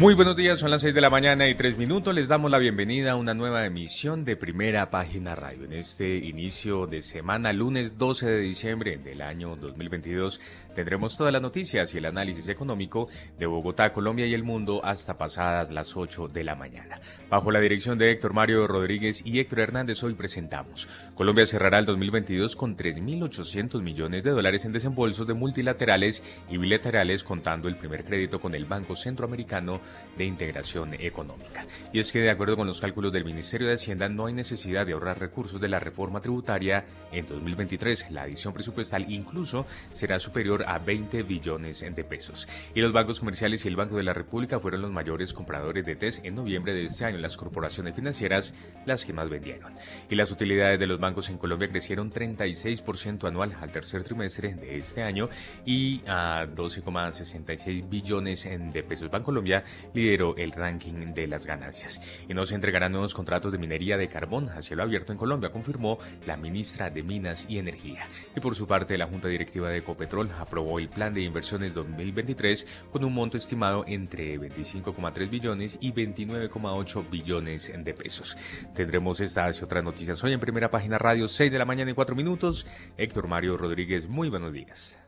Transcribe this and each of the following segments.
Muy buenos días, son las 6 de la mañana y 3 minutos. Les damos la bienvenida a una nueva emisión de Primera Página Radio. En este inicio de semana, lunes 12 de diciembre del año 2022, tendremos todas las noticias y el análisis económico de Bogotá, Colombia y el mundo hasta pasadas las 8 de la mañana. Bajo la dirección de Héctor Mario Rodríguez y Héctor Hernández, hoy presentamos. Colombia cerrará el 2022 con 3.800 millones de dólares en desembolsos de multilaterales y bilaterales, contando el primer crédito con el Banco Centroamericano de integración económica. Y es que de acuerdo con los cálculos del Ministerio de Hacienda no hay necesidad de ahorrar recursos de la reforma tributaria en 2023. La adición presupuestal incluso será superior a 20 billones de pesos. Y los bancos comerciales y el Banco de la República fueron los mayores compradores de TES en noviembre de este año. Las corporaciones financieras las que más vendieron. Y las utilidades de los bancos en Colombia crecieron 36% anual al tercer trimestre de este año y a 12,66 billones de pesos. Bancolombia lideró el ranking de las ganancias. Y no se entregarán nuevos contratos de minería de carbón a cielo abierto en Colombia, confirmó la ministra de Minas y Energía. Y por su parte, la Junta Directiva de Ecopetrol aprobó el plan de inversiones 2023 con un monto estimado entre 25,3 billones y 29,8 billones de pesos. Tendremos estas y otras noticias hoy en primera página radio, 6 de la mañana y 4 minutos. Héctor Mario Rodríguez, muy buenos días.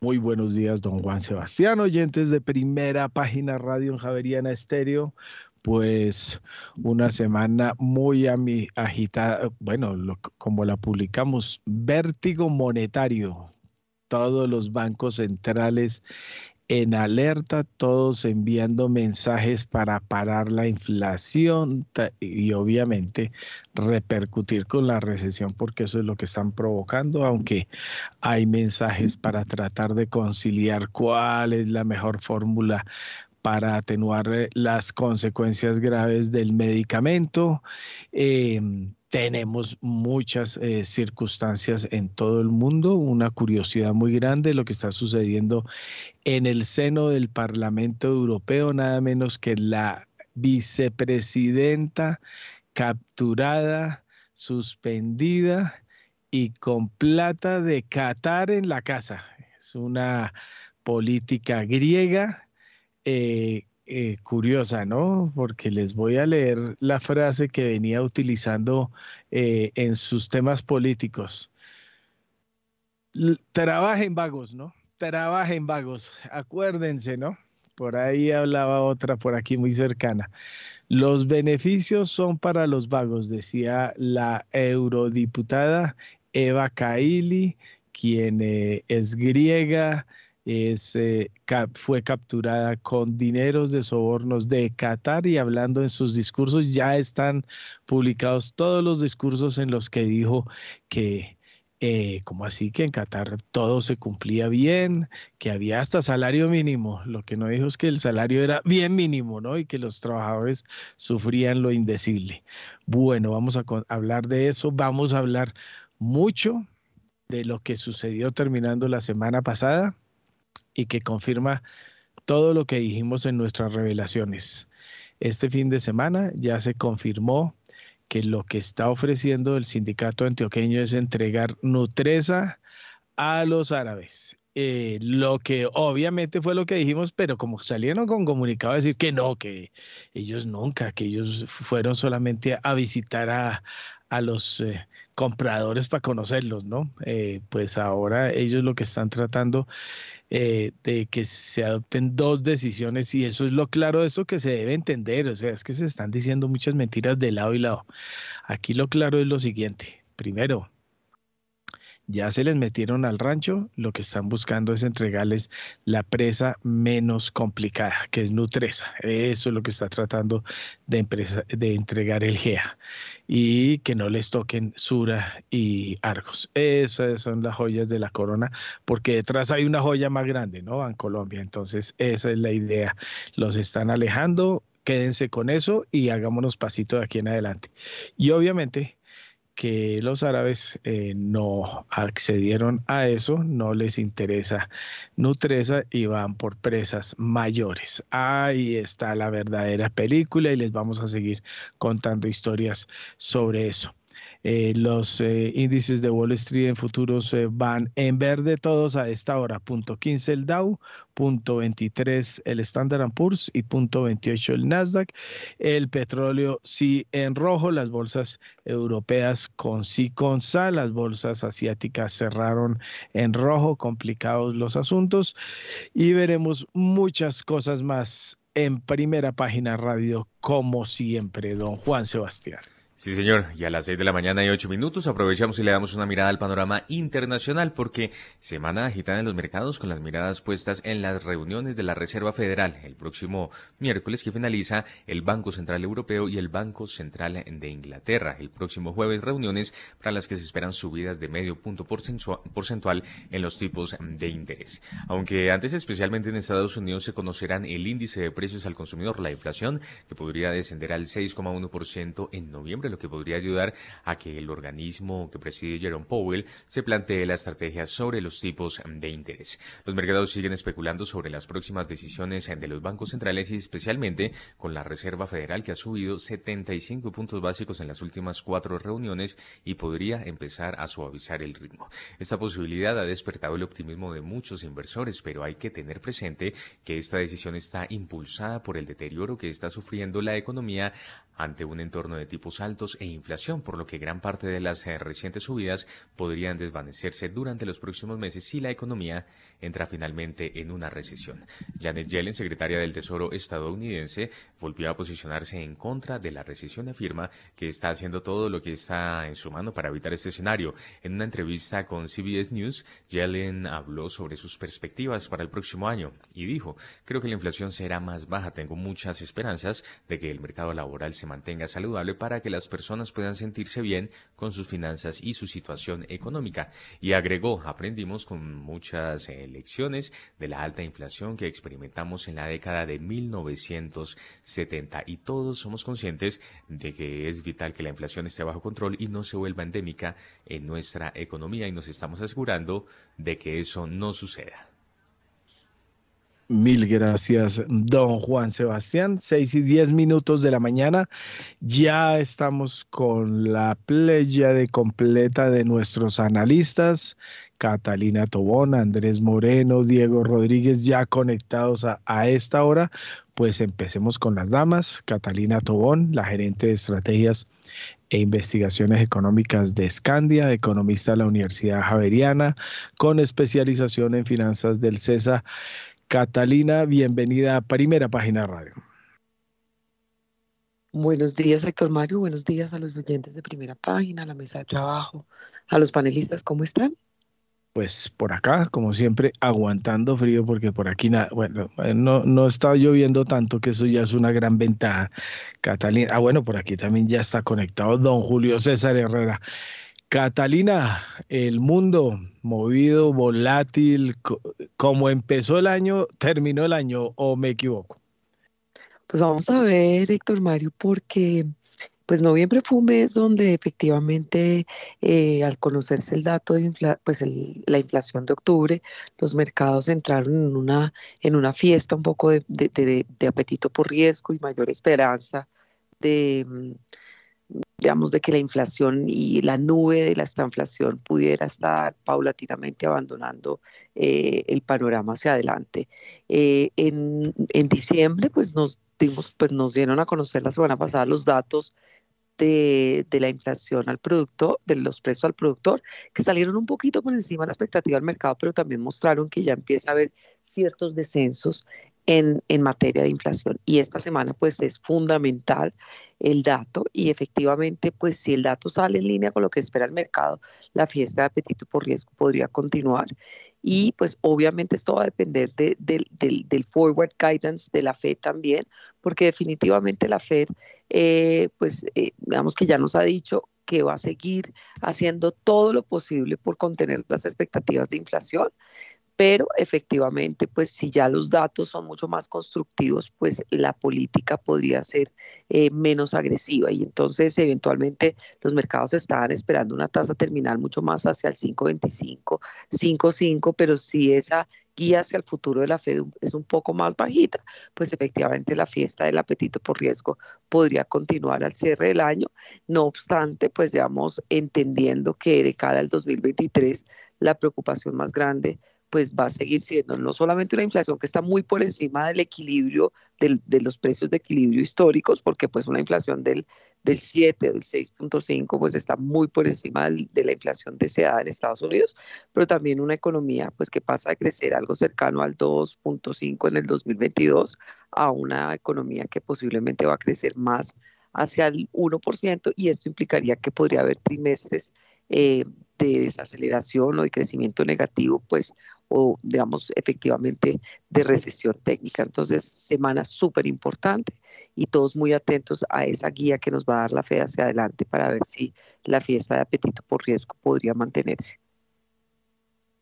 Muy buenos días, don Juan Sebastián, oyentes de primera página radio en Javeriana Estéreo. Pues una semana muy agitada, bueno, como la publicamos, vértigo monetario. Todos los bancos centrales en alerta, todos enviando mensajes para parar la inflación y obviamente repercutir con la recesión, porque eso es lo que están provocando, aunque hay mensajes para tratar de conciliar cuál es la mejor fórmula para atenuar eh, las consecuencias graves del medicamento. Em, tenemos muchas eh, circunstancias en todo el mundo, una curiosidad muy grande lo que está sucediendo en el seno del Parlamento Europeo, nada menos que la vicepresidenta capturada, suspendida y con plata de Qatar en la casa. Es una política griega eh, eh, curiosa, ¿no? Porque les voy a leer la frase que venía utilizando eh, en sus temas políticos. Trabajen vagos, ¿no? Trabajen vagos, acuérdense, ¿no? Por ahí hablaba otra por aquí muy cercana. Los beneficios son para los vagos, decía la eurodiputada Eva Kaili, quien es griega, es, eh, fue capturada con dineros de sobornos de Qatar y hablando en sus discursos, ya están publicados todos los discursos en los que dijo que, eh, como así que en Qatar todo se cumplía bien, que había hasta salario mínimo. Lo que no dijo es que el salario era bien mínimo, ¿no? Y que los trabajadores sufrían lo indecible. Bueno, vamos a hablar de eso, vamos a hablar mucho de lo que sucedió terminando la semana pasada y que confirma todo lo que dijimos en nuestras revelaciones. Este fin de semana ya se confirmó que lo que está ofreciendo el sindicato antioqueño es entregar Nutresa a los árabes. Eh, lo que obviamente fue lo que dijimos, pero como salieron con comunicado a decir que no, que ellos nunca, que ellos fueron solamente a, visitar a, los eh, compradores para conocerlos, ¿no? Eh, pues ahora ellos lo que están tratando eh, de que se adopten dos decisiones y eso es lo claro de eso que se debe entender, o sea, es que se están diciendo muchas mentiras de lado y lado. Aquí lo claro es lo siguiente, primero, ya se les metieron al rancho, lo que están buscando es entregarles la presa menos complicada, que es Nutresa. Eso es lo que está tratando de, de entregar el GEA. Y que no les toquen Sura y Argos. Esas son las joyas de la corona, porque detrás hay una joya más grande, ¿no? En Colombia. Entonces, esa es la idea. Los están alejando, quédense con eso y hagámonos pasito de aquí en adelante. Y obviamente que los árabes eh, no accedieron a eso, no les interesa Nutresa y van por presas mayores. Ahí está la verdadera película y les vamos a seguir contando historias sobre eso. Eh, los eh, índices de Wall Street en futuros van en verde todos a esta hora. Punto 15 el Dow, punto 23 el Standard Poor's y punto 28 el Nasdaq. El petróleo sí en rojo, las bolsas europeas con sí con sal, las bolsas asiáticas cerraron en rojo, complicados los asuntos y veremos muchas cosas más en primera página radio como siempre, don Juan Sebastián. Sí, señor. Y a las seis de la mañana y ocho minutos aprovechamos y le damos una mirada al panorama internacional porque semana agitada en los mercados con las miradas puestas en las reuniones de la Reserva Federal el próximo miércoles que finaliza el Banco Central Europeo y el Banco Central de Inglaterra. El próximo jueves reuniones para las que se esperan subidas de medio punto porcentual en los tipos de interés. Aunque antes especialmente en Estados Unidos se conocerán el índice de precios al consumidor, la inflación, que podría descender al 6,1% en noviembre lo que podría ayudar a que el organismo que preside Jerome Powell se plantee la estrategia sobre los tipos de interés. Los mercados siguen especulando sobre las próximas decisiones de los bancos centrales y especialmente con la Reserva Federal que ha subido 75 puntos básicos en las últimas cuatro reuniones y podría empezar a suavizar el ritmo. Esta posibilidad ha despertado el optimismo de muchos inversores, pero hay que tener presente que esta decisión está impulsada por el deterioro que está sufriendo la economía ante un entorno de tipos altos e inflación, por lo que gran parte de las eh, recientes subidas podrían desvanecerse durante los próximos meses si la economía entra finalmente en una recesión. Janet Yellen, secretaria del Tesoro estadounidense, volvió a posicionarse en contra de la recesión afirma que está haciendo todo lo que está en su mano para evitar este escenario. En una entrevista con CBS News, Yellen habló sobre sus perspectivas para el próximo año y dijo, creo que la inflación será más baja, tengo muchas esperanzas de que el mercado laboral se mantenga saludable para que las personas puedan sentirse bien con sus finanzas y su situación económica. Y agregó, aprendimos con muchas eh, lecciones de la alta inflación que experimentamos en la década de 1970 y todos somos conscientes de que es vital que la inflación esté bajo control y no se vuelva endémica en nuestra economía y nos estamos asegurando de que eso no suceda. Mil gracias, don Juan Sebastián. Seis y diez minutos de la mañana. Ya estamos con la playa de completa de nuestros analistas. Catalina Tobón, Andrés Moreno, Diego Rodríguez, ya conectados a, a esta hora. Pues empecemos con las damas. Catalina Tobón, la gerente de estrategias e investigaciones económicas de Escandia, economista de la Universidad Javeriana, con especialización en finanzas del CESA Catalina, bienvenida a Primera Página Radio. Buenos días, Héctor Mario. Buenos días a los oyentes de Primera Página, a la mesa de trabajo, a los panelistas. ¿Cómo están? Pues por acá, como siempre, aguantando frío porque por aquí bueno, no, no está lloviendo tanto que eso ya es una gran ventaja. Catalina, ah, bueno, por aquí también ya está conectado don Julio César Herrera. Catalina, el mundo movido, volátil, como empezó el año, terminó el año, o me equivoco. Pues vamos a ver, Héctor Mario, porque pues noviembre fue un mes donde efectivamente eh, al conocerse el dato de pues la inflación de octubre, los mercados entraron en una, en una fiesta un poco de, de apetito por riesgo y mayor esperanza de digamos, de que la inflación y la nube de la estanflación pudiera estar paulatinamente abandonando eh, el panorama hacia adelante. Eh, en, en, diciembre, pues nos, dimos, pues nos dieron a conocer la semana pasada los datos de, de, la inflación al producto, de los precios al productor, que salieron un poquito por encima de la expectativa del mercado, pero también mostraron que ya empieza a haber ciertos descensos en, en, materia de inflación. Y esta semana pues es fundamental el dato y efectivamente pues si el dato sale en línea con lo que espera el mercado, la fiesta de apetito por riesgo podría continuar. Y pues obviamente esto va a depender de, del forward guidance de la Fed también, porque definitivamente la Fed eh, pues eh, digamos que ya nos ha dicho que va a seguir haciendo todo lo posible por contener las expectativas de inflación pero efectivamente, pues si ya los datos son mucho más constructivos, pues la política podría ser eh, menos agresiva y entonces eventualmente los mercados estaban esperando una tasa terminal mucho más hacia el 5.25, 5.5, pero si esa guía hacia el futuro de la Fed es un poco más bajita, pues efectivamente la fiesta del apetito por riesgo podría continuar al cierre del año. No obstante, pues digamos, entendiendo que de cara al 2023 la preocupación más grande pues va a seguir siendo no solamente una inflación que está muy por encima del equilibrio de los precios de equilibrio históricos, porque pues una inflación del, del 7, del 6.5, pues está muy por encima de la inflación deseada en Estados Unidos, pero también una economía pues que pasa a crecer algo cercano al 2.5 en el 2022 a una economía que posiblemente va a crecer más hacia el 1% y esto implicaría que podría haber trimestres eh, de desaceleración o de crecimiento negativo, pues, o digamos, efectivamente de recesión técnica. Entonces, semana súper importante y todos muy atentos a esa guía que nos va a dar la Fed hacia adelante para ver si la fiesta de apetito por riesgo podría mantenerse.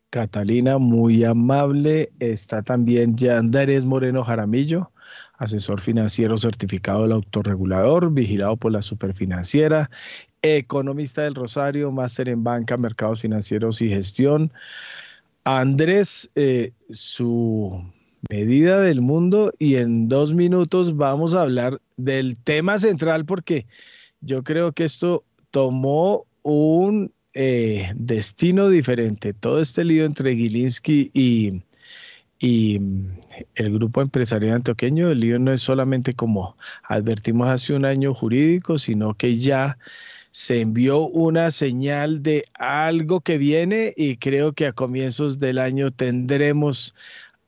Catalina, muy amable. Está también Yandares Moreno Jaramillo, asesor financiero certificado del autorregulador, vigilado por la superfinanciera, economista del Rosario, máster en banca, mercados financieros y gestión. Andrés, eh, su medida del mundo y en dos minutos vamos a hablar del tema central porque yo creo que esto tomó un eh, destino diferente. Todo este lío entre Gilinski y, y el grupo empresarial antioqueño, el lío no es solamente como advertimos hace un año jurídico, sino que ya se envió una señal de algo que viene y creo que a comienzos del año tendremos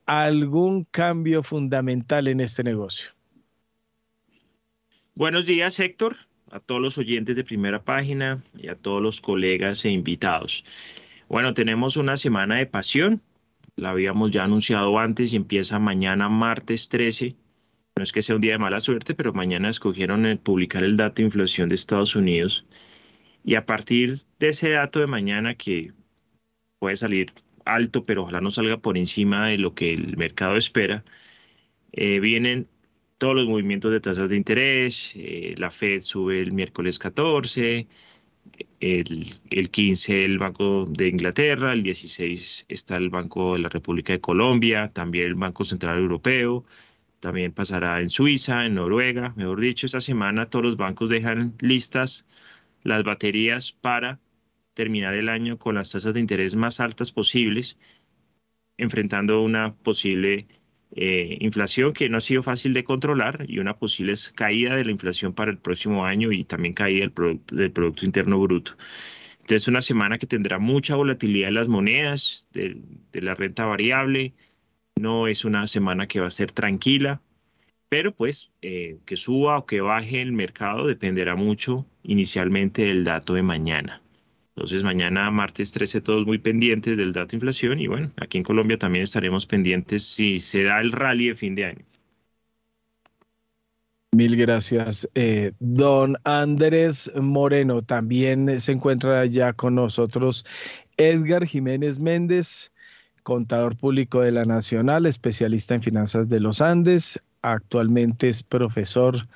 algún cambio fundamental en este negocio. Buenos días, Héctor, a todos los oyentes de primera página y a todos los colegas e invitados. Bueno, tenemos una semana de pasión, la habíamos ya anunciado antes y empieza mañana, martes 13 no es que sea un día de mala suerte, pero mañana escogieron publicar el dato de inflación de Estados Unidos. Y a partir de ese dato de mañana, que puede salir alto, pero ojalá no salga por encima de lo que el mercado espera, eh, vienen todos los movimientos de tasas de interés. Eh, la Fed sube el miércoles 14, el, el, 15 el Banco de Inglaterra, el 16 está el Banco de la República de Colombia, también el Banco Central Europeo, también pasará en Suiza, en Noruega, mejor dicho, esta semana todos los bancos dejan listas las baterías para terminar el año con las tasas de interés más altas posibles, enfrentando una posible eh, inflación que no ha sido fácil de controlar y una posible caída de la inflación para el próximo año y también caída del, del Producto Interno Bruto. Entonces, una semana que tendrá mucha volatilidad en las monedas, de la renta variable, no es una semana que va a ser tranquila, pero pues eh, que suba o que baje el mercado dependerá mucho inicialmente del dato de mañana. Entonces mañana martes 13 todos muy pendientes del dato de inflación y bueno, aquí en Colombia también estaremos pendientes si se da el rally de fin de año. Mil gracias. Eh, don Andrés Moreno también se encuentra ya con nosotros. Edgar Jiménez Méndez, contador público de la Nacional, especialista en finanzas de los Andes, actualmente es profesor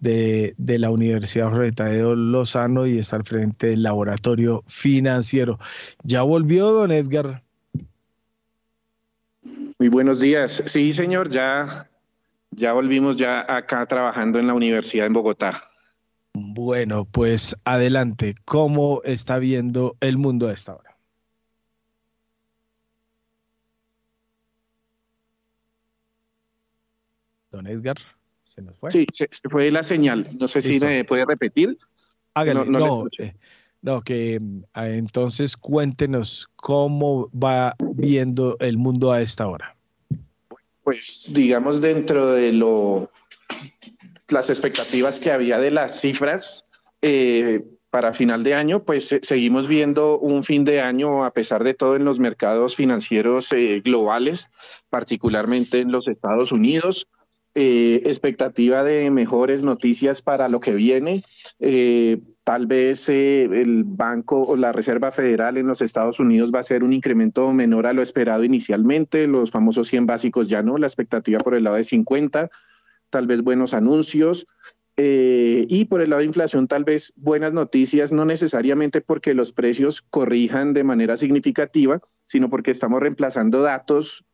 de, la Universidad Jorge Tadeo Lozano y está al frente del laboratorio financiero. ¿Ya volvió, don Edgar? Muy buenos días. Sí, señor, ya, ya volvimos ya acá trabajando en la universidad en Bogotá. Bueno, pues adelante, ¿cómo está viendo el mundo a esta hora? Don Edgar, ¿se nos fue? Sí, se, fue la señal. No sé si me puede repetir. Hágale, no, no, eh, que ah, entonces cuéntenos cómo va viendo el mundo a esta hora. Pues digamos dentro de lo las expectativas que había de las cifras eh, para final de año, pues eh, seguimos viendo un fin de año a pesar de todo en los mercados financieros globales, particularmente en los Estados Unidos, eh, expectativa de mejores noticias para lo que viene. Eh, Tal vez eh, el Banco o la Reserva Federal en los Estados Unidos va a ser un incremento menor a lo esperado inicialmente, los famosos 100 básicos ya no, la expectativa por el lado de 50, tal vez buenos anuncios. Eh, y por el lado de inflación, tal vez buenas noticias, no necesariamente porque los precios corrijan de manera significativa, sino porque estamos reemplazando datos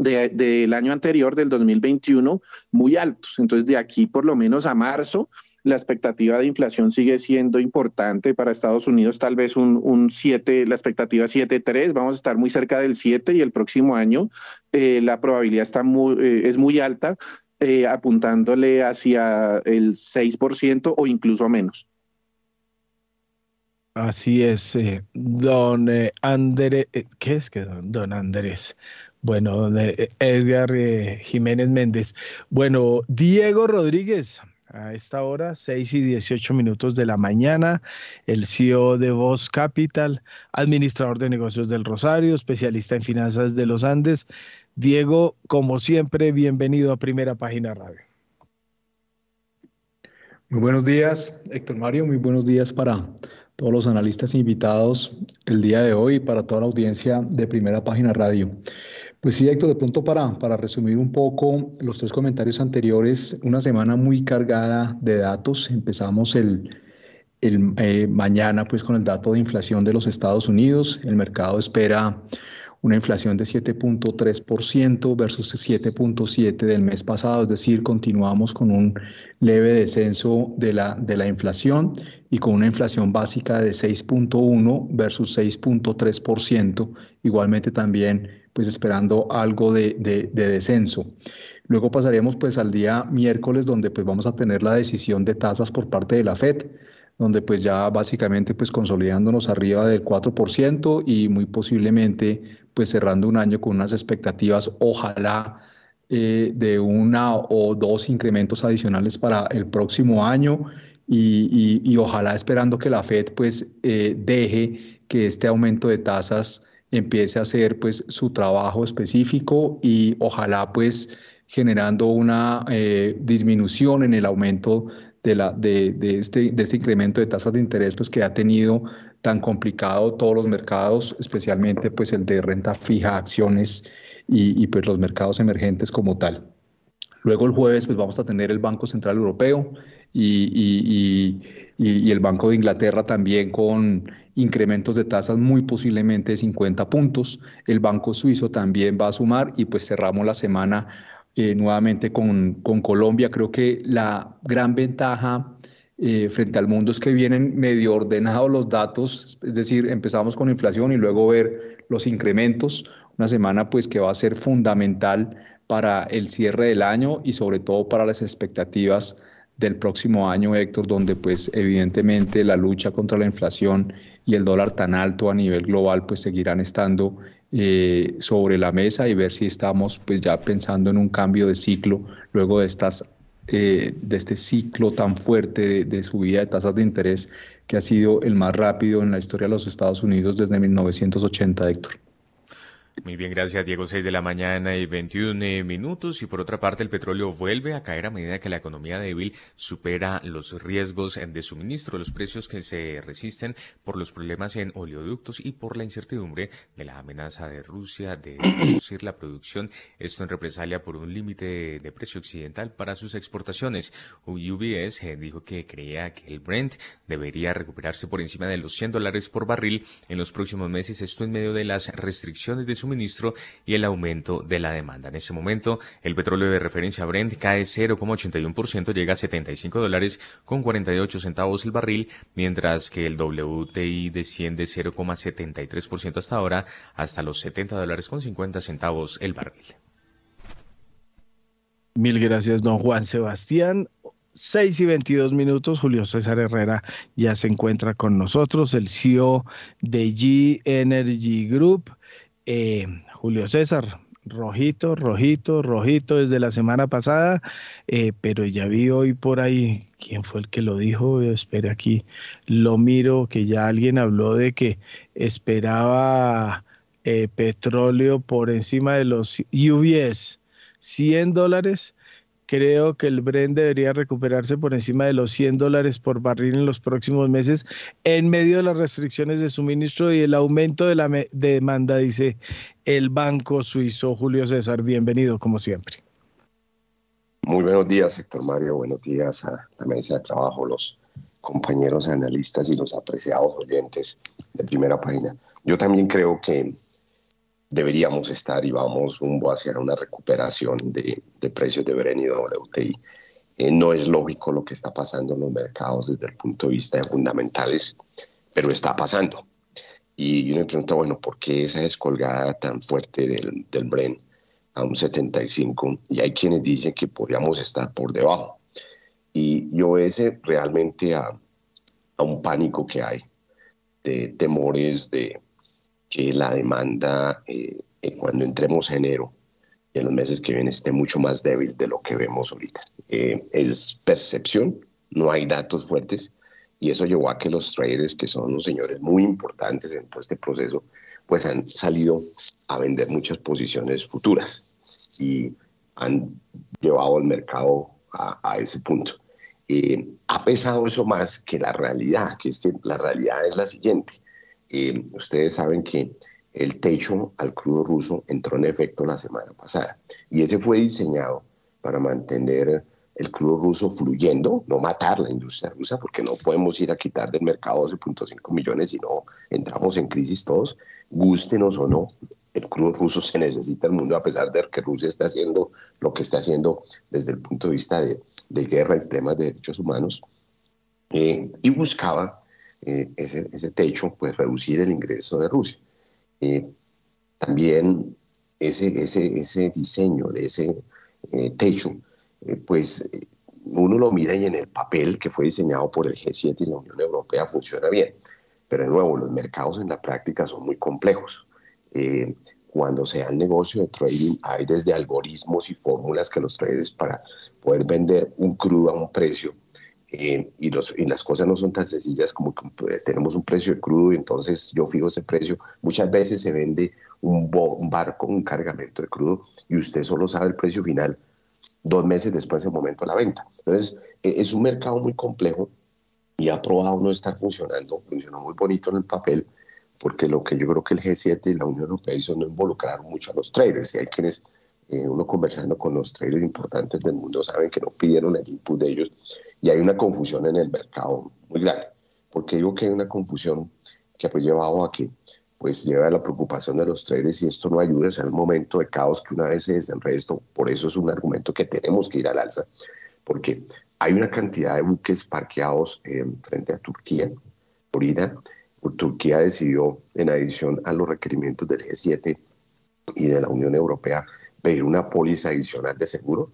del año anterior, del 2021, muy altos. Entonces, de aquí por lo menos a marzo, la expectativa de inflación sigue siendo importante para Estados Unidos, tal vez un, 7, la expectativa 7.3, vamos a estar muy cerca del 7 y el próximo año eh, la probabilidad está muy, eh, es muy alta, eh, apuntándole hacia el 6% o incluso menos. Así es, don Andrés, ¿qué es que don, don Andrés? Bueno, Edgar Jiménez Méndez. Bueno, Diego Rodríguez, a esta hora, 6 y 18 minutos de la mañana, el CEO de Voz Capital, administrador de negocios del Rosario, especialista en finanzas de los Andes. Diego, como siempre, bienvenido a Primera Página Radio. Muy buenos días, Héctor Mario, muy buenos días para todos los analistas invitados el día de hoy y para toda la audiencia de Primera Página Radio. Pues sí, Héctor, de pronto para, para resumir un poco los tres comentarios anteriores, una semana muy cargada de datos. Empezamos el, el eh, mañana pues con el dato de inflación de los Estados Unidos. El mercado espera una inflación de 7.3% versus 7.7% del mes pasado, es decir, continuamos con un leve descenso de la, de la inflación y con una inflación básica de 6.1% versus 6.3%, igualmente también pues esperando algo de, de, descenso. Luego pasaremos pues al día miércoles donde pues vamos a tener la decisión de tasas por parte de la FED donde pues ya básicamente pues consolidándonos arriba del 4% y muy posiblemente pues cerrando un año con unas expectativas, ojalá eh, de una o dos incrementos adicionales para el próximo año y, ojalá esperando que la Fed pues eh, deje que este aumento de tasas empiece a hacer pues su trabajo específico y ojalá pues generando una eh, disminución en el aumento de, la, de, este, de este incremento de tasas de interés pues, que ha tenido tan complicado todos los mercados, especialmente pues, el de renta fija, acciones y, y pues, los mercados emergentes como tal. Luego el jueves pues, vamos a tener el Banco Central Europeo y, y, el Banco de Inglaterra también con incrementos de tasas muy posiblemente de 50 puntos. El Banco Suizo también va a sumar y pues cerramos la semana eh, nuevamente con, con, Colombia. Creo que la gran ventaja eh, frente al mundo es que vienen medio ordenados los datos, es decir, empezamos con inflación y luego ver los incrementos, una semana pues que va a ser fundamental para el cierre del año y sobre todo para las expectativas del próximo año, Héctor, donde pues evidentemente la lucha contra la inflación y el dólar tan alto a nivel global pues seguirán estando eh, sobre la mesa y ver si estamos pues ya pensando en un cambio de ciclo luego de estas eh, de este ciclo tan fuerte de, de, subida de tasas de interés que ha sido el más rápido en la historia de los Estados Unidos desde 1980, Héctor. Muy bien, gracias Diego. 6 de la mañana y 21 minutos. Y por otra parte, el petróleo vuelve a caer a medida que la economía débil supera los riesgos de suministro. Los precios que se resisten por los problemas en oleoductos y por la incertidumbre de la amenaza de Rusia de reducir la producción. Esto en represalia por un límite de precio occidental para sus exportaciones. UBS eh, dijo que creía que el Brent debería recuperarse por encima de los 100 dólares por barril en los próximos meses. Esto en medio de las restricciones de suministro y el aumento de la demanda. En ese momento, el petróleo de referencia Brent cae 0,81%, llega a 75 dólares con 48 centavos el barril, mientras que el WTI desciende 0,73% hasta ahora, hasta los 70 dólares con 50 centavos el barril. Mil gracias, don Juan Sebastián. 6 y 22 minutos, Julio César Herrera ya se encuentra con nosotros, el CEO de G Energy Group. Eh, Julio César, rojito, rojito, rojito desde la semana pasada, eh, pero ya vi hoy por ahí, ¿quién fue el que lo dijo? Espera aquí, lo miro, que ya alguien habló de que esperaba eh, petróleo por encima de los UBS, 100 dólares creo que el Bren debería recuperarse por encima de los 100 dólares por barril en los próximos meses en medio de las restricciones de suministro y el aumento de la demanda, dice el Banco Suizo. Julio César, bienvenido como siempre. Muy buenos días, Héctor Mario. Buenos días a la mesa de trabajo, los compañeros analistas y los apreciados oyentes de primera página. Yo también creo que deberíamos estar y vamos rumbo hacia una recuperación de, precios de Bren y WTI. Eh, no es lógico lo que está pasando en los mercados desde el punto de vista de fundamentales, pero está pasando. Y yo me pregunto, bueno, ¿por qué esa descolgada tan fuerte del, del Bren? a un 75 y hay quienes dicen que podríamos estar por debajo. Y yo ese realmente a, a un pánico que hay, de temores de que la demanda eh, cuando entremos en enero y en los meses que vienen esté mucho más débil de lo que vemos ahorita. Eh, es percepción, no hay datos fuertes y eso llevó a que los traders, que son unos señores muy importantes en todo este proceso, pues han salido a vender muchas posiciones futuras y han llevado el mercado a, ese punto. Eh, ha pesado eso más que la realidad, que es que la realidad es la siguiente. Eh, ustedes saben que el techo al crudo ruso entró en efecto la semana pasada y ese fue diseñado para mantener el crudo ruso fluyendo, no matar la industria rusa, porque no podemos ir a quitar del mercado 12.5 millones si no entramos en crisis todos, gústenos o no, el crudo ruso se necesita el mundo a pesar de que Rusia está haciendo lo que está haciendo desde el punto de vista de, guerra y temas de derechos humanos, eh, y buscaba eh, ese, ese, techo, pues reducir el ingreso de Rusia. Eh, también ese, ese, ese diseño de ese techo, pues uno lo mira y en el papel que fue diseñado por el G7 y la Unión Europea funciona bien. Pero de nuevo, los mercados en la práctica son muy complejos. Eh, cuando sea el negocio de trading, hay desde algoritmos y fórmulas que los traders para poder vender un crudo a un precio. Eh, y, los, y las cosas no son tan sencillas como que pues, tenemos un precio de crudo entonces yo fijo ese precio. Muchas veces se vende un, un barco, un cargamento de crudo y usted solo sabe el precio final dos meses después del momento de la venta. Entonces, e, es un mercado muy complejo y ha probado no estar funcionando, funcionó muy bonito en el papel, porque lo que yo creo que el G7 y la Unión Europea hizo no involucrar mucho a los traders, y hay quienes, eh, uno conversando con los traders importantes del mundo, saben que no pidieron el input de ellos, y hay una confusión en el mercado muy grande, porque digo que hay una confusión que ha llevado a que pues lleva a la preocupación de los traders y esto no ayuda, o sea, el momento de caos que una vez se desenreda esto, por eso es un argumento que tenemos que ir al alza, porque hay una cantidad de buques parqueados eh, frente a Turquía, Florida, Turquía decidió, en adición a los requerimientos del G7 y de la Unión Europea, pedir una póliza adicional de seguros.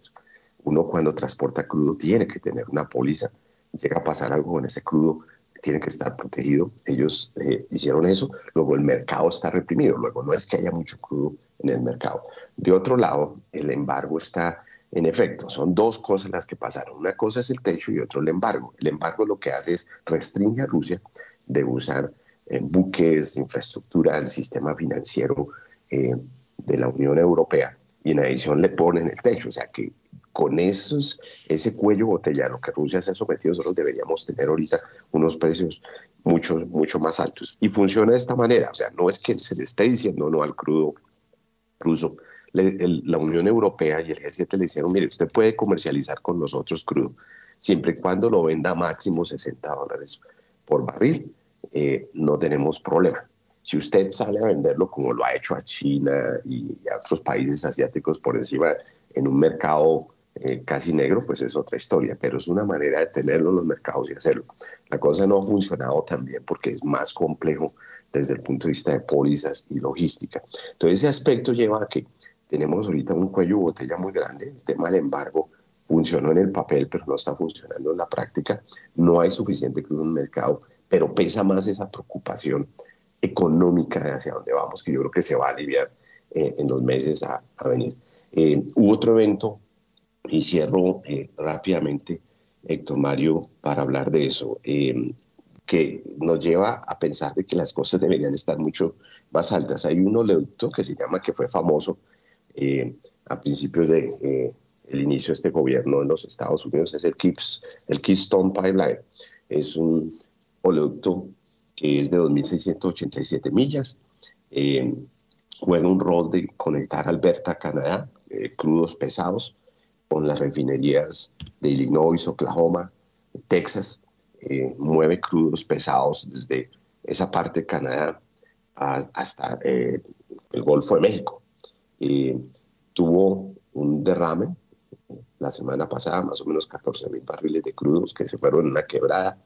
Uno cuando transporta crudo tiene que tener una póliza. Llega a pasar algo con ese crudo, tiene que estar protegido. Ellos eh, hicieron eso. Luego el mercado está reprimido. Luego no es que haya mucho crudo en el mercado. De otro lado, el embargo está en efecto. Son dos cosas las que pasaron. Una cosa es el techo y otro el embargo. El embargo lo que hace es restringe a Rusia de usar eh, buques, infraestructura del sistema financiero eh, de la Unión Europea y en adición le ponen el techo, o sea que con esos, ese cuello botellano que Rusia se ha sometido, nosotros deberíamos tener ahorita unos precios mucho, mucho más altos. Y funciona de esta manera, o sea, no es que se le esté diciendo no al crudo ruso. la Unión Europea y el G7 le dijeron, mire, usted puede comercializar con nosotros crudo, siempre y cuando lo venda máximo 60 dólares por barril, eh, no tenemos problema. Si usted sale a venderlo como lo ha hecho a China y a otros países asiáticos por encima en un mercado eh, casi negro, pues es otra historia, pero es una manera de tenerlo en los mercados y hacerlo. La cosa no ha funcionado tan bien porque es más complejo desde el punto de vista de pólizas y logística. Entonces ese aspecto lleva a que tenemos ahorita un cuello botella muy grande, el tema del embargo funcionó en el papel, pero no está funcionando en la práctica, no hay suficiente crudo en el mercado pero pesa más esa preocupación económica de hacia dónde vamos, que yo creo que se va a aliviar eh, en los meses a, venir. Eh, hubo otro evento, y cierro eh, rápidamente, Héctor Mario, para hablar de eso, que nos lleva a pensar de que las cosas deberían estar mucho más altas. Hay un oleoducto que se llama, que fue famoso a principios de el inicio de este gobierno en los Estados Unidos es el, el Keystone Pipeline. Es un oleoducto que es de 2.687 millas. Eh, juega un rol de conectar Alberta, Canadá, eh, crudos pesados, con las refinerías de Illinois, Oklahoma, Texas. Eh, mueve crudos pesados desde esa parte de Canadá hasta el Golfo de México. tuvo un derrame la semana pasada, más o menos 14 mil barriles de crudos que se fueron en una quebrada,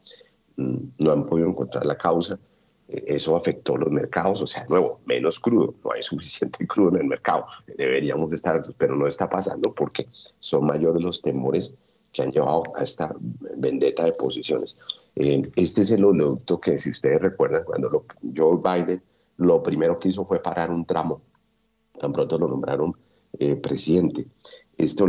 no han podido encontrar la causa. Eh, eso afectó los mercados, o sea, nuevo, menos crudo, no hay suficiente crudo en el mercado, deberíamos estar, pero no está pasando porque son mayores los temores que han llevado a esta vendetta de posiciones. Eh, este es el oleoducto que, si ustedes recuerdan, cuando lo, Joe Biden lo primero que hizo fue parar un tramo, tan pronto lo nombraron eh, presidente. Esto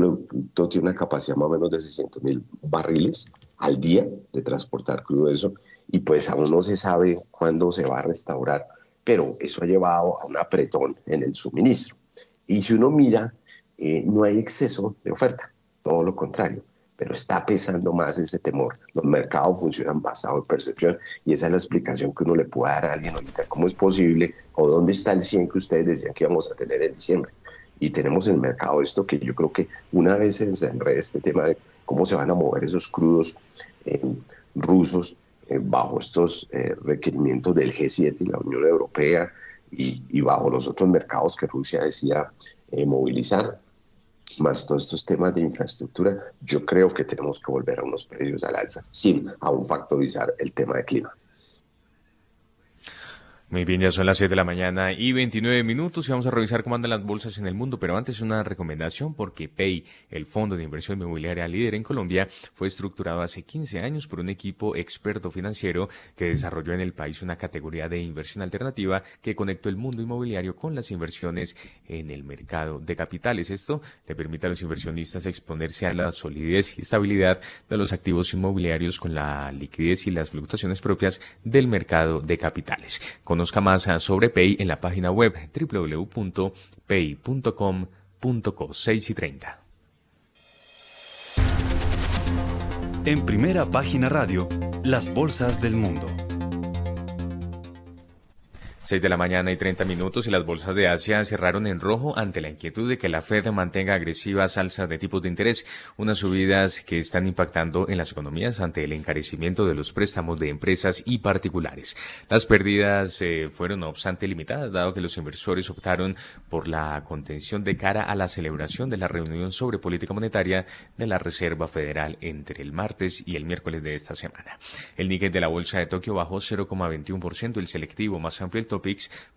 tiene una capacidad más o menos de 600 mil barriles al día de transportar crudo eso y pues aún no se sabe cuándo se va a restaurar, pero eso ha llevado a un apretón en el suministro. Y si uno mira, eh, no hay exceso de oferta, todo lo contrario, pero está pesando más ese temor. Los mercados funcionan basado en percepción y esa es la explicación que uno le puede dar a alguien ahorita. ¿Cómo es posible o dónde está el 100 que ustedes decían que íbamos a tener en diciembre? y tenemos en el mercado esto que yo creo que una vez se desenrede este tema de cómo se van a mover esos crudos eh, rusos eh, bajo estos eh, requerimientos del G7 y la Unión Europea y, bajo los otros mercados que Rusia decía movilizar, más todos estos temas de infraestructura, yo creo que tenemos que volver a unos precios al alza sin aún factorizar el tema de clima. Muy bien, ya son las 7 de la mañana y 29 minutos y vamos a revisar cómo andan las bolsas en el mundo, pero antes una recomendación porque Pay, el fondo de inversión inmobiliaria líder en Colombia, fue estructurado hace 15 años por un equipo experto financiero que desarrolló en el país una categoría de inversión alternativa que conectó el mundo inmobiliario con las inversiones en el mercado de capitales. Esto le permite a los inversionistas exponerse a la solidez y estabilidad de los activos inmobiliarios con la liquidez y las fluctuaciones propias del mercado de capitales. Conozca más sobre Pay en la página web www.pay.com.co 6 y 30. En primera página radio, las bolsas del mundo. 6 de la mañana y 30 minutos y las bolsas de Asia cerraron en rojo ante la inquietud de que la Fed mantenga agresivas alzas de tipos de interés, unas subidas que están impactando en las economías ante el encarecimiento de los préstamos de empresas y particulares. Las pérdidas eh, fueron no obstante limitadas, dado que los inversores optaron por la contención de cara a la celebración de la reunión sobre política monetaria de la Reserva Federal entre el martes y el miércoles de esta semana. El níquel de la bolsa de Tokio bajó 0,21%, el selectivo más amplio, el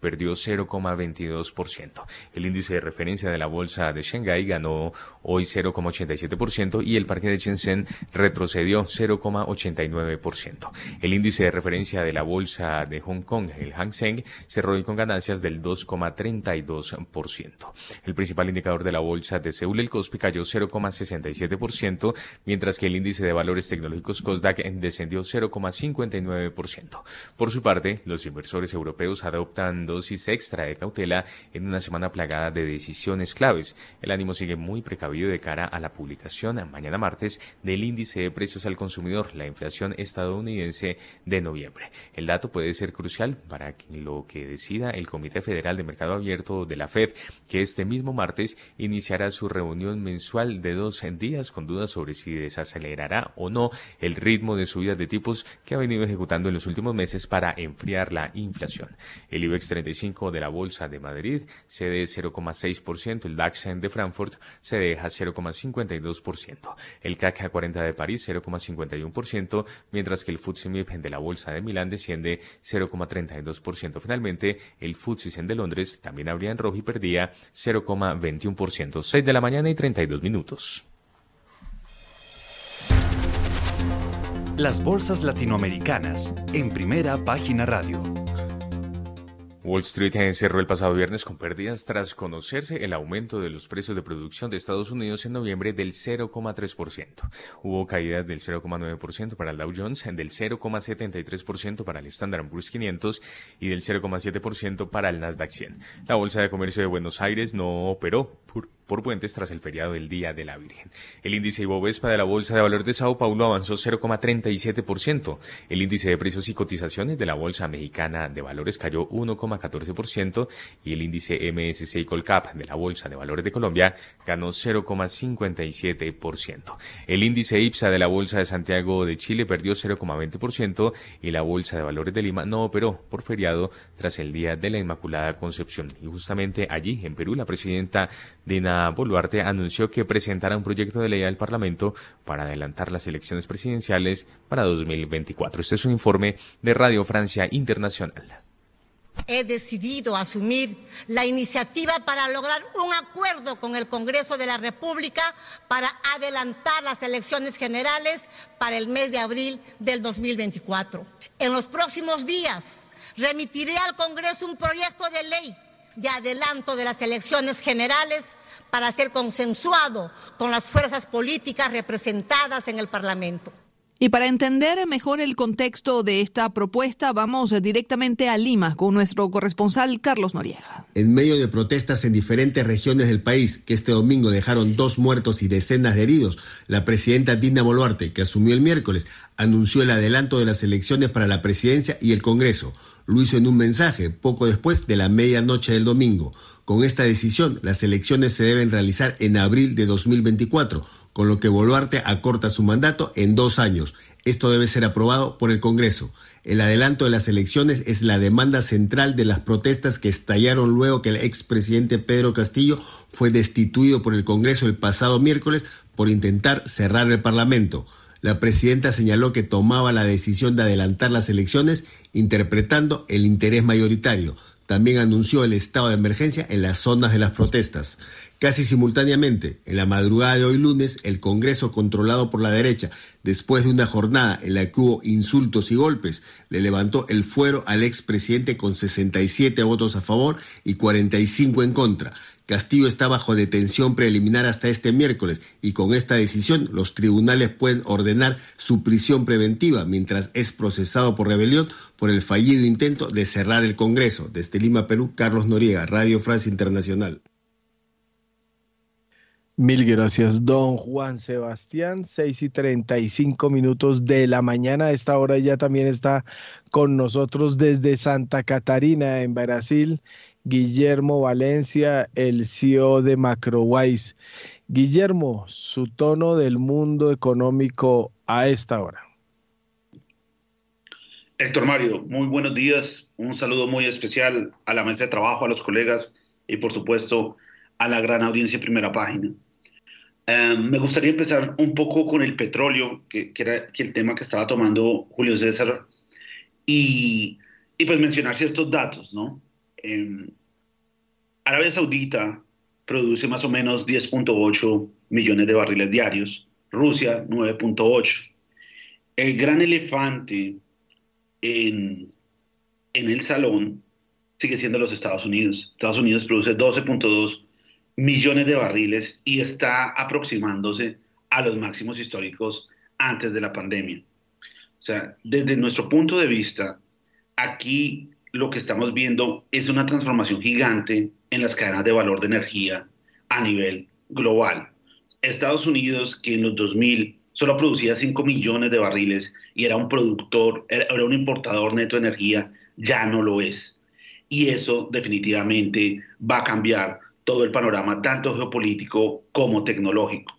Perdió 0,22%. El índice de referencia de la bolsa de Shanghái ganó hoy 0,87% y el parque de Shenzhen retrocedió 0,89%. El índice de referencia de la bolsa de Hong Kong, el Hang Seng, cerró hoy con ganancias del 2,32%. El principal indicador de la bolsa de Seúl, el Kospi, cayó 0,67%, mientras que el índice de valores tecnológicos Kosdaq descendió 0,59%. Por su parte, los inversores europeos adoptan dosis extra de cautela en una semana plagada de decisiones claves. El ánimo sigue muy precavido de cara a la publicación mañana martes del índice de precios al consumidor, la inflación estadounidense de noviembre. El dato puede ser crucial para lo que decida el Comité Federal de Mercado Abierto de la Fed, que este mismo martes iniciará su reunión mensual de dos días con dudas sobre si desacelerará o no el ritmo de subida de tipos que ha venido ejecutando en los últimos meses para enfriar la inflación. El IBEX 35 de la Bolsa de Madrid cede 0,6%, el DAX de Frankfurt se deja 0,52%, el CAC 40 de París 0,51%, mientras que el FTSE de la Bolsa de Milán desciende 0,32%. Finalmente, el FTSE de Londres también abría en rojo y perdía 0,21%. 6 de la mañana y 32 minutos. Las bolsas latinoamericanas en primera página radio. Wall Street cerró el pasado viernes con pérdidas tras conocerse el aumento de los precios de producción de Estados Unidos en noviembre del 0,3%. Hubo caídas del 0,9% para el Dow Jones, del 0,73% para el Standard Poor's 500 y del 0,7% para el Nasdaq 100. La Bolsa de Comercio de Buenos Aires no operó por por puentes tras el feriado del Día de la Virgen. El índice Ibovespa de la Bolsa de Valores de Sao Paulo avanzó 0,37%. El índice de precios y cotizaciones de la Bolsa Mexicana de Valores cayó 1,14% y el índice MSCI Colcap de la Bolsa de Valores de Colombia ganó 0,57%. El índice IPSA de la Bolsa de Santiago de Chile perdió 0,20% y la Bolsa de Valores de Lima no operó por feriado tras el Día de la Inmaculada Concepción. Y justamente allí, en Perú, la presidenta Dina Boluarte anunció que presentará un proyecto de ley al Parlamento para adelantar las elecciones presidenciales para 2024. Este es un informe de Radio Francia Internacional. He decidido asumir la iniciativa para lograr un acuerdo con el Congreso de la República para adelantar las elecciones generales para el mes de abril del 2024. En los próximos días remitiré al Congreso un proyecto de ley de adelanto de las elecciones generales para ser consensuado con las fuerzas políticas representadas en el Parlamento. Y para entender mejor el contexto de esta propuesta, vamos directamente a Lima con nuestro corresponsal Carlos Noriega. En medio de protestas en diferentes regiones del país, que este domingo dejaron dos muertos y decenas de heridos, la presidenta Dina Boluarte, que asumió el miércoles, anunció el adelanto de las elecciones para la presidencia y el Congreso. Lo hizo en un mensaje poco después de la medianoche del domingo. Con esta decisión, las elecciones se deben realizar en abril de 2024 con lo que Boluarte acorta su mandato en dos años. Esto debe ser aprobado por el Congreso. El adelanto de las elecciones es la demanda central de las protestas que estallaron luego que el expresidente Pedro Castillo fue destituido por el Congreso el pasado miércoles por intentar cerrar el Parlamento. La presidenta señaló que tomaba la decisión de adelantar las elecciones interpretando el interés mayoritario. También anunció el estado de emergencia en las zonas de las protestas. Casi simultáneamente, en la madrugada de hoy lunes, el Congreso, controlado por la derecha, después de una jornada en la que hubo insultos y golpes, le levantó el fuero al expresidente con 67 votos a favor y 45 en contra. Castillo está bajo detención preliminar hasta este miércoles y con esta decisión los tribunales pueden ordenar su prisión preventiva mientras es procesado por rebelión por el fallido intento de cerrar el Congreso. Desde Lima, Perú, Carlos Noriega, Radio Francia Internacional. Mil gracias, don Juan Sebastián. Seis y treinta y cinco minutos de la mañana. A esta hora ya también está con nosotros desde Santa Catarina, en Brasil, Guillermo Valencia, el CEO de Macrowise. Guillermo, su tono del mundo económico a esta hora. Héctor Mario, muy buenos días. Un saludo muy especial a la mesa de trabajo, a los colegas y por supuesto a la gran audiencia de primera página. Em, me gustaría empezar un poco con el petróleo, que, era el tema que estaba tomando Julio César, y pues mencionar ciertos datos, ¿no? Em, Arabia Saudita produce más o menos 10.8 millones de barriles diarios, Rusia 9.8. El gran elefante en, en el salón sigue siendo los Estados Unidos. Estados Unidos produce 12.2 millones de barriles y está aproximándose a los máximos históricos antes de la pandemia. O sea, desde nuestro punto de vista, aquí lo que estamos viendo es una transformación gigante en las cadenas de valor de energía a nivel global. Estados Unidos, que en los 2000 solo producía 5 millones de barriles y era un productor, era un importador neto de energía, ya no lo es. Y eso definitivamente va a cambiar todo el panorama, tanto geopolítico como tecnológico.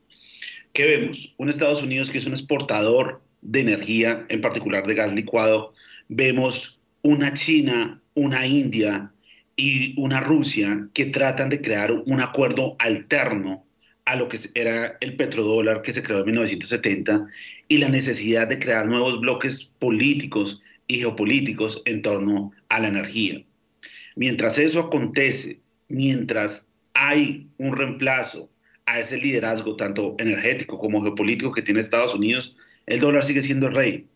¿Qué vemos? Un Estados Unidos que es un exportador de energía, en particular de gas licuado. Vemos una China, una India y una Rusia que tratan de crear un acuerdo alterno a lo que era el petrodólar que se creó en 1970 y la necesidad de crear nuevos bloques políticos y geopolíticos en torno a la energía. Mientras eso acontece, mientras hay un reemplazo a ese liderazgo tanto energético como geopolítico que tiene Estados Unidos, el dólar sigue siendo el rey.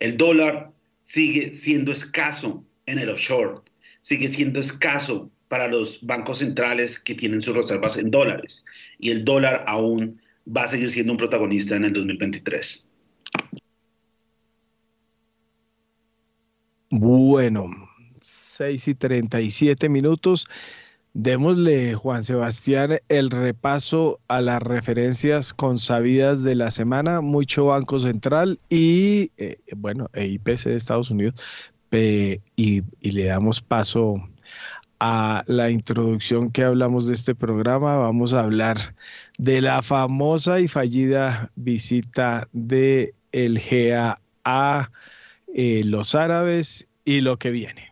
El dólar sigue siendo escaso en el offshore, sigue siendo escaso para los bancos centrales que tienen sus reservas en dólares y el dólar aún va a seguir siendo un protagonista en el 2023. Bueno, 6 y 37 minutos. Démosle, Juan Sebastián, el repaso a las referencias consabidas de la semana, mucho Banco Central y, eh, bueno, e IPC de Estados Unidos, y, le damos paso a la introducción que hablamos de este programa. Vamos a hablar de la famosa y fallida visita de el GA a eh, los árabes y lo que viene.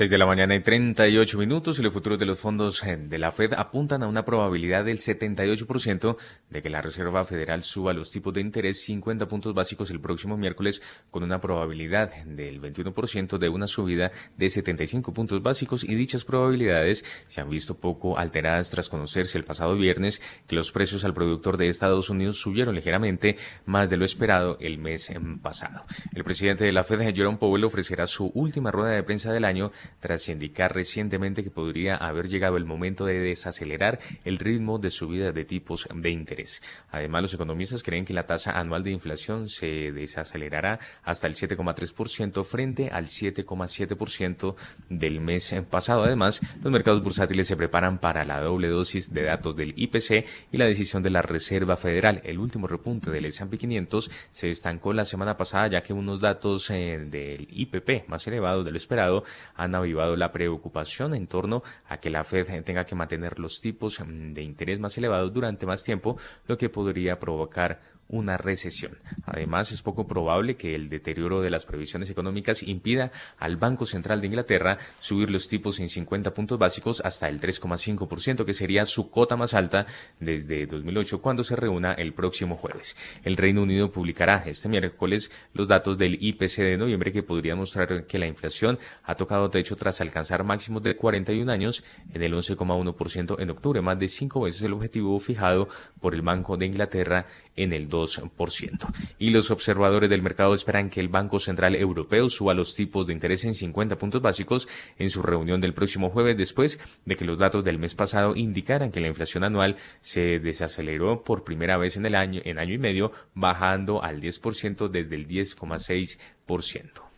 6 de la mañana y 38 minutos y los futuros de los fondos eh, de la Fed apuntan a una probabilidad del 78% de que la Reserva Federal suba los tipos de interés 50 puntos básicos el próximo miércoles con una probabilidad del 21% de una subida de 75 puntos básicos y dichas probabilidades se han visto poco alteradas tras conocerse el pasado viernes que los precios al productor de Estados Unidos subieron ligeramente más de lo esperado el mes pasado. El presidente de la Fed, Jerome Powell, ofrecerá su última rueda de prensa del año tras indicar recientemente que podría haber llegado el momento de desacelerar el ritmo de subida de tipos de interés. Además, los economistas creen que la tasa anual de inflación se desacelerará hasta el 7,3% frente al 7,7% del mes pasado. Además, los mercados bursátiles se preparan para la doble dosis de datos del IPC y la decisión de la Reserva Federal. El último repunte del S&P 500 se estancó la semana pasada ya que unos datos eh, del IPP más elevados de lo esperado han avivado la preocupación en torno a que la Fed tenga que mantener los tipos de interés más elevados durante más tiempo, lo que podría provocar una recesión. Además, es poco probable que el deterioro de las previsiones económicas impida al Banco Central de Inglaterra subir los tipos en 50 puntos básicos hasta el 3,5%, que sería su cota más alta desde 2008 cuando se reúna el próximo jueves. El Reino Unido publicará este miércoles los datos del IPC de noviembre que podrían mostrar que la inflación ha tocado techo tras alcanzar máximos de 41 años en el 11,1% en octubre, más de cinco veces el objetivo fijado por el Banco de Inglaterra en el 2%. Y los observadores del mercado esperan que el Banco Central Europeo suba los tipos de interés en 50 puntos básicos en su reunión del próximo jueves después de que los datos del mes pasado indicaran que la inflación anual se desaceleró por primera vez en el año en año y medio, bajando al 10% desde el 10,6%.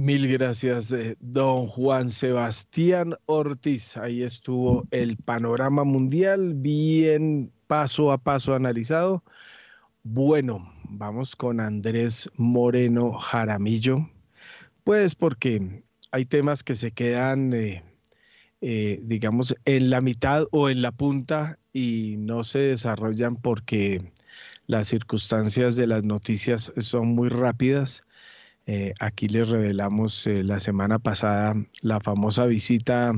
Mil gracias, eh, don Juan Sebastián Ortiz. Ahí estuvo el panorama mundial bien paso a paso analizado. Bueno, vamos con Andrés Moreno Jaramillo, pues porque hay temas que se quedan, eh, eh, digamos, en la mitad o en la punta y no se desarrollan porque las circunstancias de las noticias son muy rápidas eh, aquí les revelamos la semana pasada la famosa visita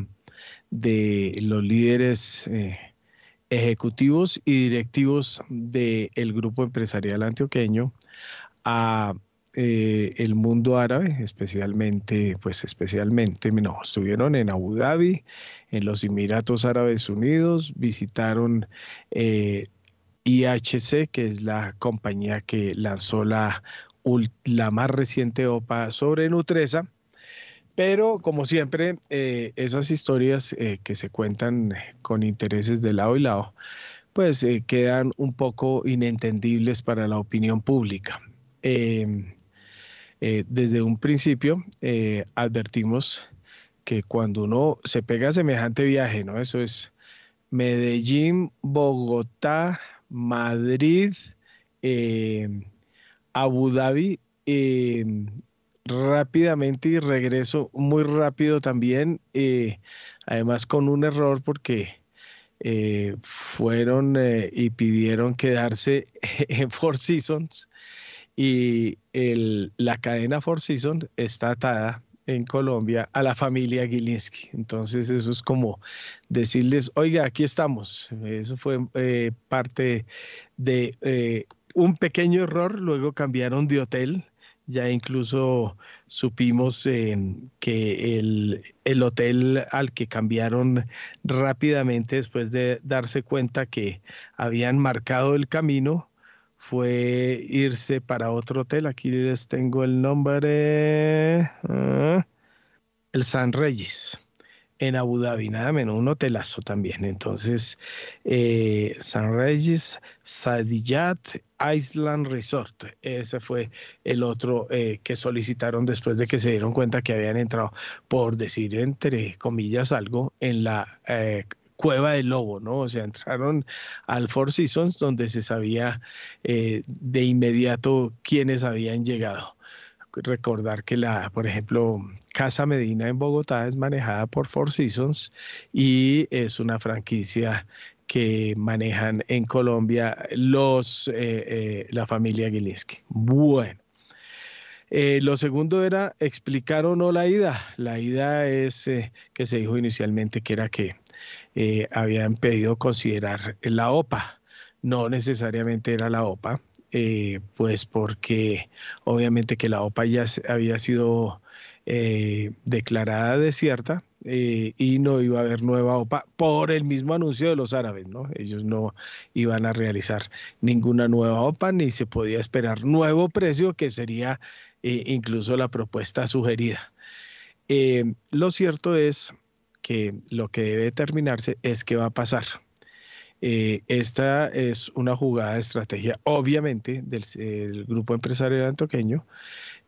de los líderes ejecutivos y directivos del grupo empresarial antioqueño a el mundo árabe, especialmente, pues especialmente, no, estuvieron en Abu Dhabi, en los Emiratos Árabes Unidos, visitaron IHC, que es la compañía que lanzó la la más reciente OPA sobre Nutresa. Pero como siempre, eh, esas historias eh, que se cuentan con intereses de lado y lado, pues eh, quedan un poco inentendibles para la opinión pública. Em, desde un principio advertimos que cuando uno se pega semejante viaje, ¿no? Eso es Medellín, Bogotá, Madrid, Abu Dhabi eh, rápidamente y regreso muy rápido también, eh, además con un error porque eh, fueron y pidieron quedarse en Four Seasons y la cadena Four Seasons está atada en Colombia a la familia Gilinski. Entonces eso es como decirles, oiga, aquí estamos. Eso fue parte de un pequeño error, luego cambiaron de hotel, ya incluso supimos eh, que el, hotel al que cambiaron rápidamente después de darse cuenta que habían marcado el camino fue irse para otro hotel. Aquí les tengo el nombre. Ah, el San Reyes. En Abu Dhabi, nada menos, un hotelazo también. Entonces, eh, San Regis, Sadiyat, Island Resort, ese fue el otro eh, que solicitaron después de que se dieron cuenta que habían entrado, por decir entre comillas algo, en la eh, cueva del lobo, ¿no? O sea, entraron al Four Seasons donde se sabía de inmediato quiénes habían llegado recordar que la, por ejemplo, Casa Medina en Bogotá es manejada por Four Seasons y es una franquicia que manejan en Colombia los eh, eh, la familia Gilinski. Bueno. Eh, lo segundo era explicar o no la ida. La ida es que se dijo inicialmente que era que habían pedido considerar la OPA. No necesariamente era la OPA, eh, pues porque obviamente que la OPA ya había sido eh, declarada desierta eh, y no iba a haber nueva OPA por el mismo anuncio de los árabes, ¿no? Ellos no iban a realizar ninguna nueva OPA ni se podía esperar nuevo precio que sería incluso la propuesta sugerida. lo cierto es que lo que debe determinarse es qué va a pasar. Eh, esta es una jugada de estrategia, obviamente, del, grupo empresarial antoqueño,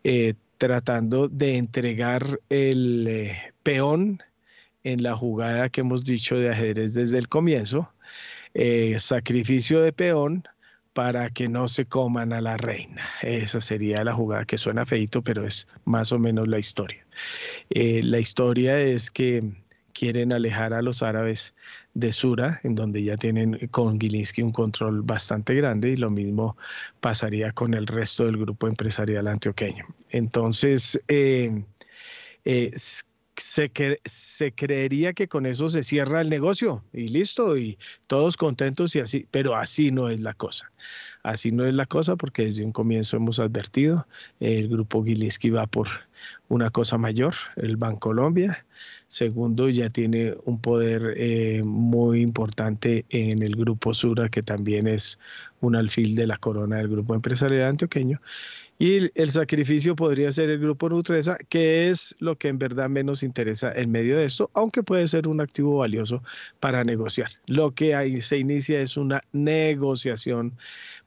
eh, tratando de entregar el eh, peón en la jugada que hemos dicho de ajedrez desde el comienzo, sacrificio de peón para que no se coman a la reina. Esa sería la jugada que suena feito, pero es más o menos la historia. la historia es que quieren alejar a los árabes de Sura, en donde ya tienen con Gilinski un control bastante grande y lo mismo pasaría con el resto del grupo empresarial antioqueño. Entonces, eh, eh, se, se creería que con eso se cierra el negocio y listo, y todos contentos y así, pero así no es la cosa. Así no es la cosa porque desde un comienzo hemos advertido, el grupo Gilinski va por una cosa mayor, el Bancolombia. Segundo, ya tiene un poder eh, muy importante en el Grupo Sura, que también es un alfil de la corona del Grupo Empresarial Antioqueño. Y el sacrificio podría ser el Grupo Nutresa, que es lo que en verdad menos interesa en medio de esto, aunque puede ser un activo valioso para negociar. Lo que ahí se inicia es una negociación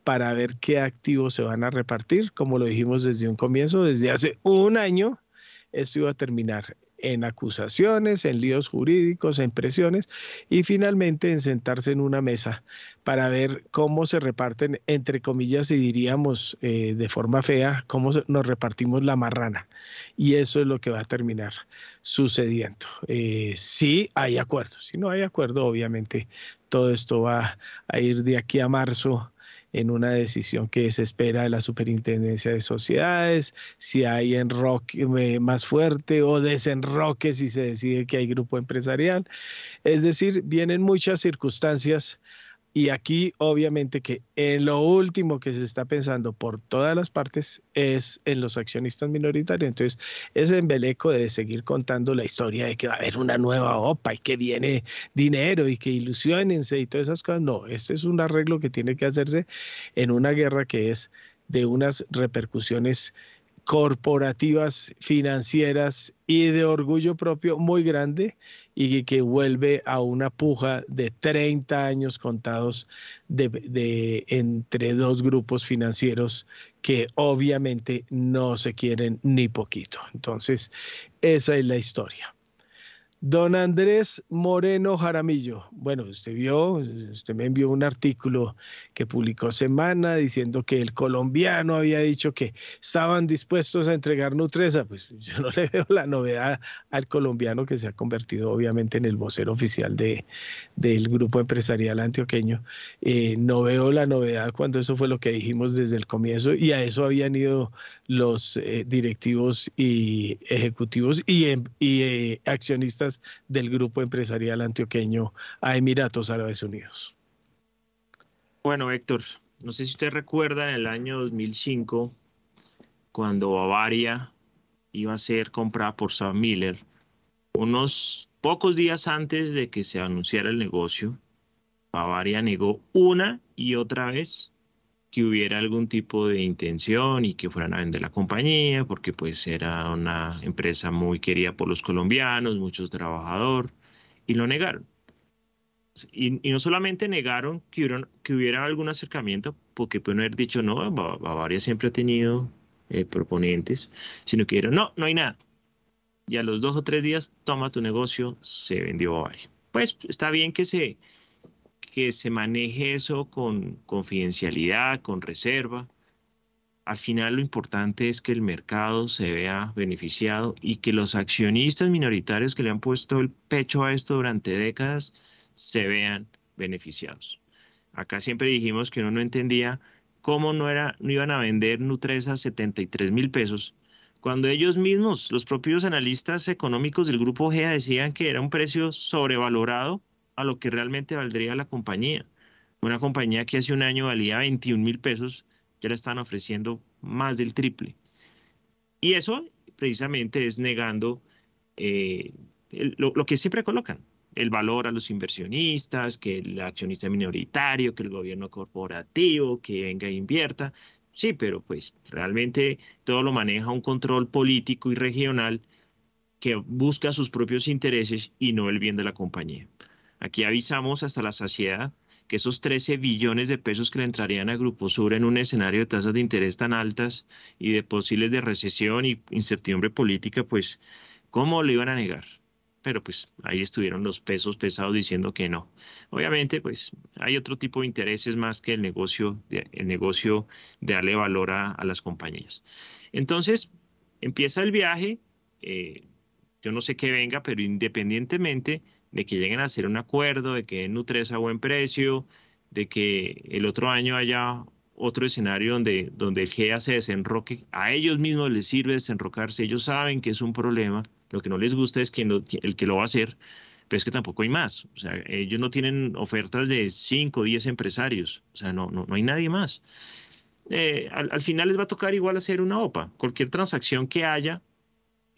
para ver qué activos se van a repartir, como lo dijimos desde un comienzo, desde hace un año, esto iba a terminar en acusaciones, en líos jurídicos, en presiones y finalmente en sentarse en una mesa para ver cómo se reparten, entre comillas, y diríamos eh, de forma fea, cómo nos repartimos la marrana. Y eso es lo que va a terminar sucediendo. Eh, si hay acuerdo, si no hay acuerdo, obviamente todo esto va a ir de aquí a marzo en una decisión que se espera de la Superintendencia de Sociedades, si hay enroque eh, más fuerte o desenroque si se decide que hay grupo empresarial. Es decir, vienen muchas circunstancias y aquí, obviamente, que en lo último que se está pensando por todas las partes es en los accionistas minoritarios. Entonces, ese embeleco de seguir contando la historia de que va a haber una nueva OPA y que viene dinero y que ilusionense y todas esas cosas, no, este es un arreglo que tiene que hacerse en una guerra que es de unas repercusiones corporativas, financieras y de orgullo propio muy grande y que vuelve a una puja de 30 años contados de, entre dos grupos financieros que obviamente no se quieren ni poquito. Entonces, esa es la historia. Don Andrés Moreno Jaramillo, bueno, usted vio, usted me envió un artículo que publicó Semana diciendo que el colombiano había dicho que estaban dispuestos a entregar Nutresa. Pues yo no le veo la novedad al colombiano que se ha convertido obviamente en el vocero oficial de, del grupo empresarial antioqueño. Eh, no veo la novedad cuando eso fue lo que dijimos desde el comienzo y a eso habían ido los eh, directivos y ejecutivos y, em, eh, accionistas del grupo empresarial antioqueño a Emiratos Árabes Unidos. Bueno, Héctor, no sé si usted recuerda en el año 2005, cuando Bavaria iba a ser comprada por Sam Miller, unos pocos días antes de que se anunciara el negocio, Bavaria negó una y otra vez que hubiera algún tipo de intención y que fueran a vender la compañía, porque pues era una empresa muy querida por los colombianos, mucho trabajador, y lo negaron. Y, no solamente negaron que, que hubiera algún acercamiento, porque pueden haber dicho, no, Bavaria siempre ha tenido eh, proponentes, sino que dijeron, no, no hay nada. Y a los dos o tres días, toma tu negocio, se vendió Bavaria. Pues está bien que se, que se maneje eso con confidencialidad, con reserva. Al final lo importante es que el mercado se vea beneficiado y que los accionistas minoritarios que le han puesto el pecho a esto durante décadas se vean beneficiados. Acá siempre dijimos que uno no entendía cómo no, era, no iban a vender Nutresa a 73 mil pesos, cuando ellos mismos, los propios analistas económicos del grupo GEA decían que era un precio sobrevalorado a lo que realmente valdría la compañía. Una compañía que hace un año valía 21 mil pesos, ya le están ofreciendo más del triple. Y eso precisamente es negando eh, lo, lo, que siempre colocan, el valor a los inversionistas, que el accionista minoritario, que el gobierno corporativo, que venga e invierta. Sí, pero pues realmente todo lo maneja un control político y regional que busca sus propios intereses y no el bien de la compañía. Aquí avisamos hasta la saciedad que esos 13 billones de pesos que le entrarían a Grupo Sur en un escenario de tasas de interés tan altas y de posibles de recesión y incertidumbre política, pues, ¿cómo lo iban a negar? pero pues ahí estuvieron los pesos pesados diciendo que no. Obviamente, pues hay otro tipo de intereses más que el negocio de, el negocio de darle valor a, las compañías. Entonces, empieza el viaje, eh, yo no sé qué venga, pero independientemente de que lleguen a hacer un acuerdo, de que den Nutresa a buen precio, de que el otro año haya otro escenario donde, donde el GEA se desenroque, a ellos mismos les sirve desenrocarse, ellos saben que es un problema, lo que no les gusta es quien el que lo va a hacer, pero es que tampoco hay más. O sea, ellos no tienen ofertas de 5 o 10 empresarios. O sea, no, no, no hay nadie más. Eh, al, final les va a tocar igual hacer una OPA. Cualquier transacción que haya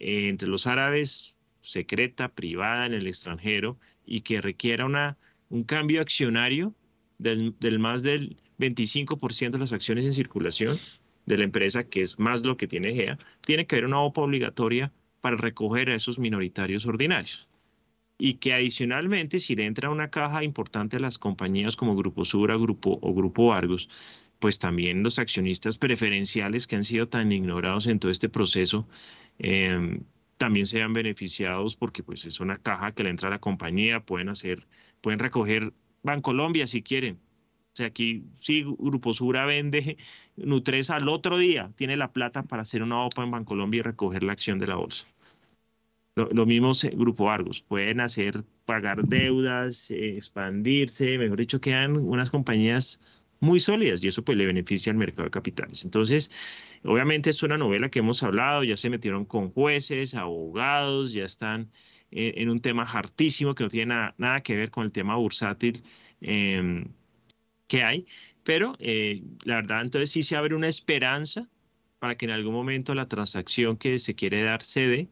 eh, entre los árabes, secreta, privada, en el extranjero, y que requiera una, un cambio accionario del, más del 25% de las acciones en circulación de la empresa, que es más lo que tiene GEA, tiene que haber una OPA obligatoria para recoger a esos minoritarios ordinarios. Y que adicionalmente, si le entra una caja importante a las compañías como Grupo Sura Grupo, o Grupo Argos, pues también los accionistas preferenciales que han sido tan ignorados en todo este proceso, em, también sean beneficiados porque pues es una caja que le entra a la compañía, pueden hacer, pueden recoger Bancolombia si quieren. O sea, aquí sí, Grupo Sura vende Nutresa al otro día, tiene la plata para hacer una OPA en Bancolombia y recoger la acción de la bolsa. Lo, mismo Grupo Argos, pueden hacer, pagar deudas, eh, expandirse, mejor dicho, quedan unas compañías muy sólidas y eso pues le beneficia al mercado de capitales. Entonces, obviamente es una novela que hemos hablado, ya se metieron con jueces, abogados, ya están eh, en un tema hartísimo que no tiene nada, que ver con el tema bursátil em, que hay, pero eh, la verdad entonces sí se abre una esperanza para que en algún momento la transacción que se quiere dar cede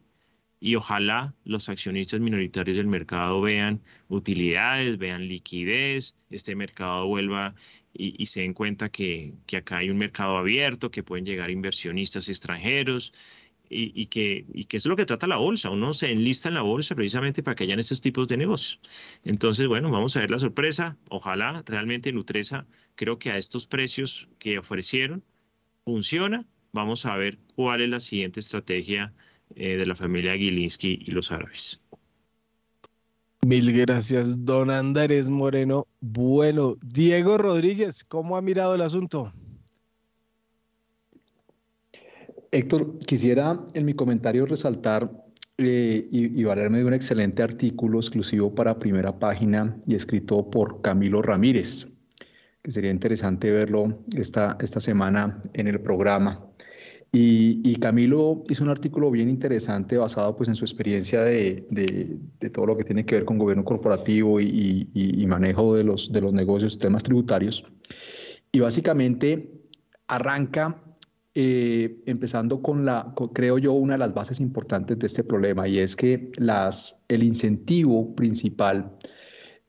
y ojalá los accionistas minoritarios del mercado vean utilidades, vean liquidez, este mercado vuelva y, se den cuenta que, que, acá hay un mercado abierto, que pueden llegar inversionistas extranjeros y, que, y que es lo que trata la bolsa. Uno se enlista en la bolsa precisamente para que hayan estos tipos de negocios. Entonces, bueno, vamos a ver la sorpresa. Ojalá realmente Nutresa, creo que a estos precios que ofrecieron, funciona. Vamos a ver cuál es la siguiente estrategia eh, de la familia Gilinski y los árabes. Mil gracias, don Andrés Moreno. Bueno, Diego Rodríguez, ¿cómo ha mirado el asunto? Héctor, quisiera en mi comentario resaltar eh, y, y, valerme de un excelente artículo exclusivo para primera página y escrito por Camilo Ramírez, que sería interesante verlo esta, esta semana en el programa. Y, Camilo hizo un artículo bien interesante basado pues, en su experiencia de, de, todo lo que tiene que ver con gobierno corporativo y, y, manejo de los, de los negocios, temas tributarios. Y básicamente arranca eh, empezando con la, creo yo, una de las bases importantes de este problema y es que las, el incentivo principal,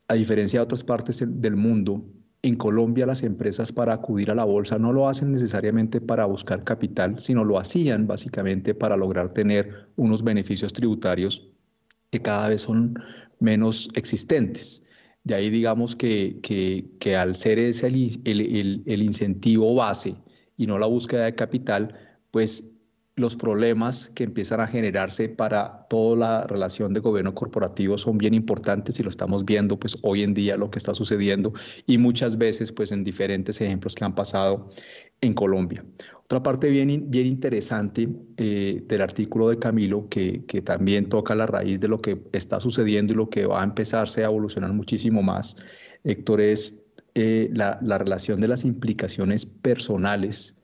a diferencia de otras partes del mundo, en Colombia las empresas para acudir a la bolsa no lo hacen necesariamente para buscar capital, sino lo hacían básicamente para lograr tener unos beneficios tributarios que cada vez son menos existentes. De ahí digamos que, que, al ser ese el, el, incentivo base y no la búsqueda de capital, pues los problemas que empiezan a generarse para toda la relación de gobierno corporativo son bien importantes y lo estamos viendo pues hoy en día lo que está sucediendo y muchas veces pues en diferentes ejemplos que han pasado en Colombia. Otra parte bien, bien interesante eh, del artículo de Camilo, que, que, también toca la raíz de lo que está sucediendo y lo que va a empezarse a evolucionar muchísimo más, Héctor, es eh, la, la, relación de las implicaciones personales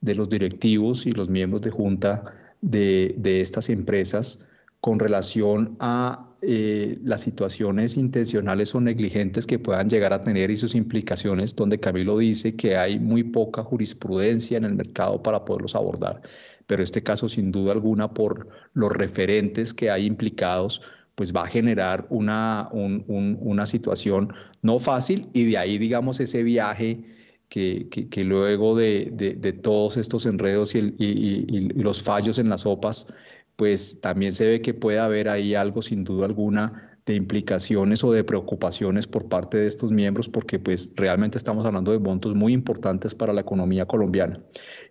de los directivos y los miembros de junta de, de estas empresas con relación a eh, las situaciones intencionales o negligentes que puedan llegar a tener y sus implicaciones, donde Camilo dice que hay muy poca jurisprudencia en el mercado para poderlos abordar. Pero este caso, sin duda alguna, por los referentes que hay implicados, pues va a generar una, una situación no fácil y de ahí, digamos, ese viaje que, luego de, de, todos estos enredos y, los fallos en las sopas, pues también se ve que puede haber ahí algo sin duda alguna de implicaciones o de preocupaciones por parte de estos miembros porque pues realmente estamos hablando de montos muy importantes para la economía colombiana.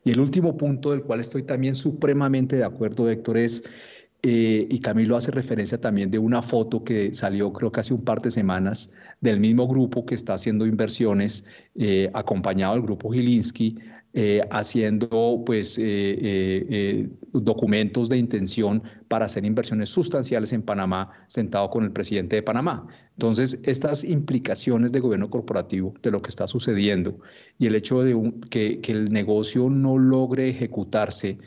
Y el último punto del cual estoy también supremamente de acuerdo, Héctor, es eh, y Camilo hace referencia también de una foto que salió creo que hace un par de semanas del mismo grupo que está haciendo inversiones, eh, acompañado del grupo Gilinski, eh, haciendo pues documentos de intención para hacer inversiones sustanciales en Panamá, sentado con el presidente de Panamá. Entonces, estas implicaciones de gobierno corporativo, de lo que está sucediendo y el hecho de que, que el negocio no logre ejecutarse,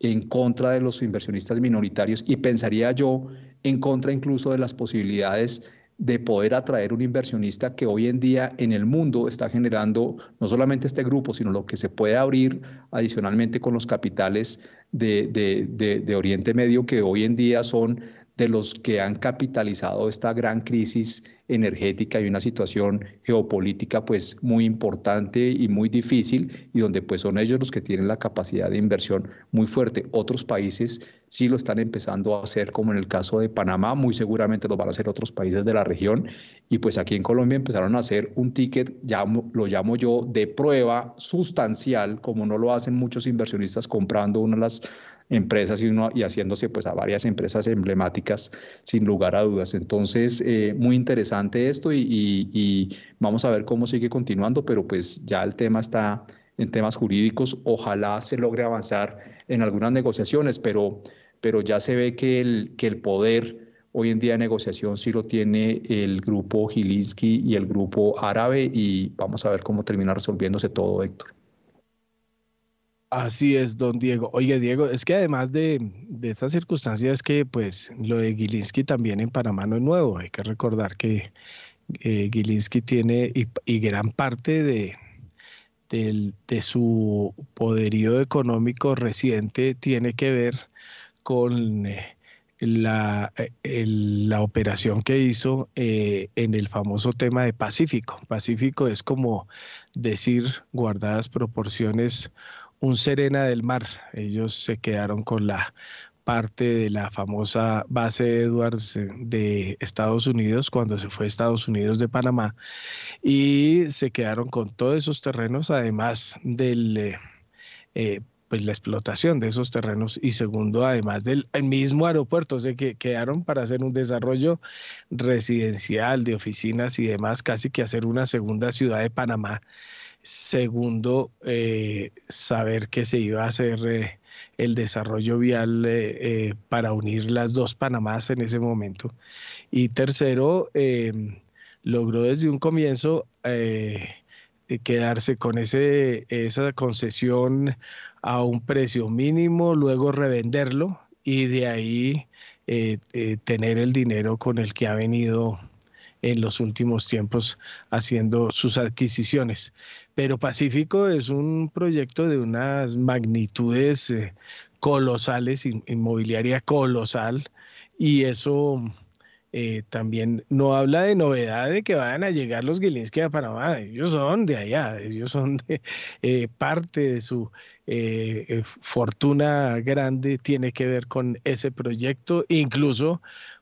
en contra de los inversionistas minoritarios y pensaría yo en contra incluso de las posibilidades de poder atraer un inversionista que hoy en día en el mundo está generando no solamente este grupo, sino lo que se puede abrir adicionalmente con los capitales de, de, de Oriente Medio, que hoy en día son de los que han capitalizado esta gran crisis energética y una situación geopolítica pues muy importante y muy difícil y donde pues son ellos los que tienen la capacidad de inversión muy fuerte. Otros países sí lo están empezando a hacer como en el caso de Panamá, muy seguramente lo van a hacer otros países de la región y pues aquí en Colombia empezaron a hacer un ticket, lo llamo yo, de prueba sustancial, como no lo hacen muchos inversionistas comprando una de las empresas y, uno, y haciéndose pues a varias empresas emblemáticas sin lugar a dudas. Entonces, eh, muy interesante esto y, vamos a ver cómo sigue continuando, pero pues ya el tema está en temas jurídicos. Ojalá se logre avanzar en algunas negociaciones, pero, pero ya se ve que el, que el poder hoy en día de negociación sí lo tiene el grupo Gilinski y el grupo árabe y vamos a ver cómo termina resolviéndose todo, Héctor. Así es, don Diego. Oye, Diego, es que además de, de esas circunstancias que pues lo de Gilinski también en Panamá no es nuevo. Hay que recordar que eh, Gilinski tiene y, gran parte de, de su poderío económico reciente tiene que ver con eh, la, eh, la, operación que hizo eh, en el famoso tema de Pacífico. Pacífico es como decir, guardadas proporciones, un Serena del Mar. Ellos se quedaron con la parte de la famosa base Edwards eh, de Estados Unidos cuando se fue a Estados Unidos de Panamá y se quedaron con todos esos terrenos, además del... Eh, eh, pues la explotación de esos terrenos y segundo, además del mismo aeropuerto, o que quedaron para hacer un desarrollo residencial de oficinas y demás, casi que hacer una segunda ciudad de Panamá Segundo, eh, saber que se iba a hacer eh, el desarrollo vial eh, para unir las dos Panamás en ese momento. Y tercero, em, logró desde un comienzo quedarse con ese, esa concesión a un precio mínimo, luego revenderlo y de ahí tener el dinero con el que ha venido en los últimos tiempos haciendo sus adquisiciones. Pero Pacífico es un proyecto de unas magnitudes eh, colosales, inmobiliaria colosal, y eso eh, también no habla de novedad de que vayan a llegar los Gilinski a Panamá. Ellos son de allá, ellos son de eh, parte de su fortuna grande, tiene que ver con ese proyecto, incluso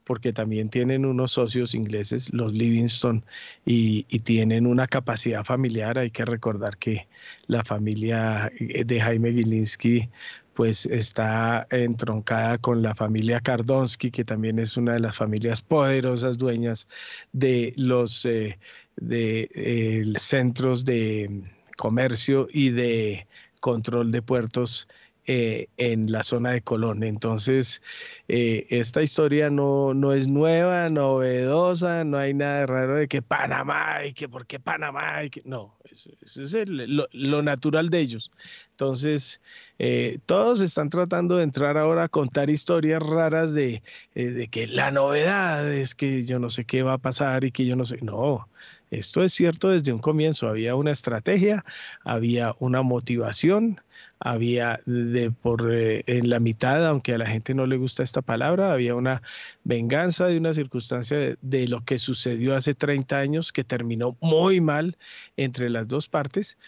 porque también tienen unos socios ingleses, los Livingston, y, tienen una capacidad familiar. Hay que recordar que la familia eh, de Jaime Gilinski pues está entroncada con la familia Kardonsky, que también es una de las familias poderosas dueñas de los eh, de, centros de comercio y de control de puertos eh, en la zona de Colón. Entonces, eh, esta historia no, no es nueva, novedosa, no hay nada raro de que Panamá y que por qué Panamá y que no, eso, es lo, natural de ellos. Entonces, eh, todos están tratando de entrar ahora a contar historias raras de, de que la novedad es que yo no sé qué va a pasar y que yo no sé, no. Esto es cierto desde un comienzo. Había una estrategia, había una motivación, había de por eh, en la mitad, aunque a la gente no le gusta esta palabra, había una venganza de una circunstancia de, lo que sucedió hace 30 años que terminó muy mal entre las dos partes.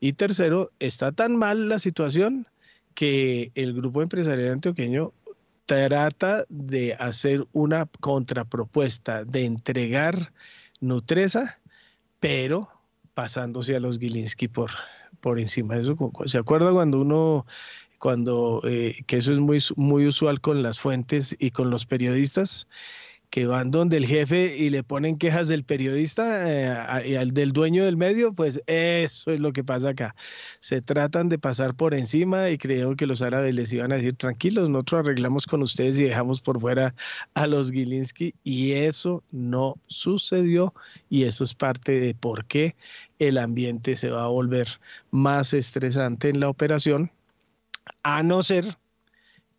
Y tercero, está tan mal la situación que el grupo empresarial antioqueño trata de hacer una contrapropuesta, de entregar Nutresa pero pasándose a los Gilinski por, por encima de eso. ¿Se acuerda cuando uno, cuando, eh, que eso es muy, muy usual con las fuentes y con los periodistas? Que van donde el jefe y le ponen quejas del periodista eh, y al del dueño del medio, pues eso es lo que pasa acá. Se tratan de pasar por encima y creyeron que los árabes les iban a decir, tranquilos, nosotros arreglamos con ustedes y dejamos por fuera a los Gilinski y eso no sucedió y eso es parte de por qué el ambiente se va a volver más estresante en la operación, a no ser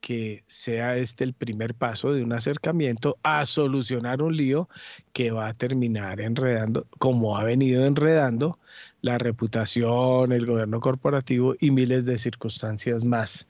que sea este el primer paso de un acercamiento a solucionar un lío que va a terminar enredando, como ha venido enredando, la reputación, el gobierno corporativo y miles de circunstancias más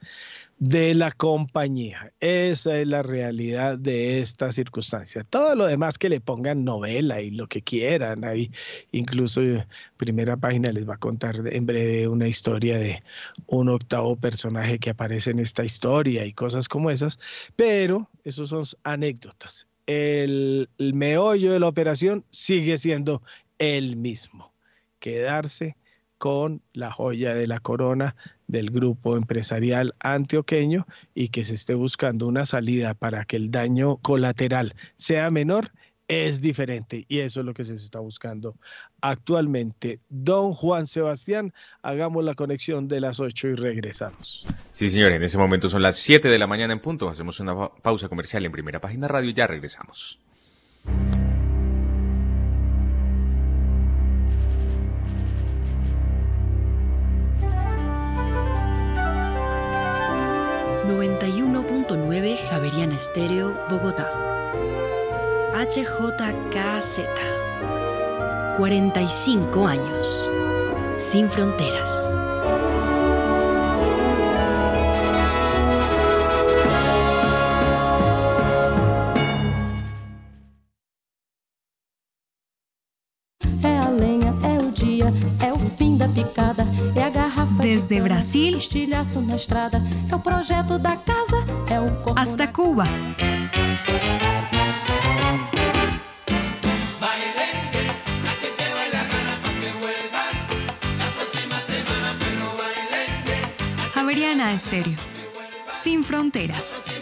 de la compañía. Esa es la realidad de esta circunstancia. Todo lo demás que le pongan novela y lo que quieran, ahí incluso eh, primera página les va a contar en breve una historia de un octavo personaje que aparece en esta historia y cosas como esas, pero esos son anécdotas. el meollo de la operación sigue siendo el mismo, quedarse con la joya de la corona del grupo empresarial antioqueño y que se esté buscando una salida para que el daño colateral sea menor es diferente y eso es lo que se está buscando actualmente. Don Juan Sebastián, hagamos la conexión de las 8 y regresamos. Sí, señor, en ese momento son las 7 de la mañana en punto. Hacemos una pausa comercial en primera página radio y ya regresamos. Javeriana Estéreo, Bogotá. HJKZ. 45 años. Sin fronteras. Brasil hasta Cuba. Javeriana Estéreo. Sin fronteras.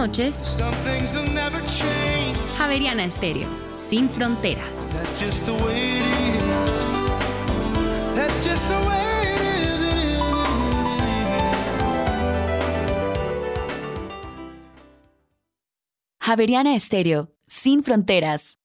Noches, Javeriana Estéreo, sin fronteras. Javeriana Estéreo, sin fronteras.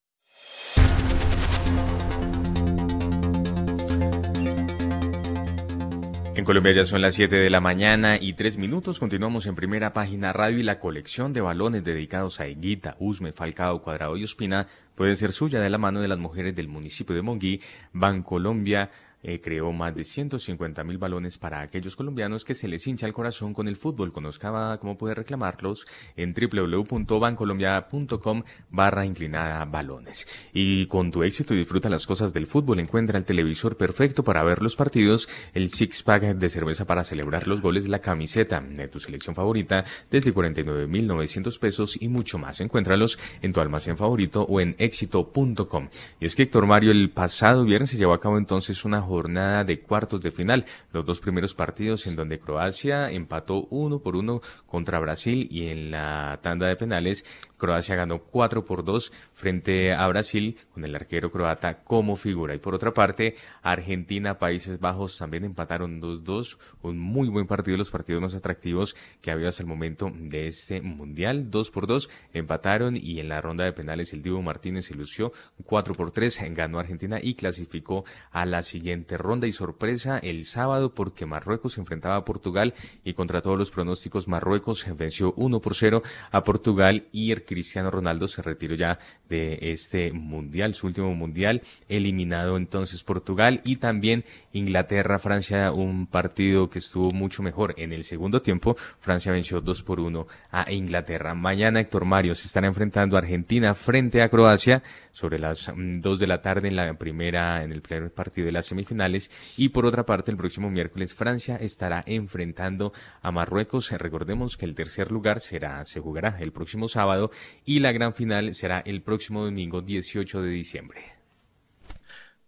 En Colombia ya son las 7 de la mañana y 3 minutos. Continuamos en primera página radio y la colección de balones dedicados a Eguita, Usme, Falcao, Cuadrado y Ospina puede ser suya de la mano de las mujeres del municipio de Monguí, Bancolombia, eh, creó más de 150 mil balones para aquellos colombianos que se les hincha el corazón con el fútbol. Conozca cómo puede reclamarlos en www.bancolombia.com barra inclinada balones. Y con tu éxito disfruta las cosas del fútbol. Encuentra el televisor perfecto para ver los partidos, el six pack de cerveza para celebrar los goles, la camiseta de tu selección favorita desde 49.900 pesos y mucho más. Encuéntralos en tu almacén favorito o en éxito.com. Y es que Héctor Mario el pasado viernes se llevó a cabo entonces una jornada jornada de cuartos de final. Los dos primeros partidos en donde Croacia empató uno por uno contra Brasil y en la tanda de penales Croacia ganó 4 por 2 frente a Brasil con el arquero croata como figura. Y por otra parte, Argentina, Países Bajos también empataron 2-2. Un muy buen partido, los partidos más atractivos que había hasta el momento de este mundial. 2 por 2 empataron y en la ronda de penales el Divo Martínez se lució 4 por 3. Ganó Argentina y clasificó a la siguiente ronda. Y sorpresa el sábado porque Marruecos se enfrentaba a Portugal y contra todos los pronósticos Marruecos venció 1 por 0 a Portugal y Cristiano Ronaldo se retiró ya de este mundial, su último mundial, eliminado entonces Portugal y también Inglaterra, Francia, un partido que estuvo mucho mejor en el segundo tiempo. Francia venció 2 por 1 a Inglaterra. Mañana Héctor Mario se estará enfrentando a Argentina frente a Croacia sobre las 2 mm, de la tarde en la primera, en el primer partido de las semifinales. Y por otra parte, el próximo miércoles Francia estará enfrentando a Marruecos. Recordemos que el tercer lugar será, se jugará el próximo sábado y la gran final será el próximo domingo 18 de diciembre.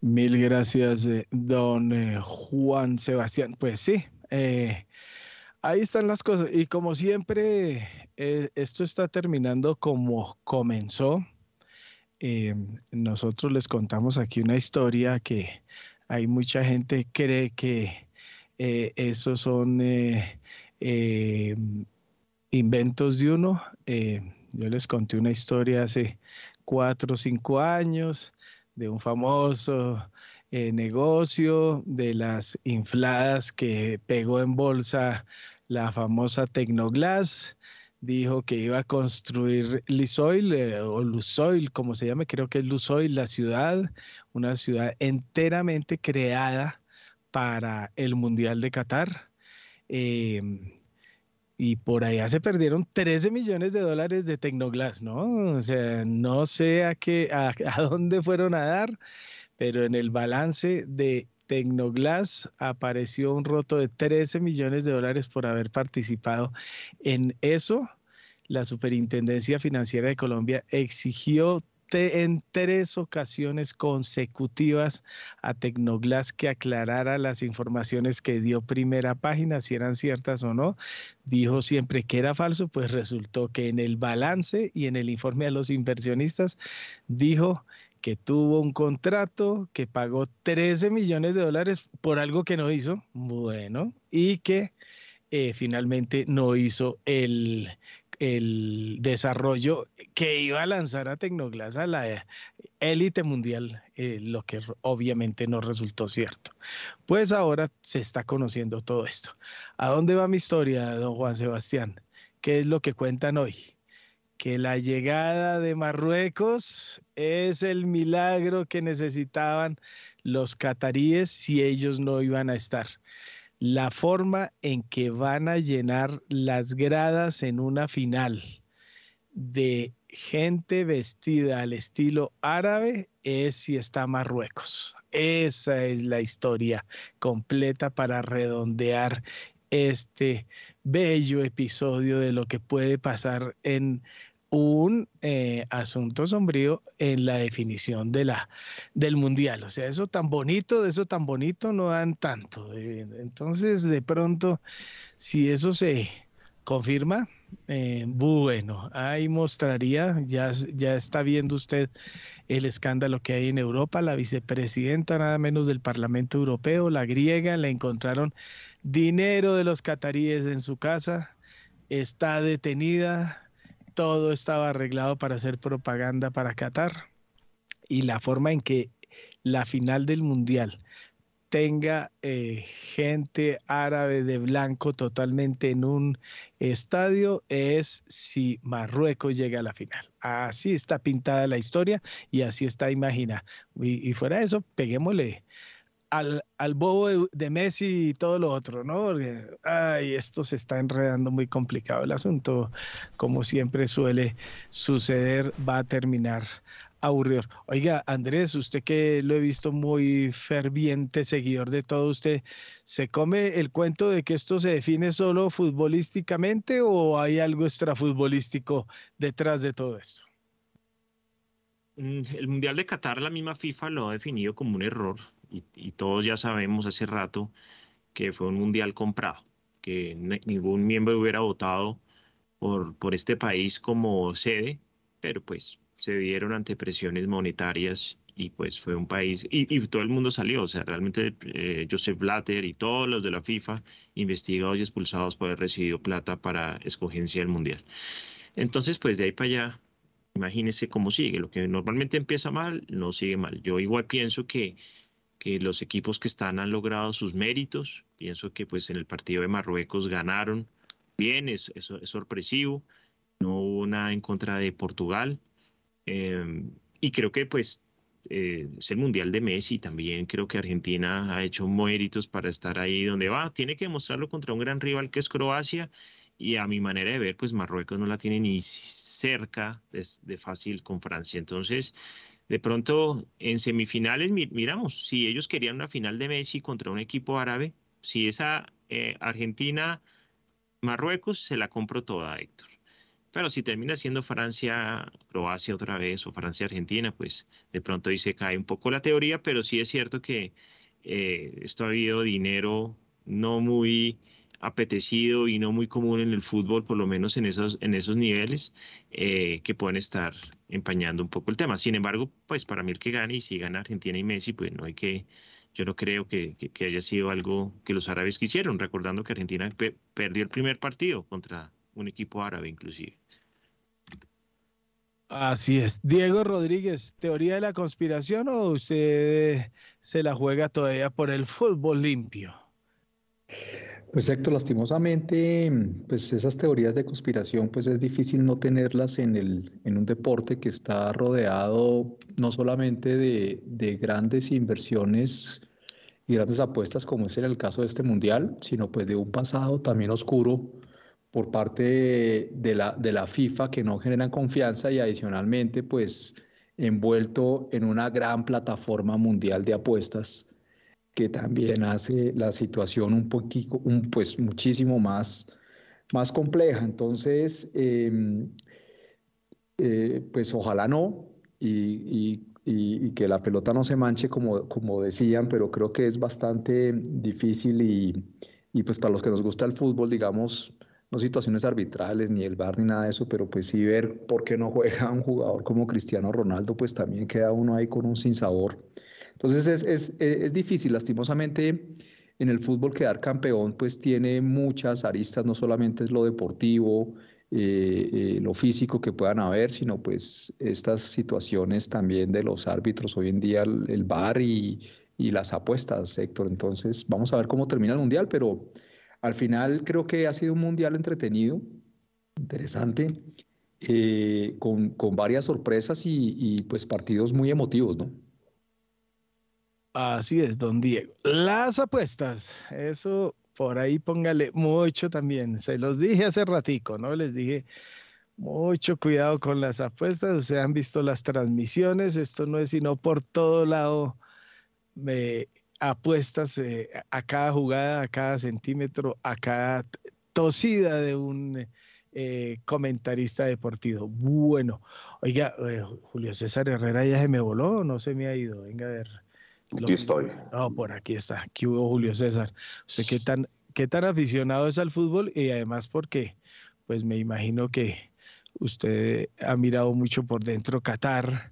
Mil gracias, eh, don eh, Juan Sebastián. Pues sí, eh, ahí están las cosas. Y como siempre, esto está terminando como comenzó. nosotros les contamos aquí una historia que hay mucha gente cree que esos son inventos de uno. Yo les conté una historia hace cuatro o cinco años de un famoso eh, negocio, de las infladas que pegó en bolsa la famosa Tecnoglass. Dijo que iba a construir Lisoil eh, o Lusoil, como se llame, creo que es Lusoil, la ciudad, una ciudad enteramente creada para el Mundial de Qatar. Eh, y por allá se perdieron 13 millones de dólares de Tecnoglass, ¿no? O sea, no sé a, qué, a, dónde fueron a dar, pero en el balance de Tecnoglass apareció un roto de 13 millones de dólares por haber participado en eso. La Superintendencia Financiera de Colombia exigió en tres ocasiones consecutivas a Tecnoglass que aclarara las informaciones que dio primera página, si eran ciertas o no. Dijo siempre que era falso, pues resultó que en el balance y en el informe a los inversionistas dijo que tuvo un contrato, que pagó 13 millones de dólares por algo que no hizo, bueno, y que eh, finalmente no hizo el, el desarrollo que iba a lanzar a Tecnoglass a la élite mundial, eh, lo que obviamente no resultó cierto. Pues ahora se está conociendo todo esto. ¿A dónde va mi historia, don Juan Sebastián? ¿Qué es lo que cuentan hoy? Que la llegada de Marruecos es el milagro que necesitaban los cataríes si ellos no iban a estar la forma en que van a llenar las gradas en una final de gente vestida al estilo árabe es si está Marruecos. Esa es la historia completa para redondear este bello episodio de lo que puede pasar en un eh, asunto sombrío en la definición de la, del mundial. O sea, eso tan bonito, de eso tan bonito no dan tanto. Eh, entonces, de pronto, si eso se confirma, eh, bueno, ahí mostraría, ya, ya está viendo usted el escándalo que hay en Europa, la vicepresidenta nada menos del Parlamento Europeo, la griega, le encontraron dinero de los cataríes en su casa, está detenida, todo estaba arreglado para hacer propaganda para Qatar y la forma en que la final del mundial tenga eh, gente árabe de blanco totalmente en un estadio es si Marruecos llega a la final. Así está pintada la historia y así está imaginada. Y, y fuera de eso, peguémosle al, al bobo de, Messi y todo lo otro, ¿no? Porque, ay, esto se está enredando muy complicado el asunto, como siempre suele suceder, va a terminar aburrido. Oiga, Andrés, usted que lo he visto muy ferviente seguidor de todo, ¿usted se come el cuento de que esto se define solo futbolísticamente o hay algo extrafutbolístico detrás de todo esto? Mm, el Mundial de Qatar, la misma FIFA lo ha definido como un error y, todos ya sabemos hace rato que fue un mundial comprado, que ningún miembro hubiera votado por, por este país como sede, pero pues se dieron ante presiones monetarias y pues fue un país, y, todo el mundo salió, o sea, realmente eh, Joseph Blatter y todos los de la FIFA investigados y expulsados por haber recibido plata para escogencia del Mundial. Entonces, pues de ahí para allá, imagínense cómo sigue, lo que normalmente empieza mal, no sigue mal. Yo igual pienso que que los equipos que están han logrado sus méritos. Pienso que pues en el partido de Marruecos ganaron bien, es, es, sorpresivo. No hubo nada en contra de Portugal. Em, y creo que pues eh, es el Mundial de Messi. También creo que Argentina ha hecho méritos para estar ahí donde va. Tiene que demostrarlo contra un gran rival que es Croacia. Y a mi manera de ver, pues Marruecos no la tiene ni cerca de, de fácil con Francia. Entonces, de pronto en semifinales miramos, si ellos querían una final de Messi contra un equipo árabe, si esa eh, Argentina, Marruecos, se la compro toda, Héctor. Pero si termina siendo Francia, Croacia otra vez o Francia, Argentina, pues de pronto ahí se cae un poco la teoría, pero sí es cierto que eh, esto ha habido dinero no muy apetecido y no muy común en el fútbol, por lo menos en esos, en esos niveles, eh, que pueden estar empañando un poco el tema. Sin embargo, pues para mí el que gane y si gana Argentina y Messi, pues no hay que, yo no creo que, que, haya sido algo que los árabes quisieron, recordando que Argentina perdió el primer partido contra un equipo árabe inclusive. Así es. Diego Rodríguez, ¿teoría de la conspiración o usted se la juega todavía por el fútbol limpio? Pues Héctor, lastimosamente, pues esas teorías de conspiración, pues es difícil no tenerlas en, el, en un deporte que está rodeado no solamente de, de grandes inversiones y grandes apuestas, como es en el caso de este mundial, sino pues de un pasado también oscuro por parte de la, de la FIFA que no generan confianza y adicionalmente pues envuelto en una gran plataforma mundial de apuestas que también hace la situación un poquito, un, pues muchísimo más, más compleja. Entonces, em, eh, pues ojalá no, y, que la pelota no se manche como, como decían, pero creo que es bastante difícil y, pues para los que nos gusta el fútbol, digamos, no situaciones arbitrales, ni el bar, ni nada de eso, pero pues sí ver por qué no juega un jugador como Cristiano Ronaldo, pues también queda uno ahí con un sinsabor. Entonces es, es, es difícil, lastimosamente en el fútbol quedar campeón pues tiene muchas aristas, no solamente es lo deportivo, eh, eh, lo físico que puedan haber, sino pues estas situaciones también de los árbitros hoy en día, el, VAR y, y, las apuestas, Héctor. Entonces vamos a ver cómo termina el Mundial, pero al final creo que ha sido un Mundial entretenido, interesante, eh, con, con, varias sorpresas y, y pues partidos muy emotivos, ¿no? Así es, don Diego. Las apuestas, eso por ahí póngale mucho también. Se los dije hace ratico, ¿no? Les dije, Mucho cuidado con las apuestas. Ustedes han visto las transmisiones. Esto no es sino por todo lado me apuestas eh, a cada jugada, a cada centímetro, a cada tosida de un eh, comentarista deportivo. Bueno, oiga, eh, Julio César Herrera ya se me voló, no se me ha ido. Venga a ver. Aquí estoy. No, por aquí está. Aquí hubo Julio César. ¿Usted qué tan, qué tan aficionado es al fútbol? Y además, porque, pues me imagino que usted ha mirado mucho por dentro Qatar,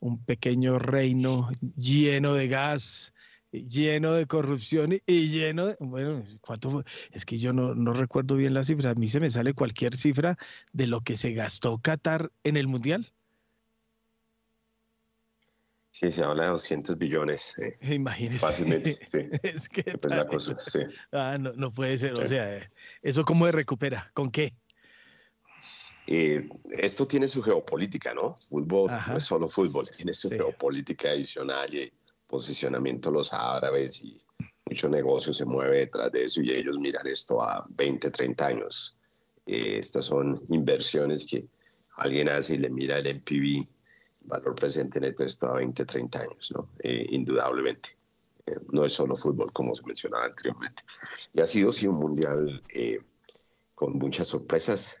un pequeño reino lleno de gas, lleno de corrupción y, lleno de, bueno, ¿cuánto fue? Es que yo no, no recuerdo bien la cifra, a mí se me sale cualquier cifra de lo que se gastó Qatar en el Mundial. Sí, se habla de 200 billones. Eh, Imagínese. Fácilmente, sí. es que la cosa, sí. ah, no, no, puede ser, o sea, eh, ¿eso cómo se recupera? ¿Con qué? Eh, esto tiene su geopolítica, ¿no? Fútbol no es solo fútbol, tiene su geopolítica adicional y posicionamiento de los árabes y mucho negocio se mueve detrás de eso y ellos miran esto a 20, 30 años. Eh, estas son inversiones que alguien hace y le mira el MPV, valor presente neto esto a 20, 30 años, ¿no? Eh, indudablemente. no es solo fútbol, como se mencionaba anteriormente. Y ha sido, sí, un mundial con muchas sorpresas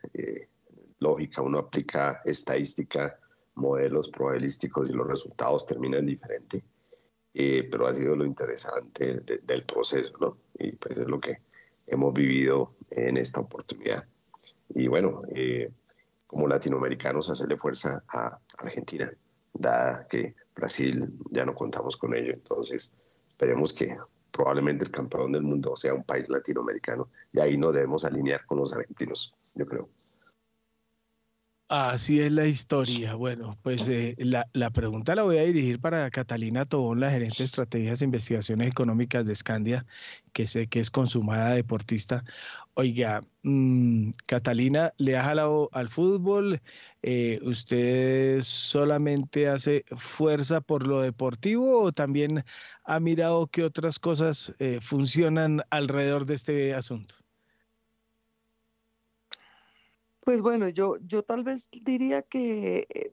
lógica, uno aplica estadística, modelos probabilísticos y los resultados terminan diferente. Eh, pero ha sido lo interesante del proceso, ¿no? Y pues es lo que hemos vivido en esta oportunidad. Y bueno, eh, como latinoamericanos, hacerle fuerza a Argentina, dada que Brasil ya no contamos con ello. Entonces, esperemos que probablemente el campeón del mundo sea un país latinoamericano y ahí nos debemos alinear con los argentinos, yo creo. Así es la historia. Bueno, pues eh, la, la, pregunta la voy a dirigir para Catalina Tobón, la gerente de estrategias e investigaciones económicas de Scandia, que sé que es consumada deportista. Oiga, mm, Catalina, ¿le ha jalado al fútbol? Eh, ¿Usted solamente hace fuerza por lo deportivo o también ha mirado que otras cosas eh, funcionan alrededor de este asunto? Pues bueno, yo, yo tal vez diría que eh,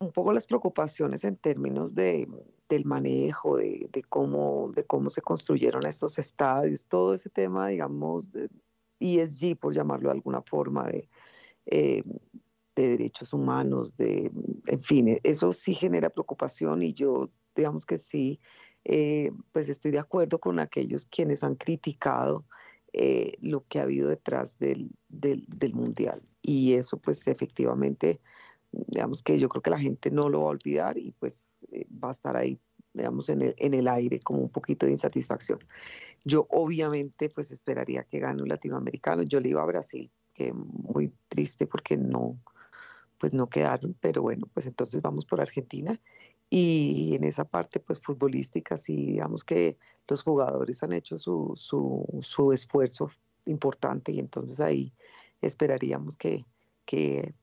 un poco las preocupaciones en términos de, del manejo, de, de, cómo, de cómo se construyeron estos estadios, todo ese tema, digamos, de ESG, por llamarlo de alguna forma, de, eh, de derechos humanos, de, en fin, e, eso sí genera preocupación y yo, digamos que sí, eh, pues estoy de acuerdo con aquellos quienes han criticado lo que ha habido detrás del, del Mundial y eso pues efectivamente, digamos que yo creo que la gente no lo va a olvidar y pues eh, va a estar ahí, digamos, en el, en el aire como un poquito de insatisfacción. Yo obviamente pues esperaría que gane un latinoamericano, yo le iba a Brasil, que muy triste porque no, pues no quedaron, pero bueno, pues entonces vamos por Argentina y en esa parte pues futbolística sí digamos que los jugadores han hecho su, su, su esfuerzo importante y entonces ahí esperaríamos que, que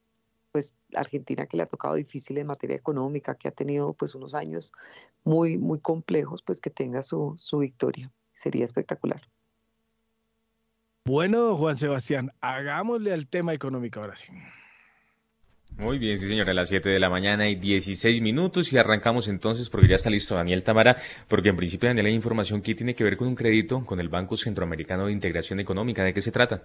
pues Argentina que le ha tocado difícil en materia económica, que ha tenido pues unos años muy, muy complejos, pues que tenga su, su victoria. Sería espectacular. Bueno, Juan Sebastián, hagámosle al tema económico ahora sí. Muy bien, sí señor, a las 7 de la mañana y 16 minutos y arrancamos entonces porque ya está listo Daniel Tamara, porque en principio Daniel hay información que tiene que ver con un crédito con el Banco Centroamericano de Integración Económica. ¿De qué se trata?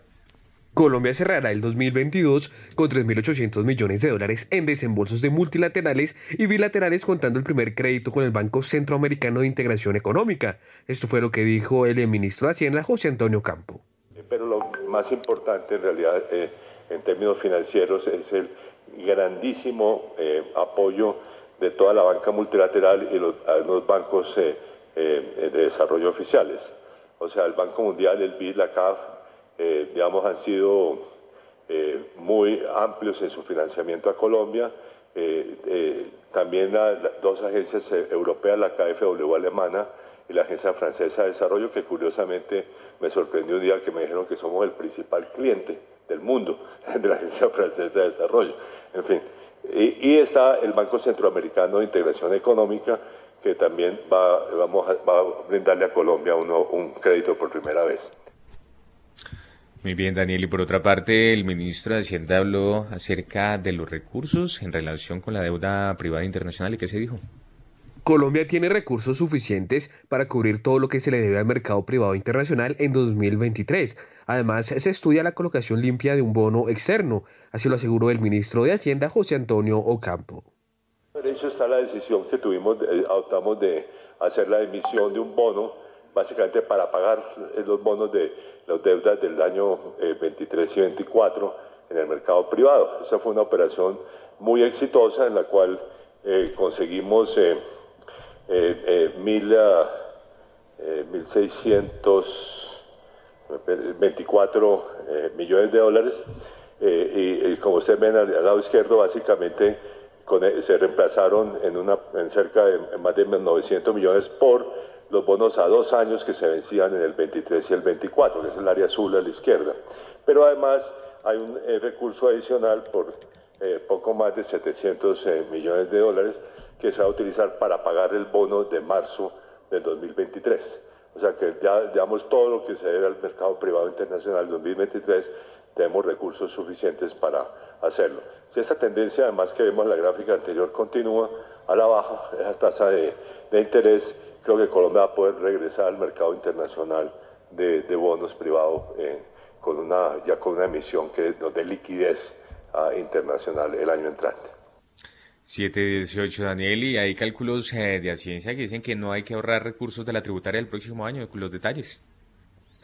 Colombia cerrará el 2022 con 3.800 millones de dólares en desembolsos de multilaterales y bilaterales contando el primer crédito con el Banco Centroamericano de Integración Económica. Esto fue lo que dijo el ministro de Hacienda, José Antonio Campo. Pero lo más importante en realidad eh, en términos financieros es el grandísimo eh, apoyo de toda la banca multilateral y los, bancos eh, de desarrollo oficiales. O sea, el Banco Mundial, el BID, la CAF, eh, digamos, han sido eh, muy amplios en su financiamiento a Colombia. Eh, también las dos agencias europeas, la KfW alemana y la Agencia Francesa de Desarrollo, que curiosamente me sorprendió un día que me dijeron que somos el principal cliente del mundo de la Agencia Francesa de Desarrollo. En fin, y, está el Banco Centroamericano de Integración Económica, que también va, vamos a, va a brindarle a Colombia un crédito por primera vez. Muy bien, Daniel. Y por otra parte, el ministro de Hacienda habló acerca de los recursos en relación con la deuda privada internacional. ¿Y qué se dijo? Colombia tiene recursos suficientes para cubrir todo lo que se le debe al mercado privado internacional en 2023. Además, se estudia la colocación limpia de un bono externo, así lo aseguró el ministro de Hacienda, José Antonio Ocampo. Por eso está la decisión que tuvimos, adoptamos de hacer la emisión de un bono básicamente para pagar los bonos de las deudas del año 23 eh, y 24 en el mercado privado. Esa fue una operación muy exitosa en la cual eh, conseguimos eh, eh mil, 1.624 millones de dólares y, como ustedes ven al, lado izquierdo, básicamente e, se reemplazaron en, una, en cerca de más de 900 millones por los bonos a dos años que se vencían en el 23 y el 24, que es el área azul a la izquierda. Pero además hay un eh, recurso adicional por eh, poco más de 700 eh, millones de dólares que se va a utilizar para pagar el bono de marzo del 2023. O sea que ya, digamos, todo lo que se debe al mercado privado internacional 2023, tenemos recursos suficientes para hacerlo. Si esta tendencia, además que vemos en la gráfica anterior, continúa a la baja, esa tasa de, de interés creo que Colombia va a poder regresar al mercado internacional de, bonos privados eh, con una, ya con una emisión que nos dé liquidez ah, internacional el año entrante. 718, Daniel, y hay cálculos eh, de ciencia que dicen que no hay que ahorrar recursos de la tributaria del próximo año, con los detalles.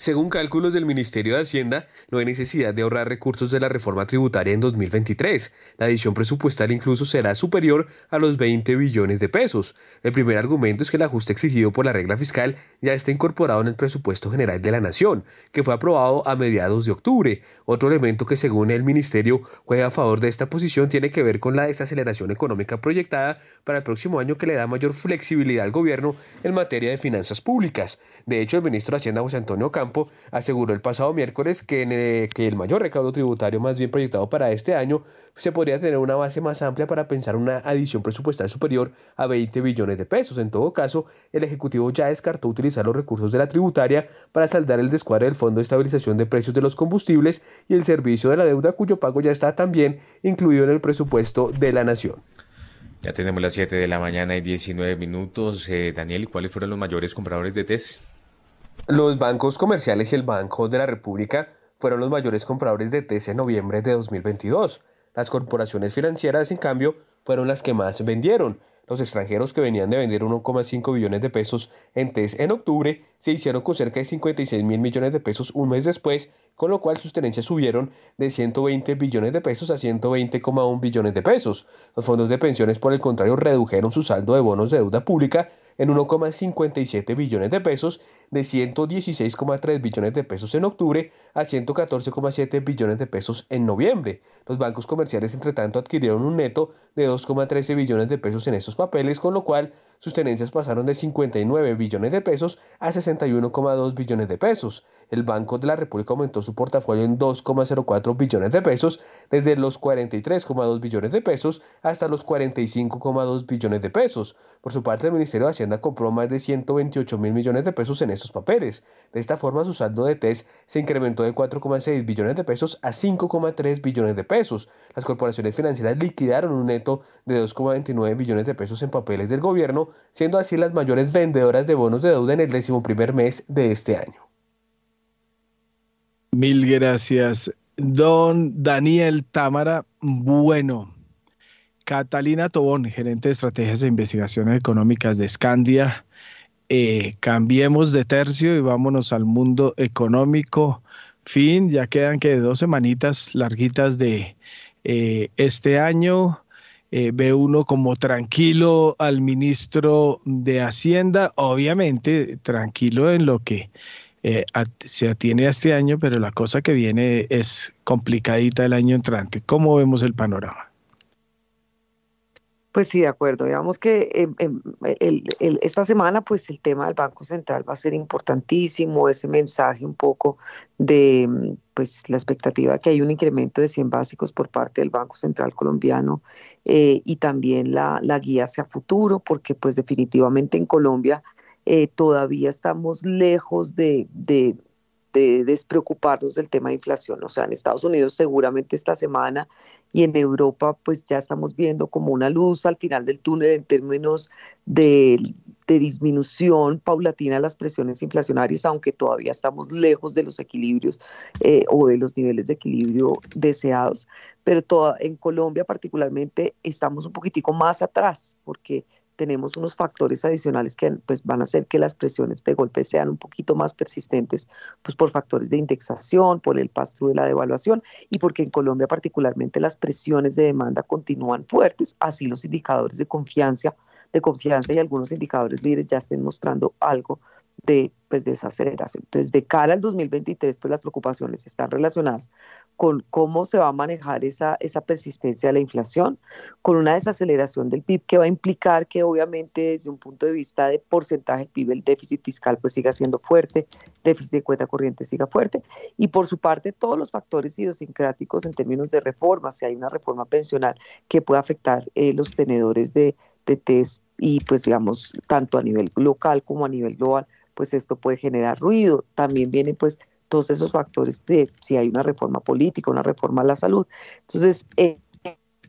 Según cálculos del Ministerio de Hacienda, no hay necesidad de ahorrar recursos de la reforma tributaria en 2023. La adición presupuestal incluso será superior a los 20 billones de pesos. El primer argumento es que el ajuste exigido por la regla fiscal ya está incorporado en el presupuesto general de la Nación, que fue aprobado a mediados de octubre. Otro elemento que según el Ministerio juega a favor de esta posición tiene que ver con la desaceleración económica proyectada para el próximo año que le da mayor flexibilidad al gobierno en materia de finanzas públicas. De hecho, el ministro de Hacienda José Antonio Campos aseguró el pasado miércoles que, el, que el mayor recaudo tributario más bien proyectado para este año se podría tener una base más amplia para pensar una adición presupuestal superior a 20 billones de pesos. En todo caso, el Ejecutivo ya descartó utilizar los recursos de la tributaria para saldar el descuadre del Fondo de Estabilización de Precios de los Combustibles y el servicio de la deuda cuyo pago ya está también incluido en el presupuesto de la Nación. Ya tenemos las 7 de la mañana y 19 minutos. Eh, Daniel, ¿y cuáles fueron los mayores compradores de TES? Los bancos comerciales y el Banco de la República fueron los mayores compradores de TES en noviembre de 2022. Las corporaciones financieras, en cambio, fueron las que más vendieron. Los extranjeros que venían de vender 1,5 billones de pesos en TES en octubre se hicieron con cerca de 56 mil millones de pesos un mes después, con lo cual sus tenencias subieron de 120 billones de pesos a 120,1 billones de pesos. Los fondos de pensiones, por el contrario, redujeron su saldo de bonos de deuda pública en 1,57 billones de pesos, de 116,3 billones de pesos en octubre a 114,7 billones de pesos en noviembre. Los bancos comerciales, entre tanto, adquirieron un neto de 2,13 billones de pesos en estos papeles, con lo cual sus tenencias pasaron de 59 billones de pesos a 61,2 billones de pesos. El Banco de la República aumentó su portafolio en 2,04 billones de pesos, desde los 43,2 billones de pesos hasta los 45,2 billones de pesos. Por su parte, el Ministerio de Hacienda compró más de 128 mil millones de pesos en estos papeles. De esta forma, su saldo de TES se incrementó de 4,6 billones de pesos a 5,3 billones de pesos. Las corporaciones financieras liquidaron un neto de 2,29 billones de pesos en papeles del gobierno, siendo así las mayores vendedoras de bonos de deuda en el décimo primer mes de este año. Mil gracias. Don Daniel Támara, bueno. Catalina Tobón, gerente de estrategias e investigaciones económicas de Scandia. Eh, cambiemos de tercio y vámonos al mundo económico. Fin, ya quedan que dos semanitas larguitas de eh, este año. Eh, ve uno como tranquilo al ministro de Hacienda, obviamente tranquilo en lo que eh, se atiene a este año, pero la cosa que viene es complicadita el año entrante. ¿Cómo vemos el panorama? Pues sí, de acuerdo. Digamos que em, em, esta semana, pues el tema del Banco Central va a ser importantísimo, ese mensaje un poco de mm, pues la expectativa que hay un incremento de 100 básicos por parte del Banco Central colombiano eh, y también la, la guía hacia futuro, porque pues definitivamente en Colombia eh, todavía estamos lejos de, de despreocuparnos del tema de inflación. O sea, en Estados Unidos seguramente esta semana y en Europa pues ya estamos viendo como una luz al final del túnel en términos de, disminución paulatina de las presiones inflacionarias, aunque todavía estamos lejos de los equilibrios eh, o de los niveles de equilibrio deseados. Pero en Colombia particularmente estamos un poquitico más atrás porque tenemos unos factores adicionales que pues, van a hacer que las presiones de golpe sean un poquito más persistentes, pues por factores de indexación, por el paso de la devaluación y porque en Colombia particularmente las presiones de demanda continúan fuertes, así los indicadores de confianza, de confianza y algunos indicadores líderes ya estén mostrando algo de pues, desaceleración. Entonces, de cara al 2023, pues las preocupaciones están relacionadas con cómo se va a manejar esa, esa persistencia de la inflación, con una desaceleración del PIB que va a implicar que obviamente desde un punto de vista de porcentaje del PIB el déficit fiscal pues siga siendo fuerte, déficit de cuenta corriente siga fuerte, y por su parte todos los factores idiosincráticos en términos de reforma, si hay una reforma pensional que pueda afectar eh, los tenedores de, de test y pues digamos tanto a nivel local como a nivel global, pues esto puede generar ruido. También vienen pues todos esos factores de si hay una reforma política, una reforma a la salud. Entonces, eh,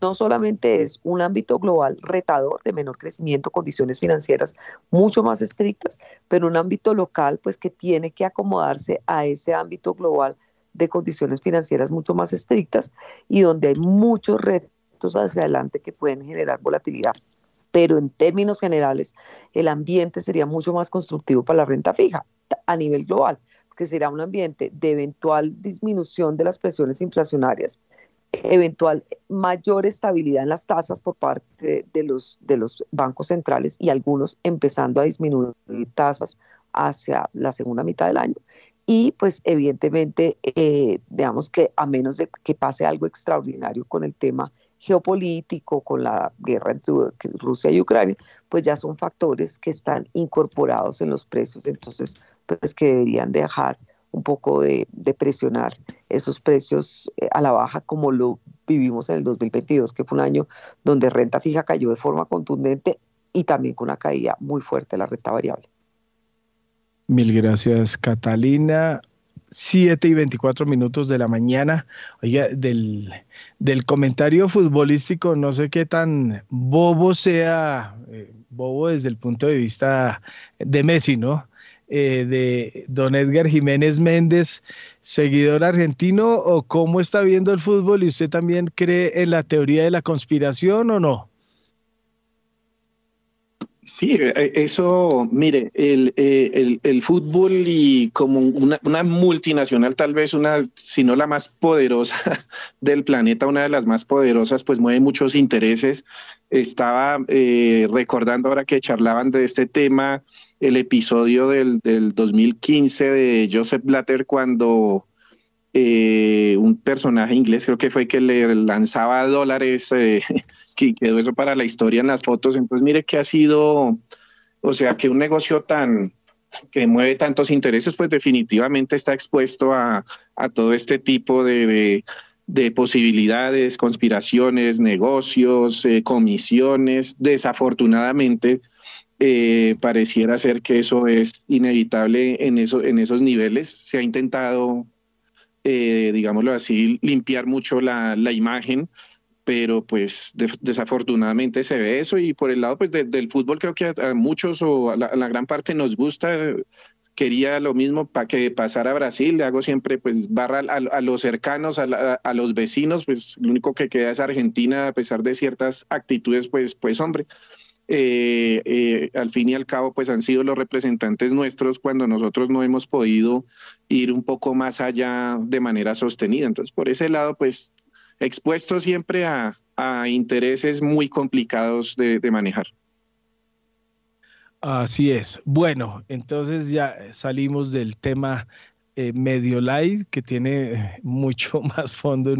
no solamente es un ámbito global retador de menor crecimiento, condiciones financieras mucho más estrictas, pero un ámbito local pues que tiene que acomodarse a ese ámbito global de condiciones financieras mucho más estrictas y donde hay muchos retos hacia adelante que pueden generar volatilidad pero en términos generales el ambiente sería mucho más constructivo para la renta fija a nivel global, porque será un ambiente de eventual disminución de las presiones inflacionarias, eventual mayor estabilidad en las tasas por parte de los, de los bancos centrales y algunos empezando a disminuir tasas hacia la segunda mitad del año. Y pues evidentemente, eh, digamos que a menos de que pase algo extraordinario con el tema geopolítico, con la guerra entre Rusia y Ucrania, pues ya son factores que están incorporados en los precios, entonces pues que deberían dejar un poco de, presionar esos precios eh, a la baja como lo vivimos en el 2022, que fue un año donde renta fija cayó de forma contundente y también con una caída muy fuerte de la renta variable. Mil gracias, Catalina. 7 y 24 minutos de la mañana. Oiga, del, del comentario futbolístico, no sé qué tan bobo sea, eh, bobo desde el punto de vista de Messi, ¿no? Eh, de don Edgar Jiménez Méndez, seguidor argentino, o cómo está viendo el fútbol y usted también cree en la teoría de la conspiración o no? Sí, eh, eh, eso, mire, el, eh, el, fútbol y como una, multinacional, tal vez una, si no la más poderosa del planeta, una de las más poderosas, pues mueve muchos intereses. Estaba recordando ahora que charlaban de este tema, el episodio del, del 2015 de Joseph Blatter cuando un personaje inglés, creo que fue que le lanzaba dólares que quedó eso para la historia en las fotos. Entonces, mire que ha sido, o sea, que un negocio tan que mueve tantos intereses, pues definitivamente está expuesto a, todo este tipo de, posibilidades, conspiraciones, negocios, eh, comisiones. Desafortunadamente, eh, pareciera ser que eso es inevitable en, en esos niveles. Se ha intentado, eh, digámoslo así, limpiar mucho la, la imagen pero pues desafortunadamente se ve eso y por el lado pues del fútbol creo que a, muchos o a la, gran parte nos gusta. Quería lo mismo para que pasara a Brasil le hago siempre pues barra a, los cercanos a, los vecinos pues lo único que queda es Argentina a pesar de ciertas actitudes pues pues hombre eh, eh, al fin y al cabo pues han sido los representantes nuestros cuando nosotros no hemos podido ir un poco más allá de manera sostenida entonces por ese lado pues expuesto siempre a, intereses muy complicados de, manejar. Así es. Bueno, entonces ya salimos del tema eh, medio light, que tiene mucho más fondo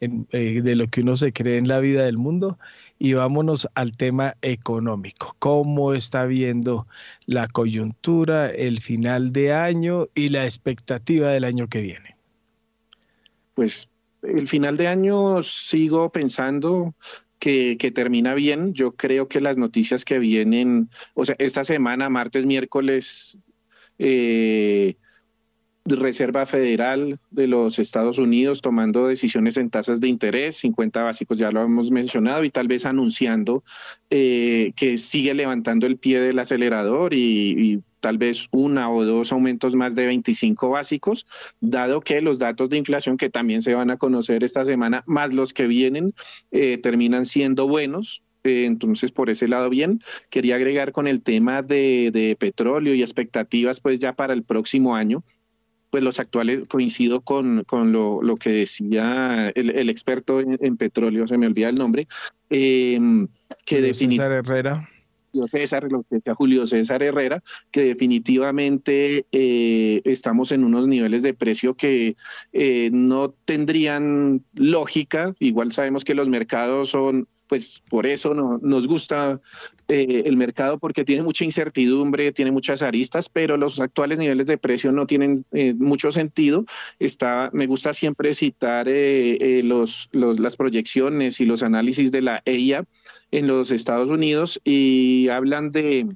eh, de lo que uno se cree en la vida del mundo, y vámonos al tema económico. ¿Cómo está viendo la coyuntura, el final de año y la expectativa del año que viene? Pues el final de año sigo pensando que, termina bien. Yo creo que las noticias que vienen, o sea, esta semana, martes, miércoles, eh, Reserva Federal de los Estados Unidos tomando decisiones en tasas de interés, 50 básicos ya lo hemos mencionado, y tal vez anunciando eh, que sigue levantando el pie del acelerador y, tal vez una o dos aumentos más de 25 básicos, dado que los datos de inflación que también se van a conocer esta semana, más los que vienen, eh, terminan siendo buenos, eh, entonces, por ese lado, bien. Quería agregar con el tema de, de, petróleo y expectativas, pues ya para el próximo año pues los actuales, coincido con, con lo, lo, que decía el, experto en, petróleo, se me olvida el nombre, eh, que definitivamente... Herrera. César, lo que decía Julio César Herrera, que definitivamente eh, estamos en unos niveles de precio que eh, no tendrían lógica. Igual sabemos que los mercados son pues por eso no, nos gusta eh, el mercado porque tiene mucha incertidumbre, tiene muchas aristas, pero los actuales niveles de precio no tienen eh, mucho sentido. Me gusta siempre citar eh, los, las proyecciones y los análisis de la EIA en los Estados Unidos y hablan de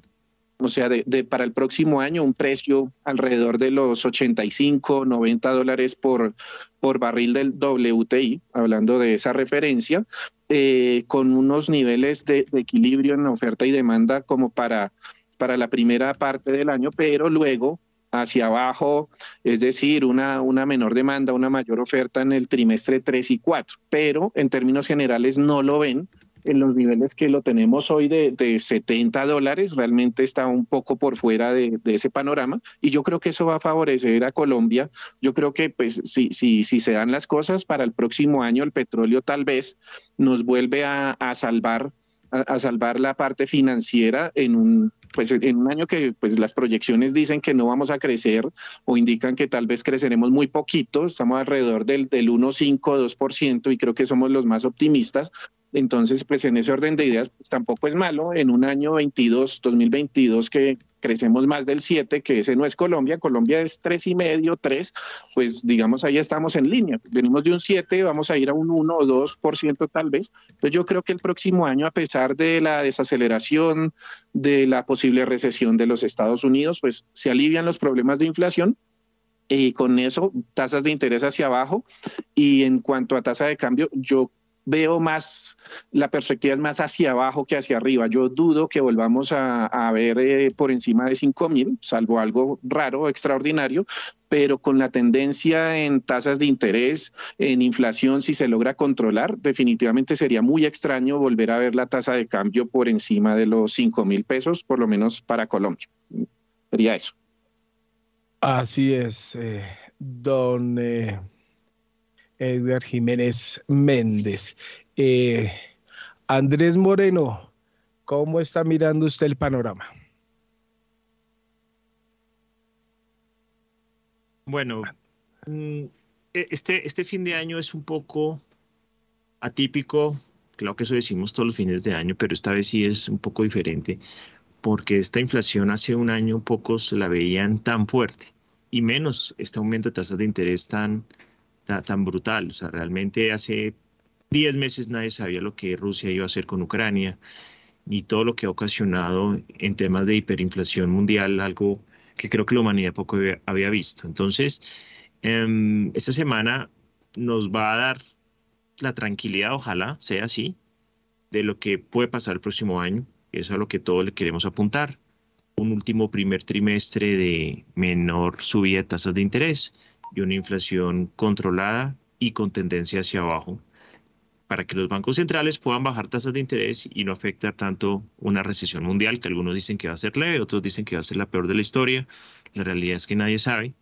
o sea, de, para el próximo año un precio alrededor de los 85, 90 dólares por, por barril del WTI, hablando de esa referencia, eh, con unos niveles de, equilibrio en oferta y demanda como para, para la primera parte del año, pero luego hacia abajo, es decir, una, una menor demanda, una mayor oferta en el trimestre 3 y 4, pero en términos generales no lo ven en los niveles que lo tenemos hoy de, de 70 dólares, realmente está un poco por fuera de, ese panorama y yo creo que eso va a favorecer a Colombia. Yo creo que pues si, si, si se dan las cosas para el próximo año el petróleo tal vez nos vuelve a, a salvar a, salvar la parte financiera en un pues en un año que pues las proyecciones dicen que no vamos a crecer o indican que tal vez creceremos muy poquito, estamos alrededor del, del 1,5, 2% y creo que somos los más optimistas, entonces, pues en ese orden de ideas pues, tampoco es malo. En un año 22, 2022 que crecemos más del 7, que ese no es Colombia, Colombia es tres y medio, 3, pues digamos ahí estamos en línea. Venimos de un 7, vamos a ir a un 1 o 2% tal vez. Pues yo creo que el próximo año, a pesar de la desaceleración, de la posible recesión de los Estados Unidos, pues se alivian los problemas de inflación, y con eso tasas de interés hacia abajo y en cuanto a tasa de cambio yo veo más, la perspectiva es más hacia abajo que hacia arriba. Yo dudo que volvamos a, ver eh, por encima de 5 mil, salvo algo raro, extraordinario, pero con la tendencia en tasas de interés, en inflación, si se logra controlar, definitivamente sería muy extraño volver a ver la tasa de cambio por encima de los 5 mil pesos, por lo menos para Colombia. Sería eso. Así es, eh, don... Eh, Edgar Jiménez Méndez. Eh, Andrés Moreno, ¿cómo está mirando usted el panorama? Bueno, mm, e, este, este fin de año es un poco atípico, claro que eso decimos todos los fines de año, pero esta vez sí es un poco diferente, porque esta inflación hace un año pocos la veían tan fuerte y menos este aumento de tasas de interés tan, tan brutal. O sea, realmente hace 10 meses nadie sabía lo que Rusia iba a hacer con Ucrania y todo lo que ha ocasionado en temas de hiperinflación mundial, algo que creo que la humanidad poco había visto. Entonces, em, esta semana nos va a dar la tranquilidad, ojalá sea así, de lo que puede pasar el próximo año. Eso es a lo que todos le queremos apuntar. Un último primer trimestre de menor subida de tasas de interés y una inflación controlada y con tendencia hacia abajo para que los bancos centrales puedan bajar tasas de interés y no afectar tanto una recesión mundial, que algunos dicen que va a ser leve, otros dicen que va a ser la peor de la historia. La realidad es que nadie sabe,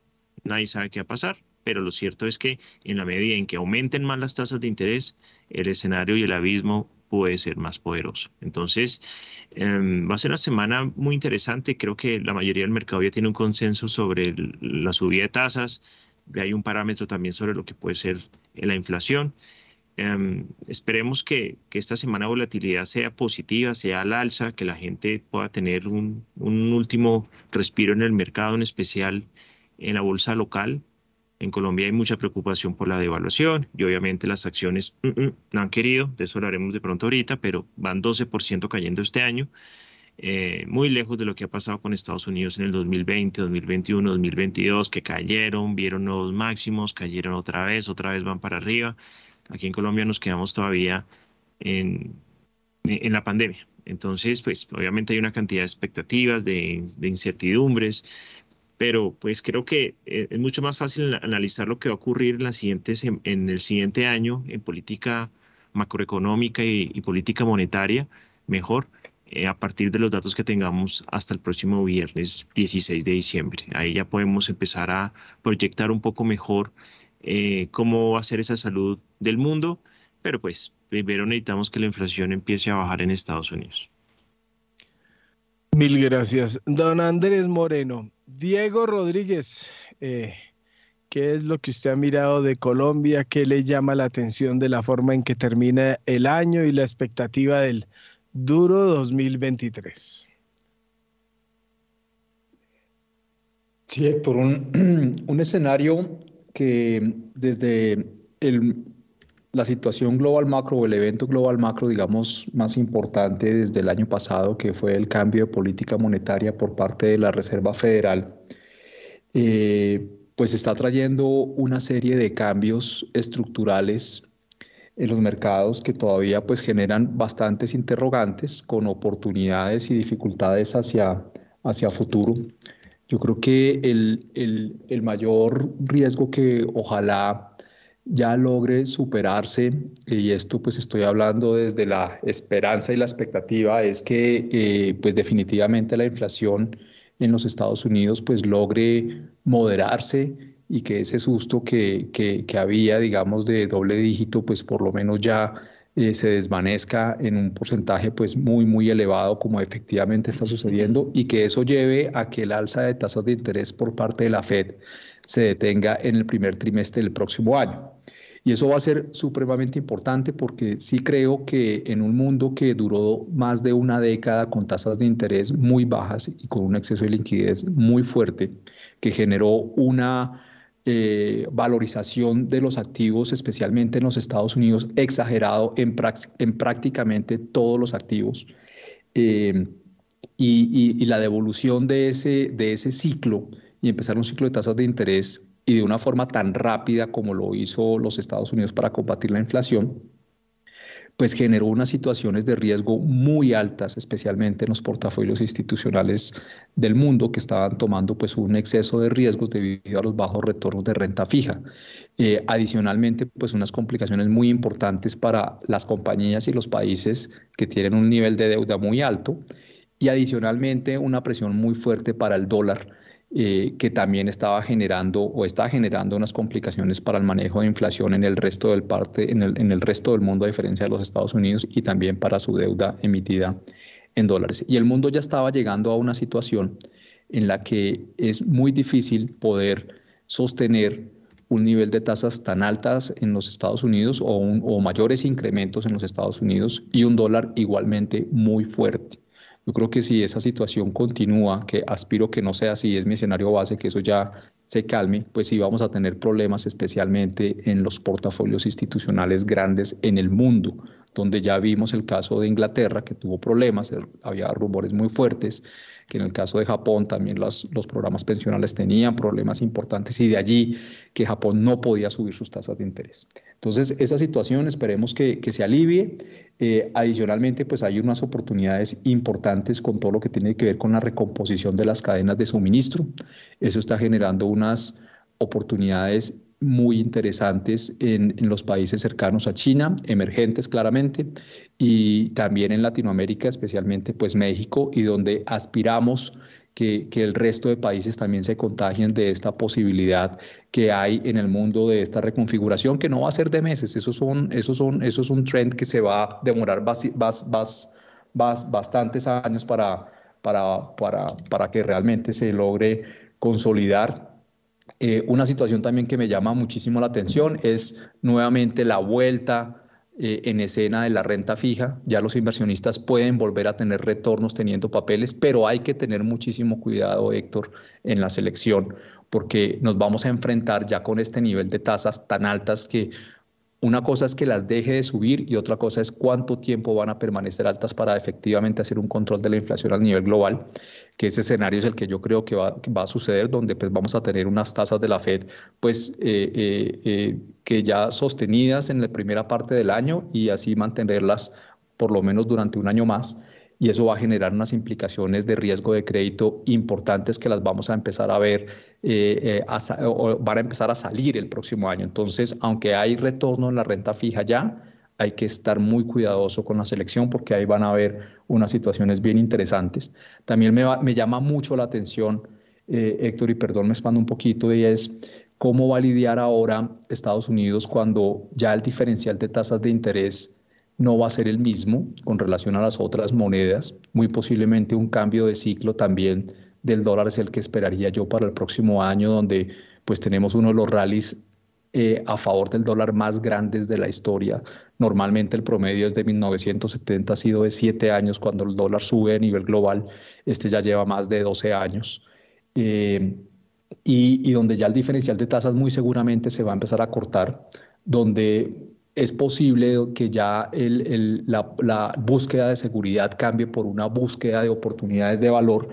nadie sabe qué va a pasar, pero lo cierto es que en la medida en que aumenten más las tasas de interés, el escenario y el abismo puede ser más poderoso. Entonces, em, va a ser una semana muy interesante. Creo que la mayoría del mercado ya tiene un consenso sobre la subida de tasas hay un parámetro también sobre lo que puede ser la inflación. Em, esperemos que, esta semana de volatilidad sea positiva, sea al alza, que la gente pueda tener un, último respiro en el mercado, en especial en la bolsa local. En Colombia hay mucha preocupación por la devaluación y obviamente las acciones mm, mm, no han querido, de eso hablaremos de pronto ahorita, pero van 12% cayendo este año. Eh, muy lejos de lo que ha pasado con Estados Unidos en el 2020, 2021, 2022, que cayeron, vieron nuevos máximos, cayeron otra vez, otra vez van para arriba. Aquí en Colombia nos quedamos todavía en, la pandemia. Entonces, pues obviamente hay una cantidad de expectativas, de, incertidumbres, pero pues creo que eh, es mucho más fácil analizar lo que va a ocurrir en el siguiente año en política macroeconómica y, política monetaria mejor eh, a partir de los datos que tengamos hasta el próximo viernes 16 de diciembre. Ahí ya podemos empezar a proyectar un poco mejor eh, cómo va a ser esa salud del mundo, pero pues primero necesitamos que la inflación empiece a bajar en Estados Unidos. Mil gracias. Don Andrés Moreno, Diego Rodríguez, eh, ¿qué es lo que usted ha mirado de Colombia? ¿Qué le llama la atención de la forma en que termina el año y la expectativa del duro 2023? Sí, Héctor, un, un escenario que desde el, la situación global macro o el evento global macro, digamos, más importante desde el año pasado, que fue el cambio de política monetaria por parte de la Reserva Federal, eh, pues está trayendo una serie de cambios estructurales en los mercados que todavía pues generan bastantes interrogantes con oportunidades y dificultades hacia, hacia futuro. Yo creo que el, el, el mayor riesgo que ojalá ya logre superarse, y esto pues estoy hablando desde la esperanza y la expectativa, es que eh, pues definitivamente la inflación en los Estados Unidos pues logre moderarse y que ese susto que, que, había, digamos, de doble dígito, pues por lo menos ya eh, se desvanezca en un porcentaje pues muy, muy elevado como efectivamente está sucediendo y que eso lleve a que el alza de tasas de interés por parte de la Fed se detenga en el primer trimestre del próximo año. Y eso va a ser supremamente importante porque sí creo que en un mundo que duró más de una década con tasas de interés muy bajas y con un exceso de liquidez muy fuerte, que generó una eh, valorización de los activos, especialmente en los Estados Unidos, exagerado en, en prácticamente todos los activos. Eh, y, y, la devolución de ese, de ese ciclo y empezar un ciclo de tasas de interés y de una forma tan rápida como lo hizo los Estados Unidos para combatir la inflación, pues generó unas situaciones de riesgo muy altas, especialmente en los portafolios institucionales del mundo que estaban tomando pues un exceso de riesgos debido a los bajos retornos de renta fija. Eh, adicionalmente, pues unas complicaciones muy importantes para las compañías y los países que tienen un nivel de deuda muy alto y adicionalmente una presión muy fuerte para el dólar eh, que también estaba generando o está generando unas complicaciones para el manejo de inflación en el resto del parte, en el, en el resto del mundo a diferencia de los Estados Unidos y también para su deuda emitida en dólares. Y el mundo ya estaba llegando a una situación en la que es muy difícil poder sostener un nivel de tasas tan altas en los Estados Unidos o, o mayores incrementos en los Estados Unidos y un dólar igualmente muy fuerte. Yo creo que si esa situación continúa, que aspiro que no sea así, es mi escenario base, que eso ya se calme, pues sí vamos a tener problemas especialmente en los portafolios institucionales grandes en el mundo, donde ya vimos el caso de Inglaterra, que tuvo problemas, había rumores muy fuertes, que en el caso de Japón también los, los programas pensionales tenían problemas importantes y de allí que Japón no podía subir sus tasas de interés. Entonces, esa situación esperemos que, que se alivie. Eh, adicionalmente, pues hay unas oportunidades importantes con todo lo que tiene que ver con la recomposición de las cadenas de suministro. Eso está generando unas oportunidades muy interesantes en, en, los países cercanos a China, emergentes claramente, y también en Latinoamérica, especialmente pues México, y donde aspiramos que, que, el resto de países también se contagien de esta posibilidad que hay en el mundo de esta reconfiguración, que no va a ser de meses, eso, son, eso, son, eso es un trend que se va a demorar bas, bas, bas, bastantes años para, para, para, para que realmente se logre consolidar eh, una situación también que me llama muchísimo la atención es nuevamente la vuelta eh, en escena de la renta fija. Ya los inversionistas pueden volver a tener retornos teniendo papeles, pero hay que tener muchísimo cuidado, Héctor, en la selección, porque nos vamos a enfrentar ya con este nivel de tasas tan altas que Una cosa es que las deje de subir y otra cosa es cuánto tiempo van a permanecer altas para efectivamente hacer un control de la inflación a nivel global, que ese escenario es el que yo creo que va, a suceder, donde pues vamos a tener unas tasas de la Fed pues eh, eh, eh, que ya sostenidas en la primera parte del año y así mantenerlas por lo menos durante un año más y eso va a generar unas implicaciones de riesgo de crédito importantes que las vamos a empezar a ver, eh, eh, o van a empezar a salir el próximo año. Entonces, aunque hay retorno en la renta fija ya, hay que estar muy cuidadoso con la selección porque ahí van a haber unas situaciones bien interesantes. También me, me llama mucho la atención, eh, Héctor, y perdón, me expando un poquito, y es cómo va a lidiar ahora Estados Unidos cuando ya el diferencial de tasas de interés no va a ser el mismo con relación a las otras monedas. Muy posiblemente un cambio de ciclo también del dólar es el que esperaría yo para el próximo año, donde pues tenemos uno de los rallies eh, a favor del dólar más grandes de la historia. Normalmente el promedio es de 1970, ha sido de 7 años cuando el dólar sube a nivel global. Este ya lleva más de 12 años. Eh, y, y donde ya el diferencial de tasas muy seguramente se va a empezar a cortar, donde es posible que ya la, búsqueda de seguridad cambie por una búsqueda de oportunidades de valor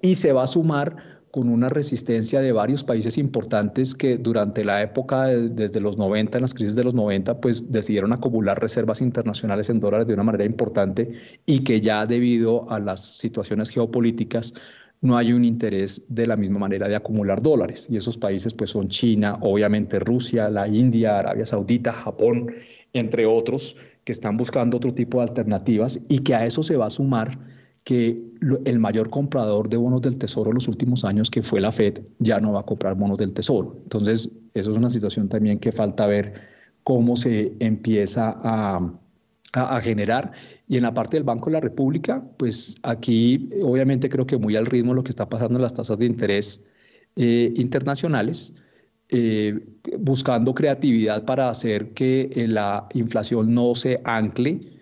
y se va a sumar con una resistencia de varios países importantes que durante la época desde los 90, en las crisis de los 90, pues decidieron acumular reservas internacionales en dólares de una manera importante y que ya debido a las situaciones geopolíticas no hay un interés de la misma manera de acumular dólares. Y esos países pues son China, obviamente Rusia, la India, Arabia Saudita, Japón, entre otros, que están buscando otro tipo de alternativas y que a eso se va a sumar que el mayor comprador de bonos del tesoro en los últimos años, que fue la Fed, ya no va a comprar bonos del tesoro. Entonces, eso es una situación también que falta ver cómo se empieza a, a, generar. Y en la parte del Banco de la República, pues aquí obviamente creo que muy al ritmo lo que está pasando en las tasas de interés eh, internacionales, eh, buscando creatividad para hacer que eh, la inflación no se ancle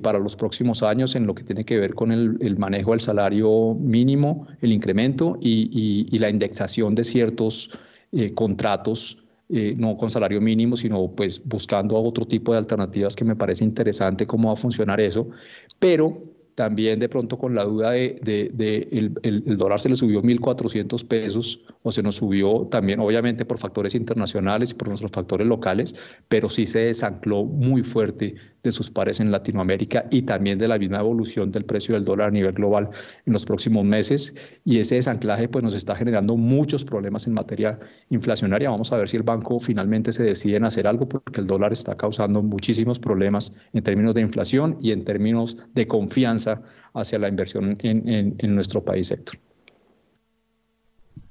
para los próximos años en lo que tiene que ver con el, manejo del salario mínimo, el incremento y, y la indexación de ciertos contratos eh, no con salario mínimo, sino pues buscando otro tipo de alternativas que me parece interesante cómo va a funcionar eso, pero también de pronto con la duda de, el, el, dólar se le subió 1.400 pesos o se nos subió también obviamente por factores internacionales y por nuestros factores locales, pero sí se desancló muy fuerte de sus pares en Latinoamérica y también de la misma evolución del precio del dólar a nivel global en los próximos meses y ese desanclaje pues nos está generando muchos problemas en materia inflacionaria. Vamos a ver si el banco finalmente se decide en hacer algo porque el dólar está causando muchísimos problemas en términos de inflación y en términos de confianza hacia la inversión en, en, nuestro país, Héctor.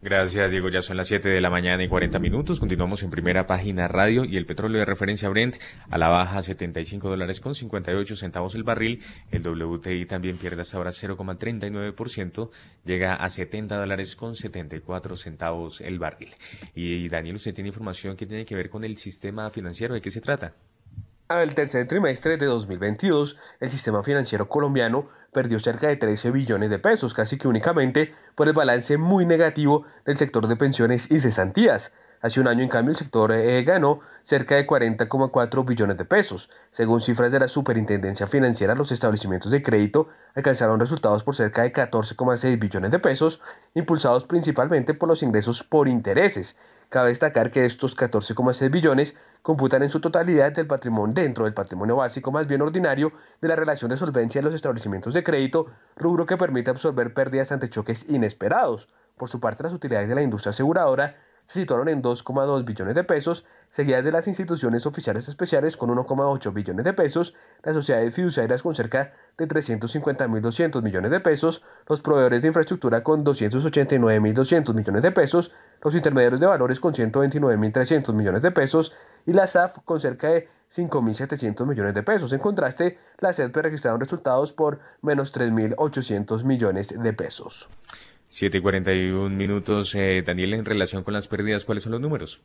Gracias, Diego. Ya son las 7 de la mañana y 40 minutos. Continuamos en primera página radio y el petróleo de referencia Brent a la baja 75 dólares con 58 centavos el barril. El WTI también pierde hasta ahora 0,39%. Llega a 70 dólares con 74 centavos el barril. Y Daniel, usted tiene información que tiene que ver con el sistema financiero. ¿De qué se trata? Al tercer trimestre de 2022, el sistema financiero colombiano perdió cerca de 13 billones de pesos, casi que únicamente por el balance muy negativo del sector de pensiones y cesantías. Hace un año, en cambio, el sector eh, ganó cerca de 40,4 billones de pesos. Según cifras de la Superintendencia Financiera, los establecimientos de crédito alcanzaron resultados por cerca de 14,6 billones de pesos, impulsados principalmente por los ingresos por intereses, Cabe destacar que estos 14,6 billones computan en su totalidad del patrimonio dentro del patrimonio básico más bien ordinario de la relación de solvencia de los establecimientos de crédito, rubro que permite absorber pérdidas ante choques inesperados. Por su parte, las utilidades de la industria aseguradora se situaron en 2,2 billones de pesos, seguidas de las instituciones oficiales especiales con 1,8 billones de pesos, las sociedades fiduciarias con cerca de 350.200 millones de pesos, los proveedores de infraestructura con 289.200 millones de pesos, los intermediarios de valores con 129.300 millones de pesos y la SAF con cerca de 5.700 millones de pesos. En contraste, la SEDP registraron resultados por menos 3.800 millones de pesos. 7 y 41 minutos. Eh, Daniel, en relación con las pérdidas, ¿cuáles son los números?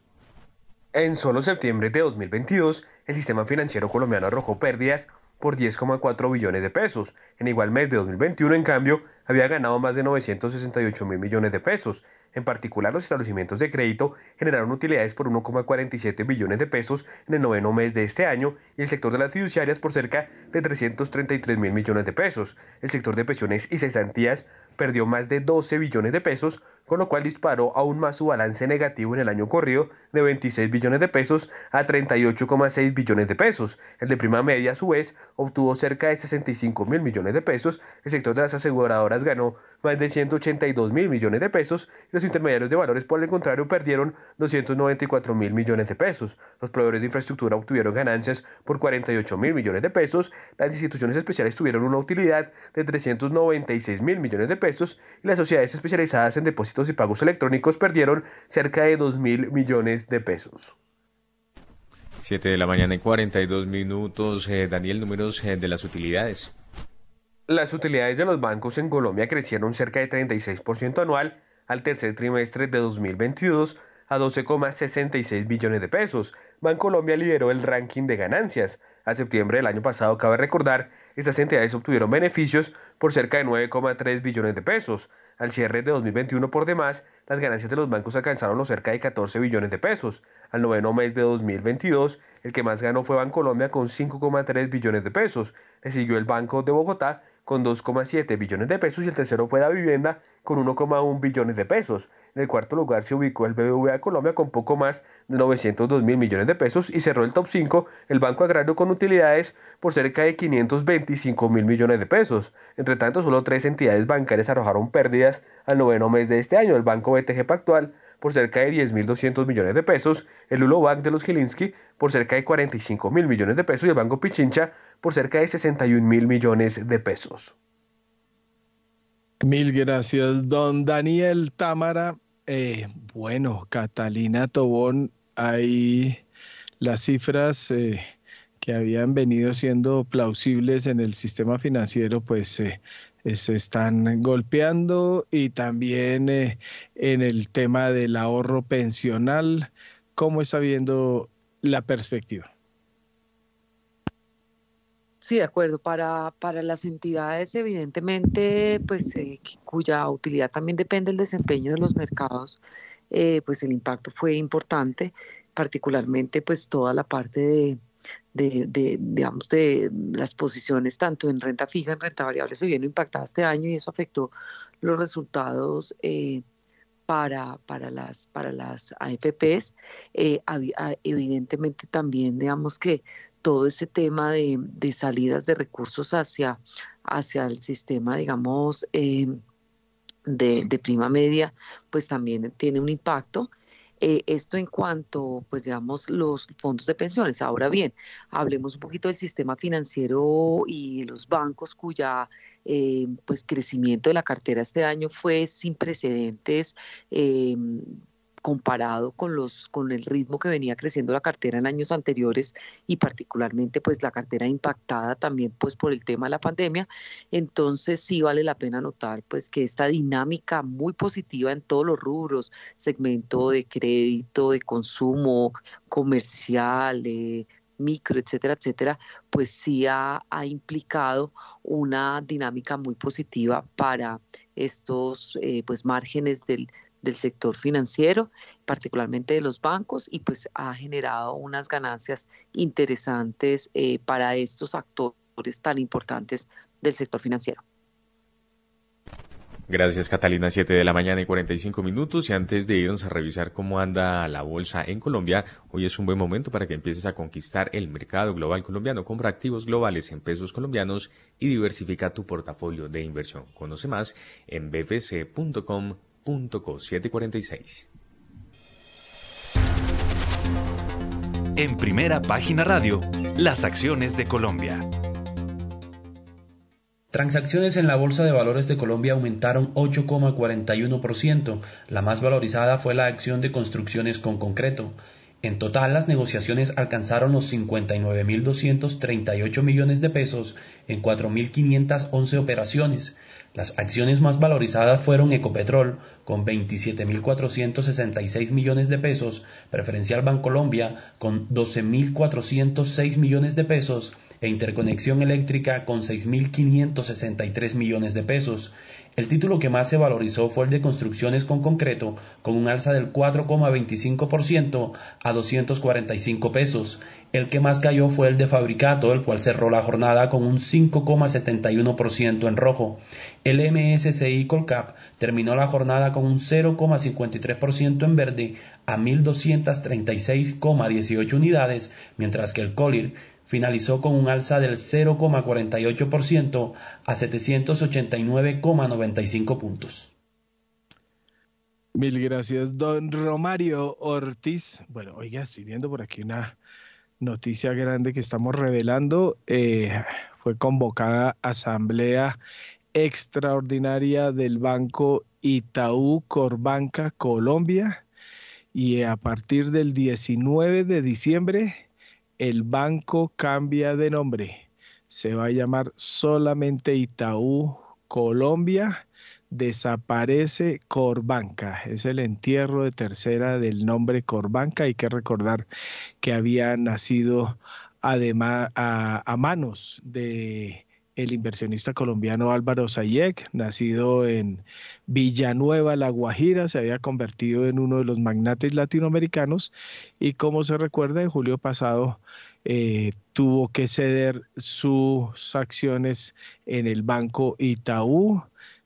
En solo septiembre de 2022, el sistema financiero colombiano arrojó pérdidas por 10,4 billones de pesos. En igual mes de 2021, en cambio, había ganado más de 968 mil millones de pesos. En particular, los establecimientos de crédito generaron utilidades por 1,47 billones de pesos en el noveno mes de este año y el sector de las fiduciarias por cerca de 333 mil millones de pesos. El sector de pensiones y cesantías perdió más de 12 billones de pesos, con lo cual disparó aún más su balance negativo en el año corrido de 26 billones de pesos a 38,6 billones de pesos. El de prima media, a su vez, obtuvo cerca de 65 mil millones de pesos, el sector de las aseguradoras ganó más de 182 mil millones de pesos y los intermediarios de valores, por el contrario, perdieron 294 mil millones de pesos. Los proveedores de infraestructura obtuvieron ganancias por 48 mil millones de pesos, las instituciones especiales tuvieron una utilidad de 396 mil millones de pesos y las sociedades especializadas en depósitos y pagos electrónicos perdieron cerca de 2 mil millones de pesos. 7 de la mañana y 42 minutos. Eh, Daniel, números eh, de las utilidades. Las utilidades de los bancos en Colombia crecieron cerca de 36% anual al tercer trimestre de 2022 a 12,66 billones de pesos. Bancolombia lideró el ranking de ganancias. A septiembre del año pasado, cabe recordar, estas entidades obtuvieron beneficios por cerca de 9,3 billones de pesos. Al cierre de 2021 por demás, las ganancias de los bancos alcanzaron los cerca de 14 billones de pesos. Al noveno mes de 2022, el que más ganó fue Bancolombia con 5,3 billones de pesos. Le siguió el Banco de Bogotá con 2,7 billones de pesos y el tercero fue la vivienda con 1,1 billones de pesos. En el cuarto lugar se ubicó el BBVA Colombia con poco más de 902 mil millones de pesos y cerró el top 5 el Banco Agrario con utilidades por cerca de 525 mil millones de pesos. Entre tanto, solo tres entidades bancarias arrojaron pérdidas al noveno mes de este año, el Banco BTG Pactual por cerca de 10.200 millones de pesos, el Lulo Bank de los Gilinski por cerca de 45 mil millones de pesos y el Banco Pichincha por cerca de 61 mil millones de pesos. Mil gracias, don Daniel Támara. Eh, bueno, Catalina Tobón, hay las cifras eh, que habían venido siendo plausibles en el sistema financiero, pues eh, se están golpeando y también en el tema del ahorro pensional. ¿Cómo está viendo la perspectiva? Sí, de acuerdo. Para, para las entidades, evidentemente, pues eh, cuya utilidad también depende del desempeño de los mercados, eh, pues el impacto fue importante, particularmente pues toda la parte de, de, de, digamos, de las posiciones tanto en renta fija, en renta variable, se vieron impactadas este año y eso afectó los resultados eh, para, para, las, para las AFPs. evidentemente también, digamos que todo ese tema de, salidas de recursos hacia, hacia el sistema, digamos, em, de, prima media, pues también tiene un impacto. Eh, esto en cuanto, pues digamos, los fondos de pensiones. Ahora bien, hablemos un poquito del sistema financiero y los bancos cuya eh, pues crecimiento de la cartera este año fue sin precedentes. Comparado con los con el ritmo que venía creciendo la cartera en años anteriores y particularmente pues la cartera impactada también pues por el tema de la pandemia entonces sí vale la pena notar pues que esta dinámica muy positiva en todos los rubros segmento de crédito de consumo comercial micro, etcétera, etcétera, pues sí ha, implicado una dinámica muy positiva para estos eh, pues márgenes del, del sector financiero, particularmente de los bancos, y pues ha generado unas ganancias interesantes eh, para estos actores tan importantes del sector financiero. Gracias Catalina, 7 de la mañana y 45 minutos. Y antes de irnos a revisar cómo anda la bolsa en Colombia, hoy es un buen momento para que empieces a conquistar el mercado global colombiano. Compra activos globales en pesos colombianos y diversifica tu portafolio de inversión. Conoce más en bfc.com Co 746. En primera página radio, las acciones de Colombia. Transacciones en la Bolsa de Valores de Colombia aumentaron 8,41%. La más valorizada fue la acción de construcciones con concreto. En total, las negociaciones alcanzaron los 59.238 millones de pesos en 4.511 operaciones. Las acciones más valorizadas fueron Ecopetrol con 27.466 millones de pesos, Preferencial Bancolombia con 12.406 millones de pesos e interconexión eléctrica con 6.563 millones de pesos. El título que más se valorizó fue el de construcciones con concreto, con un alza del 4,25% a 245 pesos. El que más cayó fue el de fabricato, el cual cerró la jornada con un 5,71% en rojo. El MSCI Colcap terminó la jornada con un 0,53% en verde a 1.236,18 unidades, mientras que el Colir finalizó con un alza del 0,48% a 789,95 puntos. Mil gracias, don Romario Ortiz. Bueno, oiga, estoy viendo por aquí una noticia grande que estamos revelando. Eh, fue convocada asamblea extraordinaria del Banco Itaú Corbanca Colombia y a partir del 19 de diciembre el banco cambia de nombre. Se va a llamar solamente Itaú Colombia. Desaparece Corbanca. Es el entierro de tercera del nombre Corbanca. Hay que recordar que había nacido además a, manos de el inversionista colombiano Álvaro Sayek, nacido en Villanueva, La Guajira, se había convertido en uno de los magnates latinoamericanos y como se recuerda, en julio pasado eh, tuvo que ceder sus acciones en el banco Itaú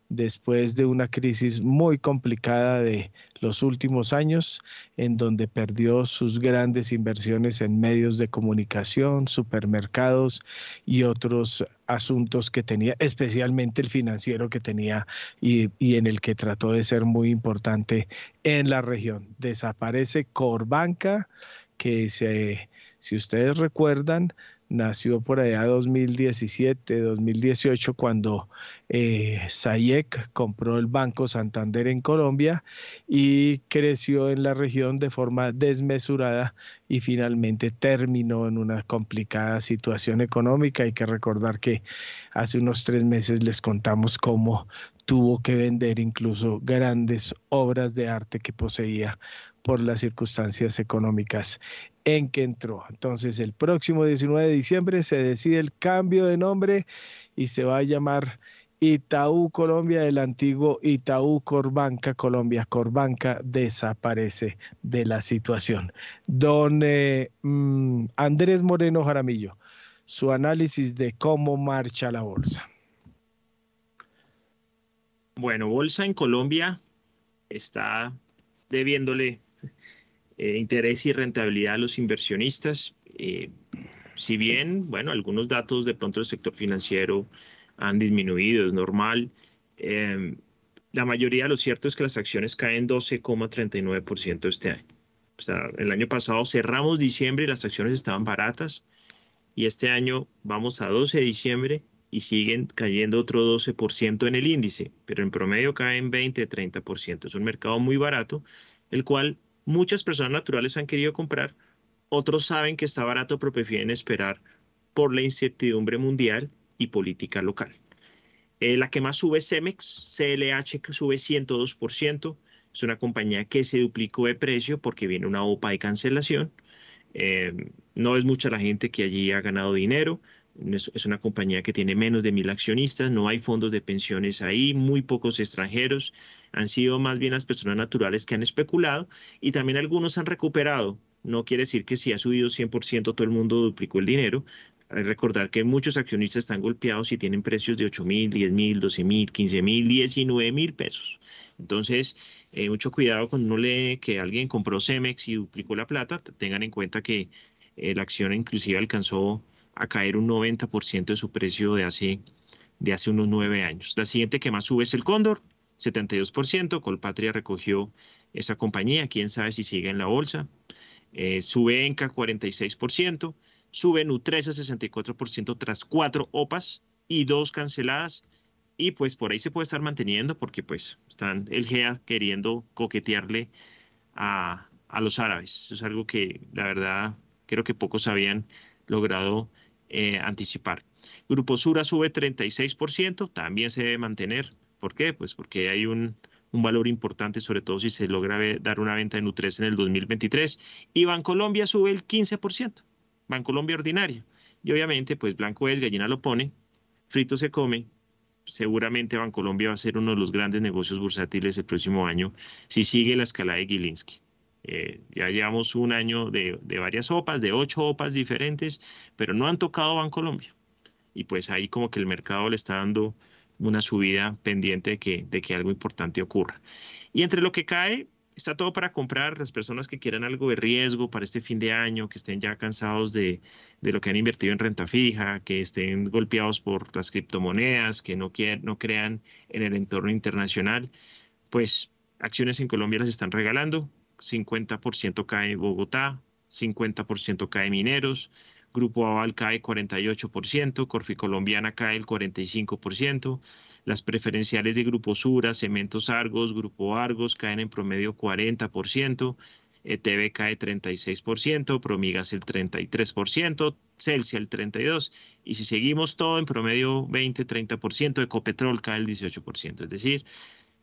después de una crisis muy complicada de los últimos años, en donde perdió sus grandes inversiones en medios de comunicación, supermercados y otros asuntos que tenía, especialmente el financiero que tenía y, y en el que trató de ser muy importante en la región. Desaparece Corbanca, que se si ustedes recuerdan, nació por allá 2017, 2018, cuando eh, Sayek compró el Banco Santander en Colombia y creció en la región de forma desmesurada y finalmente terminó en una complicada situación económica. Hay que recordar que hace unos tres meses les contamos cómo tuvo que vender incluso grandes obras de arte que poseía por las circunstancias económicas en que entró. Entonces, el próximo 19 de diciembre se decide el cambio de nombre y se va a llamar Itaú Colombia, el antiguo Itaú Corbanca Colombia. Corbanca desaparece de la situación. Don eh, mm, Andrés Moreno Jaramillo, su análisis de cómo marcha la bolsa. Bueno, bolsa en Colombia está debiéndole eh, interés y rentabilidad a los inversionistas. Eh, si bien, bueno, algunos datos de pronto del sector financiero han disminuido, es normal. Em, la mayoría lo cierto es que las acciones caen 12,39% este año. O sea, el año pasado cerramos diciembre y las acciones estaban baratas y este año vamos a 12 de diciembre y siguen cayendo otro 12% en el índice, pero en promedio caen 20-30%. Es un mercado muy barato, el cual muchas personas naturales han querido comprar, otros saben que está barato pero prefieren esperar por la incertidumbre mundial y política local. Eh, la que más sube es Cemex, CLH que sube 102%, es una compañía que se duplicó de precio porque viene una OPA de cancelación. Eh, no es mucha la gente que allí ha ganado dinero, es, una compañía que tiene menos de mil accionistas, no hay fondos de pensiones ahí, muy pocos extranjeros, han sido más bien las personas naturales que han especulado y también algunos han recuperado. No quiere decir que si ha subido 100% todo el mundo duplicó el dinero. Hay recordar que muchos accionistas están golpeados y tienen precios de 8 mil, 10 mil, 12 mil, 15 mil, 19 mil pesos. Entonces, eh, mucho cuidado cuando uno lee que alguien compró Cemex y duplicó la plata. Tengan en cuenta que eh, la acción inclusive alcanzó a caer un 90% de su precio de hace, de hace unos nueve años. La siguiente que más sube es el Cóndor, 72%. Colpatria recogió esa compañía, quién sabe si sigue en la bolsa. Eh, sube Enca 46%, sube Nutresa 64% tras cuatro OPAs y dos canceladas. Y pues por ahí se puede estar manteniendo porque pues están el GEA queriendo coquetearle a, a los árabes. Eso es algo que la verdad creo que pocos habían logrado eh, anticipar. Grupo Sura sube 36%, también se debe mantener. ¿Por qué? Pues porque hay un, valor importante, sobre todo si se logra dar una venta de Nutres en el 2023. Y Bancolombia sube el 15%, Bancolombia ordinaria. Y obviamente, pues blanco es, gallina lo pone, frito se come. Seguramente Bancolombia va a ser uno de los grandes negocios bursátiles el próximo año si sigue la escala de Gilinski. Eh, ya llevamos un año de, de, varias OPAs, de ocho OPAs diferentes, pero no han tocado Bancolombia. Y pues ahí como que el mercado le está dando una subida pendiente de que, de que algo importante ocurra. Y entre lo que cae, está todo para comprar. Las personas que quieran algo de riesgo para este fin de año, que estén ya cansados de, de lo que han invertido en renta fija, que estén golpeados por las criptomonedas, que no, quieren, no crean en el entorno internacional, pues acciones en Colombia las están regalando. 50% cae Bogotá, 50% cae Mineros, Grupo Aval cae 48%, Corfi Colombiana cae el 45%, las preferenciales de Grupo Sura, Cementos Argos, Grupo Argos caen en promedio 40%, ETV cae 36%, Promigas el 33%, Celsia el 32%, y si seguimos todo en promedio 20-30%, Ecopetrol cae el 18%, es decir,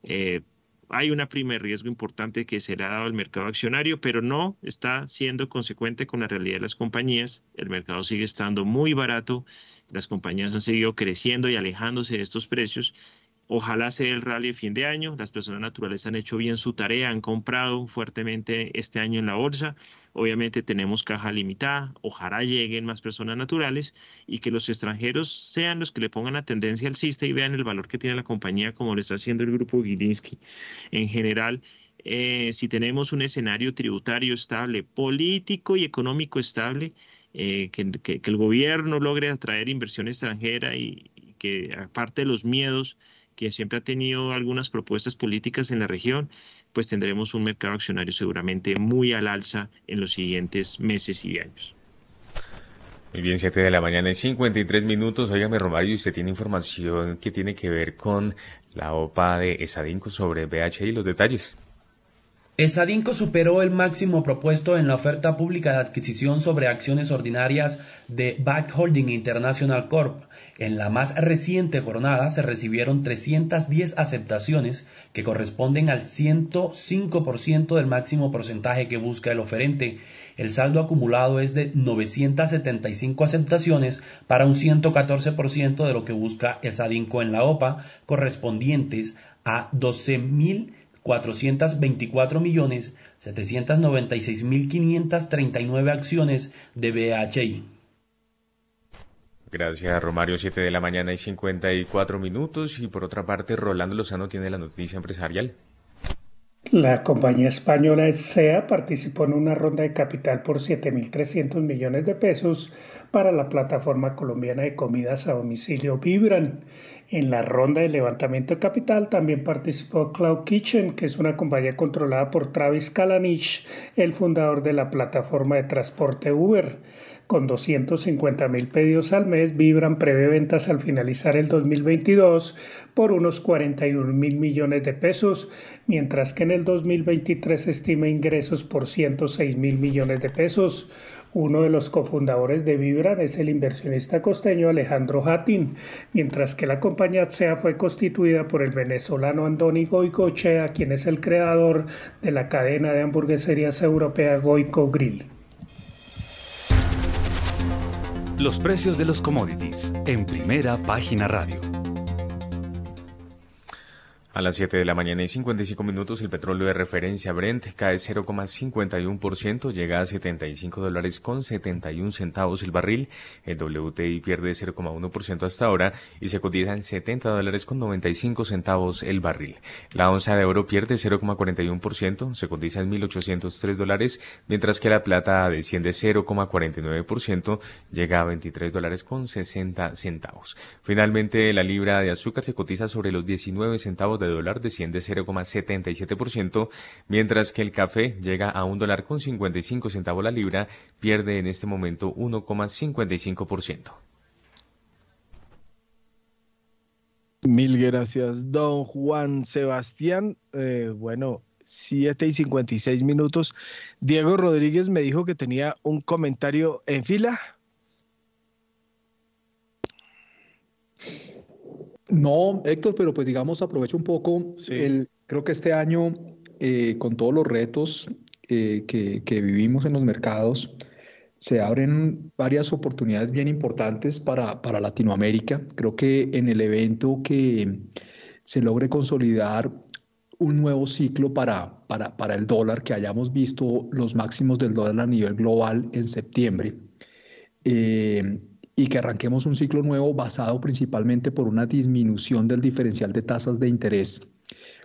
eh, hay una prima de riesgo importante que será dado al mercado accionario, pero no está siendo consecuente con la realidad de las compañías. El mercado sigue estando muy barato, las compañías han seguido creciendo y alejándose de estos precios Ojalá sea el rally de fin de año. Las personas naturales han hecho bien su tarea, han comprado fuertemente este año en la bolsa. Obviamente tenemos caja limitada. Ojalá lleguen más personas naturales y que los extranjeros sean los que le pongan la tendencia alcista y vean el valor que tiene la compañía como lo está haciendo el grupo Gilinski. En general, eh, si tenemos un escenario tributario estable, político y económico estable, eh, que, el gobierno logre atraer inversión extranjera y, y que aparte de los miedos que siempre ha tenido algunas propuestas políticas en la región, pues tendremos un mercado accionario seguramente muy al alza en los siguientes meses y años. Muy bien, 7 de la mañana y 53 minutos. Óigame, Romario, usted tiene información que tiene que ver con la OPA de Esadinco sobre BHI, los detalles. Esadinco superó el máximo propuesto en la oferta pública de adquisición sobre acciones ordinarias de Back Holding International Corp. En la más reciente jornada se recibieron 310 aceptaciones que corresponden al 105% del máximo porcentaje que busca el oferente. El saldo acumulado es de 975 aceptaciones para un 114% de lo que busca Esadinco en la OPA, correspondientes a 12.000 424 millones 796 mil 539 acciones de BHI. Gracias, Romario. 7 de la mañana y 54 minutos. Y por otra parte, Rolando Lozano tiene la noticia empresarial. La compañía española SEA participó en una ronda de capital por 7.300 millones de pesos para la plataforma colombiana de comidas a domicilio Vibran. En la ronda de levantamiento de capital también participó Cloud Kitchen, que es una compañía controlada por Travis Kalanich, el fundador de la plataforma de transporte Uber. Con 250 mil pedidos al mes, Vibran prevé ventas al finalizar el 2022 por unos 41 mil millones de pesos, mientras que en el 2023 se estima ingresos por 106 mil millones de pesos. Uno de los cofundadores de Vibran es el inversionista costeño Alejandro Hatin, mientras que la compañía SEA fue constituida por el venezolano Andoni Goicochea, quien es el creador de la cadena de hamburgueserías europea Goico Grill. Los precios de los commodities en primera página radio. A las 7 de la mañana y 55 minutos el petróleo de referencia Brent cae 0,51%, llega a 75 dólares con 71 centavos el barril. El WTI pierde 0,1% hasta ahora y se cotiza en 70 dólares con 95 centavos el barril. La onza de oro pierde 0,41%, se cotiza en 1.803 dólares, mientras que la plata desciende 0,49%, llega a 23 dólares con 60 centavos. Finalmente la libra de azúcar se cotiza sobre los 19 centavos de dólar desciende 0,77%, mientras que el café llega a un dólar con 55 centavos la libra, pierde en este momento 1,55%. Mil gracias, don Juan Sebastián. Eh, bueno, 7 y 56 minutos. Diego Rodríguez me dijo que tenía un comentario en fila. No, Héctor, pero pues digamos, aprovecho un poco. El, creo que este año, eh, con todos los retos eh, que, que, vivimos en los mercados, se abren varias oportunidades bien importantes para, para Latinoamérica. Creo que en el evento que se logre consolidar un nuevo ciclo para, para, para, el dólar, que hayamos visto los máximos del dólar a nivel global en septiembre eh, y que arranquemos un ciclo nuevo basado principalmente por una disminución del diferencial de tasas de interés,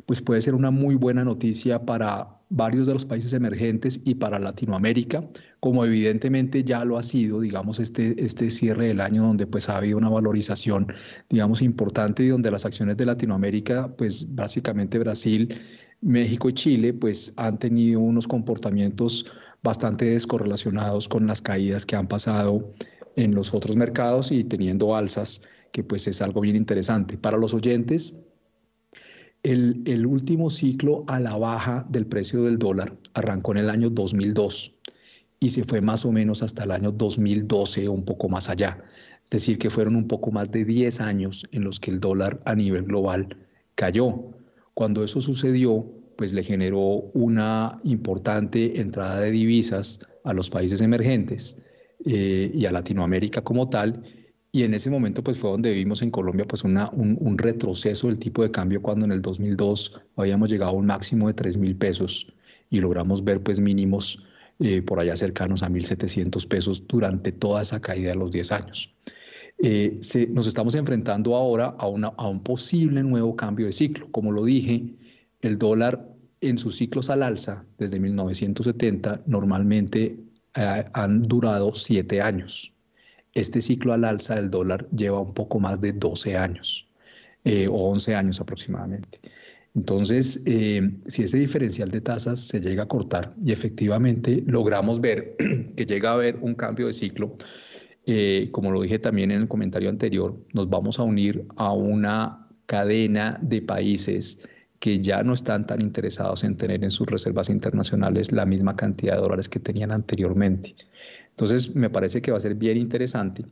pues puede ser una muy buena noticia para varios de los países emergentes y para Latinoamérica, como evidentemente ya lo ha sido, digamos, este, este cierre del año donde pues ha habido una valorización, digamos, importante y donde las acciones de Latinoamérica, pues básicamente Brasil, México y Chile, pues han tenido unos comportamientos bastante descorrelacionados con las caídas que han pasado en los otros mercados y teniendo alzas, que pues es algo bien interesante. Para los oyentes, el, el, último ciclo a la baja del precio del dólar arrancó en el año 2002 y se fue más o menos hasta el año 2012 o un poco más allá. Es decir, que fueron un poco más de 10 años en los que el dólar a nivel global cayó. Cuando eso sucedió, pues le generó una importante entrada de divisas a los países emergentes eh, y a Latinoamérica como tal, y en ese momento pues fue donde vimos en Colombia pues una, un, retroceso del tipo de cambio cuando en el 2002 habíamos llegado a un máximo de 3 mil pesos y logramos ver pues mínimos eh, por allá cercanos a 1.700 pesos durante toda esa caída de los 10 años. Eh, nos estamos enfrentando ahora a, una, a un posible nuevo cambio de ciclo. Como lo dije, el dólar en sus ciclos al alza desde 1970 normalmente eh, han durado 7 años. Este ciclo al alza del dólar lleva un poco más de 12 años eh, o 11 años aproximadamente. Entonces, eh, si ese diferencial de tasas se llega a cortar y efectivamente logramos ver que llega a haber un cambio de ciclo, como lo dije también en el comentario anterior, nos vamos a unir a una cadena de países que ya no están tan interesados en tener en sus reservas internacionales la misma cantidad de dólares que tenían anteriormente. Entonces, me parece que va a ser bien interesante.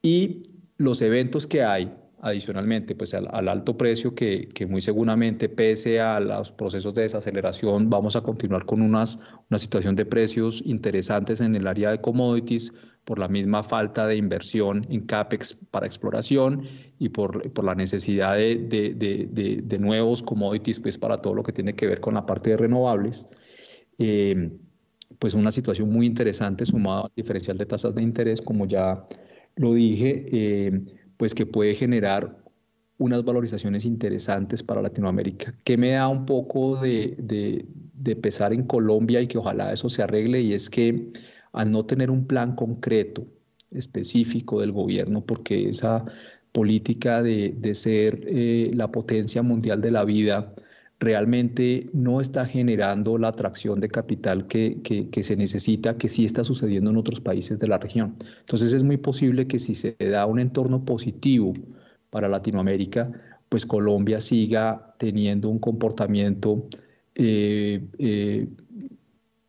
Y los eventos que hay, adicionalmente, pues al, alto precio que, muy seguramente, pese a los procesos de desaceleración, vamos a continuar con unas, una situación de precios interesantes en el área de commodities por la misma falta de inversión en CAPEX para exploración y por, por la necesidad de, de, de, nuevos commodities pues, para todo lo que tiene que ver con la parte de renovables. Eh, pues una situación muy interesante sumada al diferencial de tasas de interés, como ya lo dije, eh, pues que puede generar unas valorizaciones interesantes para Latinoamérica. que me da un poco de, de, pesar en Colombia y que ojalá eso se arregle? Y es que al no tener un plan concreto, específico del gobierno, porque esa política de, de ser eh, la potencia mundial de la vida, realmente no está generando la atracción de capital que, se necesita, que sí está sucediendo en otros países de la región. Entonces es muy posible que si se da un entorno positivo para Latinoamérica, pues Colombia siga teniendo un comportamiento eh, eh,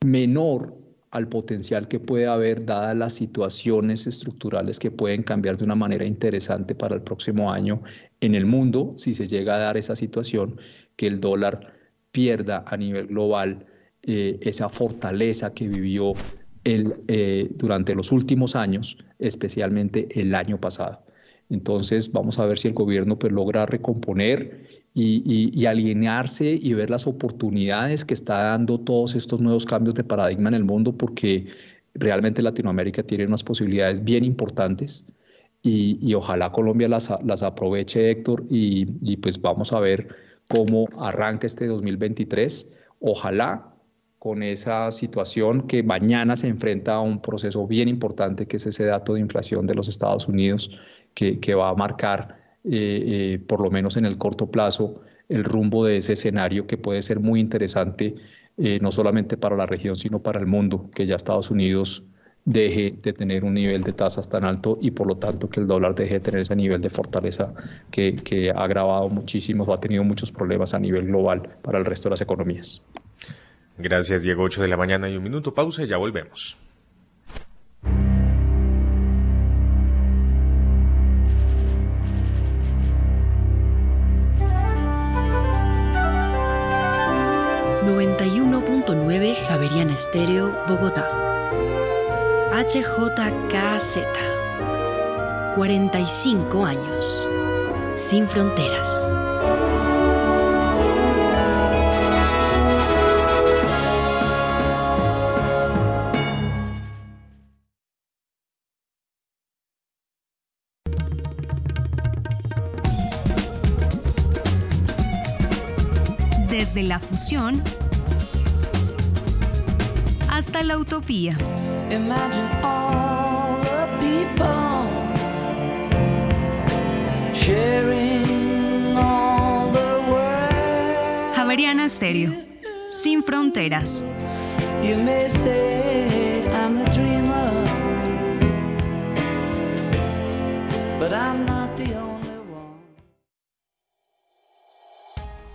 menor al potencial que puede haber dadas las situaciones estructurales que pueden cambiar de una manera interesante para el próximo año en el mundo, si se llega a dar esa situación, que el dólar pierda a nivel global eh, esa fortaleza que vivió el, eh, durante los últimos años, especialmente el año pasado. Entonces vamos a ver si el gobierno pues, logra recomponer y, alinearse y ver las oportunidades que está dando todos estos nuevos cambios de paradigma en el mundo, porque realmente Latinoamérica tiene unas posibilidades bien importantes y, ojalá Colombia las, las aproveche, Héctor, y, y, pues vamos a ver cómo arranca este 2023. Ojalá con esa situación que mañana se enfrenta a un proceso bien importante, que es ese dato de inflación de los Estados Unidos, que, va a marcar eh, eh, por lo menos en el corto plazo, el rumbo de ese escenario que puede ser muy interesante, eh, no solamente para la región, sino para el mundo, que ya Estados Unidos deje de tener un nivel de tasas tan alto y por lo tanto que el dólar deje de tener ese nivel de fortaleza que, ha agravado muchísimo o ha tenido muchos problemas a nivel global para el resto de las economías. Gracias, Diego. 8 de la mañana y un minuto. Pausa y ya volvemos. 91.9 Javeriana Estéreo, Bogotá. HJKZ. 45 años. Sin fronteras. Desde la fusión hasta la utopía. Javeriana Stereo. Sin fronteras.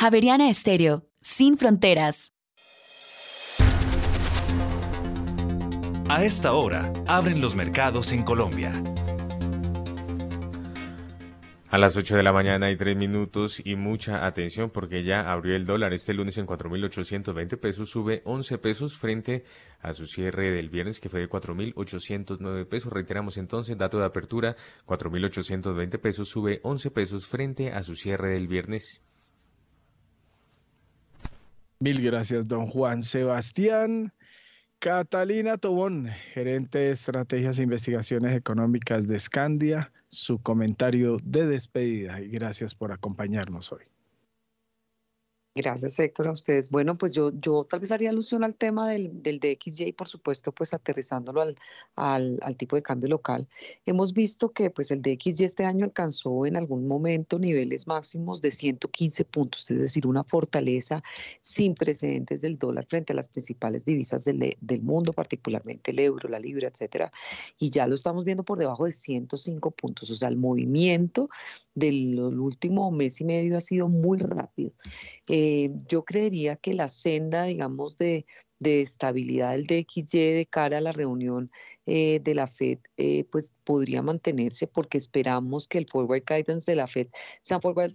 Javeriana Estéreo, sin fronteras. A esta hora, abren los mercados en Colombia. A las 8 de la mañana hay 3 minutos y mucha atención porque ya abrió el dólar este lunes en 4.820 pesos, sube 11 pesos frente a su cierre del viernes que fue de 4.809 pesos. Reiteramos entonces, dato de apertura, 4.820 pesos, sube 11 pesos frente a su cierre del viernes. Mil gracias, don Juan Sebastián. Catalina Tobón, gerente de Estrategias e Investigaciones Económicas de Scandia, su comentario de despedida y gracias por acompañarnos hoy. Gracias, Héctor, a ustedes. Bueno, pues yo, yo tal vez haría alusión al tema del, del DXY por supuesto, pues aterrizándolo al, al, al, tipo de cambio local. Hemos visto que pues el DXY este año alcanzó en algún momento niveles máximos de 115 puntos, es decir, una fortaleza sin precedentes del dólar frente a las principales divisas del, del mundo, particularmente el euro, la libra, etcétera. Y ya lo estamos viendo por debajo de 105 puntos. O sea, el movimiento del último mes y medio ha sido muy rápido. Eh, yo creería que la senda, digamos, de, de estabilidad del DXY de cara a la reunión eh, de la Fed, eh, pues podría mantenerse porque esperamos que el forward guidance de la Fed sea, forward,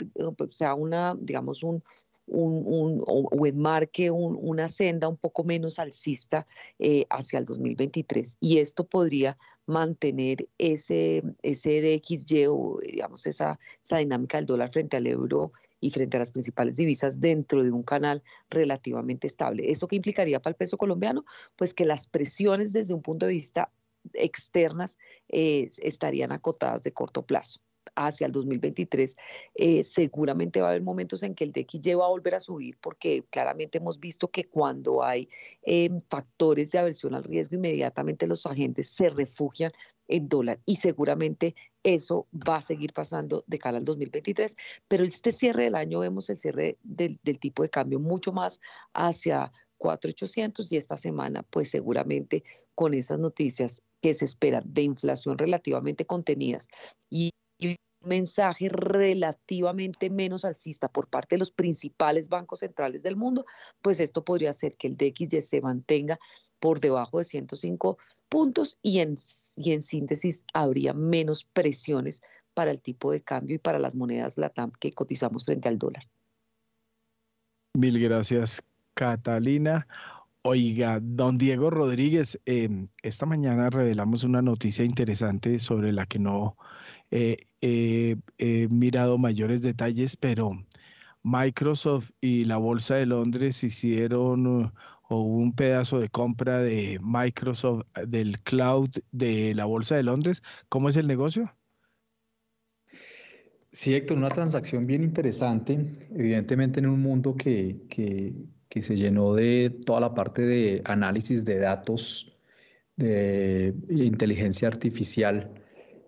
sea una, digamos, un, un, un, o enmarque un, una senda un poco menos alcista eh, hacia el 2023. Y esto podría mantener ese, ese DXY o digamos esa, esa dinámica del dólar frente al euro y frente a las principales divisas dentro de un canal relativamente estable. ¿Eso qué implicaría para el peso colombiano? Pues que las presiones desde un punto de vista externas eh, estarían acotadas de corto plazo hacia el 2023, eh, seguramente va a haber momentos en que el DXY va a volver a subir porque claramente hemos visto que cuando hay eh, factores de aversión al riesgo, inmediatamente los agentes se refugian en dólar y seguramente eso va a seguir pasando de cara al 2023, pero este cierre del año vemos el cierre del, tipo de cambio mucho más hacia 4.800 y esta semana pues seguramente con esas noticias que se esperan de inflación relativamente contenidas y mensaje relativamente menos alcista por parte de los principales bancos centrales del mundo, pues esto podría hacer que el DXY se mantenga por debajo de 105 puntos y en, y en síntesis habría menos presiones para el tipo de cambio y para las monedas LATAM que cotizamos frente al dólar. Mil gracias, Catalina. Oiga, don Diego Rodríguez, eh, esta mañana revelamos una noticia interesante sobre la que no eh, eh, he mirado mayores detalles, pero Microsoft y la Bolsa de Londres hicieron o un pedazo de compra de Microsoft del cloud de la Bolsa de Londres. ¿Cómo es el negocio? Sí, Héctor, una transacción bien interesante, evidentemente en un mundo que, que, que se llenó de toda la parte de análisis de datos, de inteligencia artificial,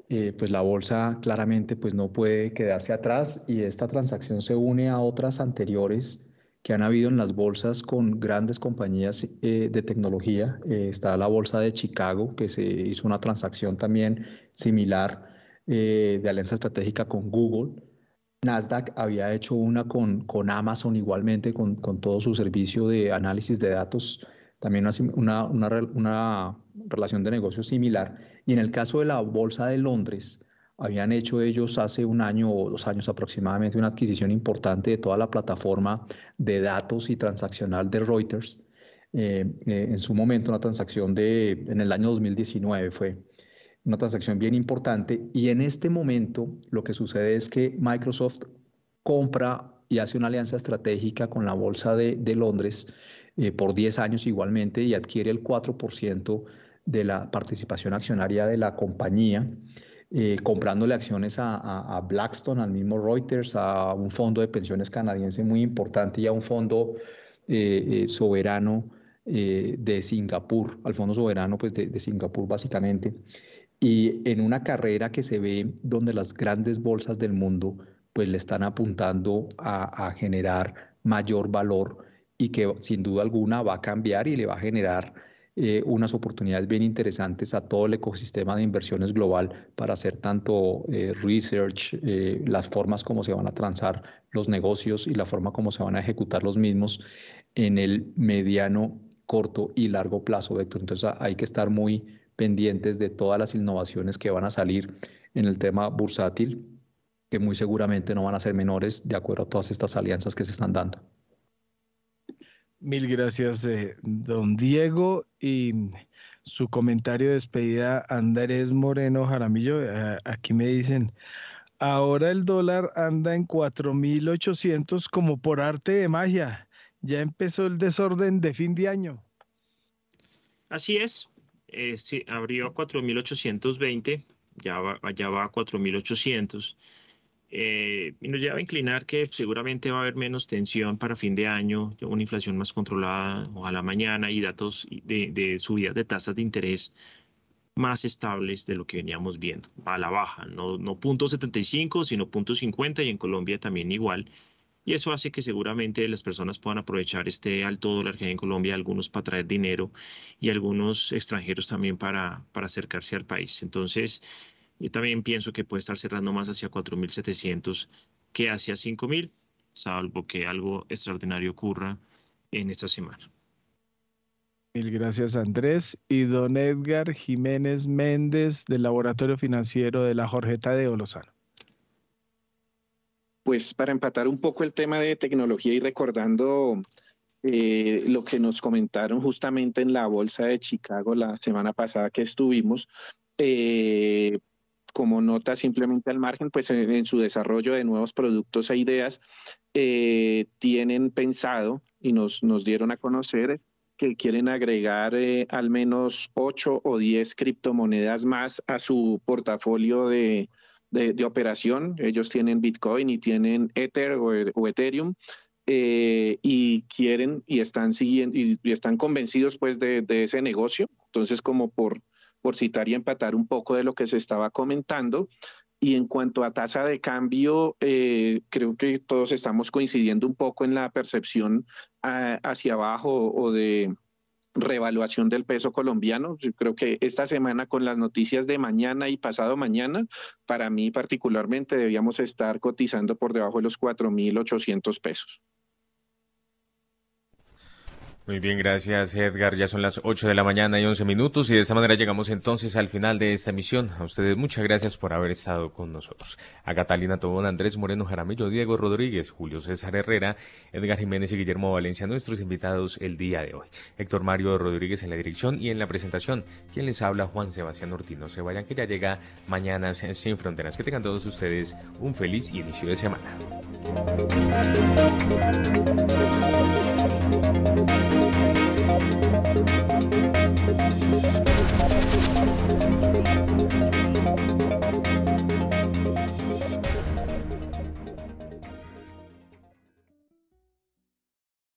eh, pues la bolsa claramente pues no puede quedarse atrás y esta transacción se une a otras anteriores que han habido en las bolsas con grandes compañías eh, de tecnología. Eh, está la bolsa de Chicago, que se hizo una transacción también similar de alianza estratégica con Google. Nasdaq había hecho una con, con Amazon igualmente, con, con todo su servicio de análisis de datos, también una, una, una relación de negocio similar. Y en el caso de la Bolsa de Londres, habían hecho ellos hace un año o dos años aproximadamente una adquisición importante de toda la plataforma de datos y transaccional de Reuters. Eh, eh, en su momento, una transacción de, en el año 2019 fue una transacción bien importante. Y en este momento lo que sucede es que Microsoft compra y hace una alianza estratégica con la Bolsa de, de Londres eh, por 10 años igualmente y adquiere el 4% de la participación accionaria de la compañía, eh, comprándole acciones a, Blackstone, al mismo Reuters, a un fondo de pensiones canadiense muy importante y a un fondo eh, eh, soberano de Singapur, al fondo soberano pues, de, Singapur básicamente. Y en una carrera que se ve donde las grandes bolsas del mundo pues le están apuntando a, a generar mayor valor y que sin duda alguna va a cambiar y le va a generar eh, unas oportunidades bien interesantes a todo el ecosistema de inversiones global para hacer tanto eh, research, eh, las formas como se van a transar los negocios y la forma como se van a ejecutar los mismos en el mediano, corto y largo plazo, Vector. Entonces hay que estar muy pendientes de todas las innovaciones que van a salir en el tema bursátil, que muy seguramente no van a ser menores de acuerdo a todas estas alianzas que se están dando. Mil gracias, eh, don Diego. Y su comentario de despedida, Andrés Moreno Jaramillo. Eh, aquí me dicen, ahora el dólar anda en 4.800 como por arte de magia. Ya empezó el desorden de fin de año. Así es. Eh, sí, abrió 4.820, ya va, ya va a 4.800 eh, y nos lleva a inclinar que seguramente va a haber menos tensión para fin de año, una inflación más controlada, ojalá mañana, y datos de, de subidas de tasas de interés más estables de lo que veníamos viendo, a la baja, no, no punto 75, sino punto 50 y en Colombia también igual. Y eso hace que seguramente las personas puedan aprovechar este alto dólar que hay en Colombia, algunos para traer dinero y algunos extranjeros también para acercarse al país. Entonces, yo también pienso que puede estar cerrando más hacia 4.700 que hacia 5.000, salvo que algo extraordinario ocurra en esta semana. Mil gracias Andrés. Y don Edgar Jiménez Méndez del Laboratorio Financiero de la Jorgeta de Olozano. Pues para empatar un poco el tema de tecnología y recordando eh, lo que nos comentaron justamente en la Bolsa de Chicago la semana pasada que estuvimos, eh, como nota simplemente al margen, pues en, su desarrollo de nuevos productos e ideas, eh, tienen pensado y nos, nos dieron a conocer que quieren agregar eh, al menos 8 o 10 criptomonedas más a su portafolio de, de, operación. Ellos tienen Bitcoin y tienen Ether o, Ethereum. Eh, y quieren y están siguiendo y, y están convencidos pues de, de, ese negocio. Entonces, como por por citar y empatar un poco de lo que se estaba comentando. Y en cuanto a tasa de cambio, eh, creo que todos estamos coincidiendo un poco en la percepción ah, hacia abajo o de revaluación del peso colombiano. Creo que esta semana con las noticias de mañana y pasado mañana, para mí particularmente debíamos estar cotizando por debajo de los 4.800 pesos. Muy bien, gracias Edgar. Ya son las 8 de la mañana y 11 minutos y de esta manera llegamos entonces al final de esta emisión. A ustedes muchas gracias por haber estado con nosotros. A Catalina Tobón, Andrés Moreno Jaramillo, Diego Rodríguez, Julio César Herrera, Edgar Jiménez y Guillermo Valencia, nuestros invitados el día de hoy. Héctor Mario Rodríguez en la dirección y en la presentación. Quien les habla, Juan Sebastián Ortino. Se vayan que ya llega mañana Sin Fronteras. Que tengan todos ustedes un feliz inicio de semana.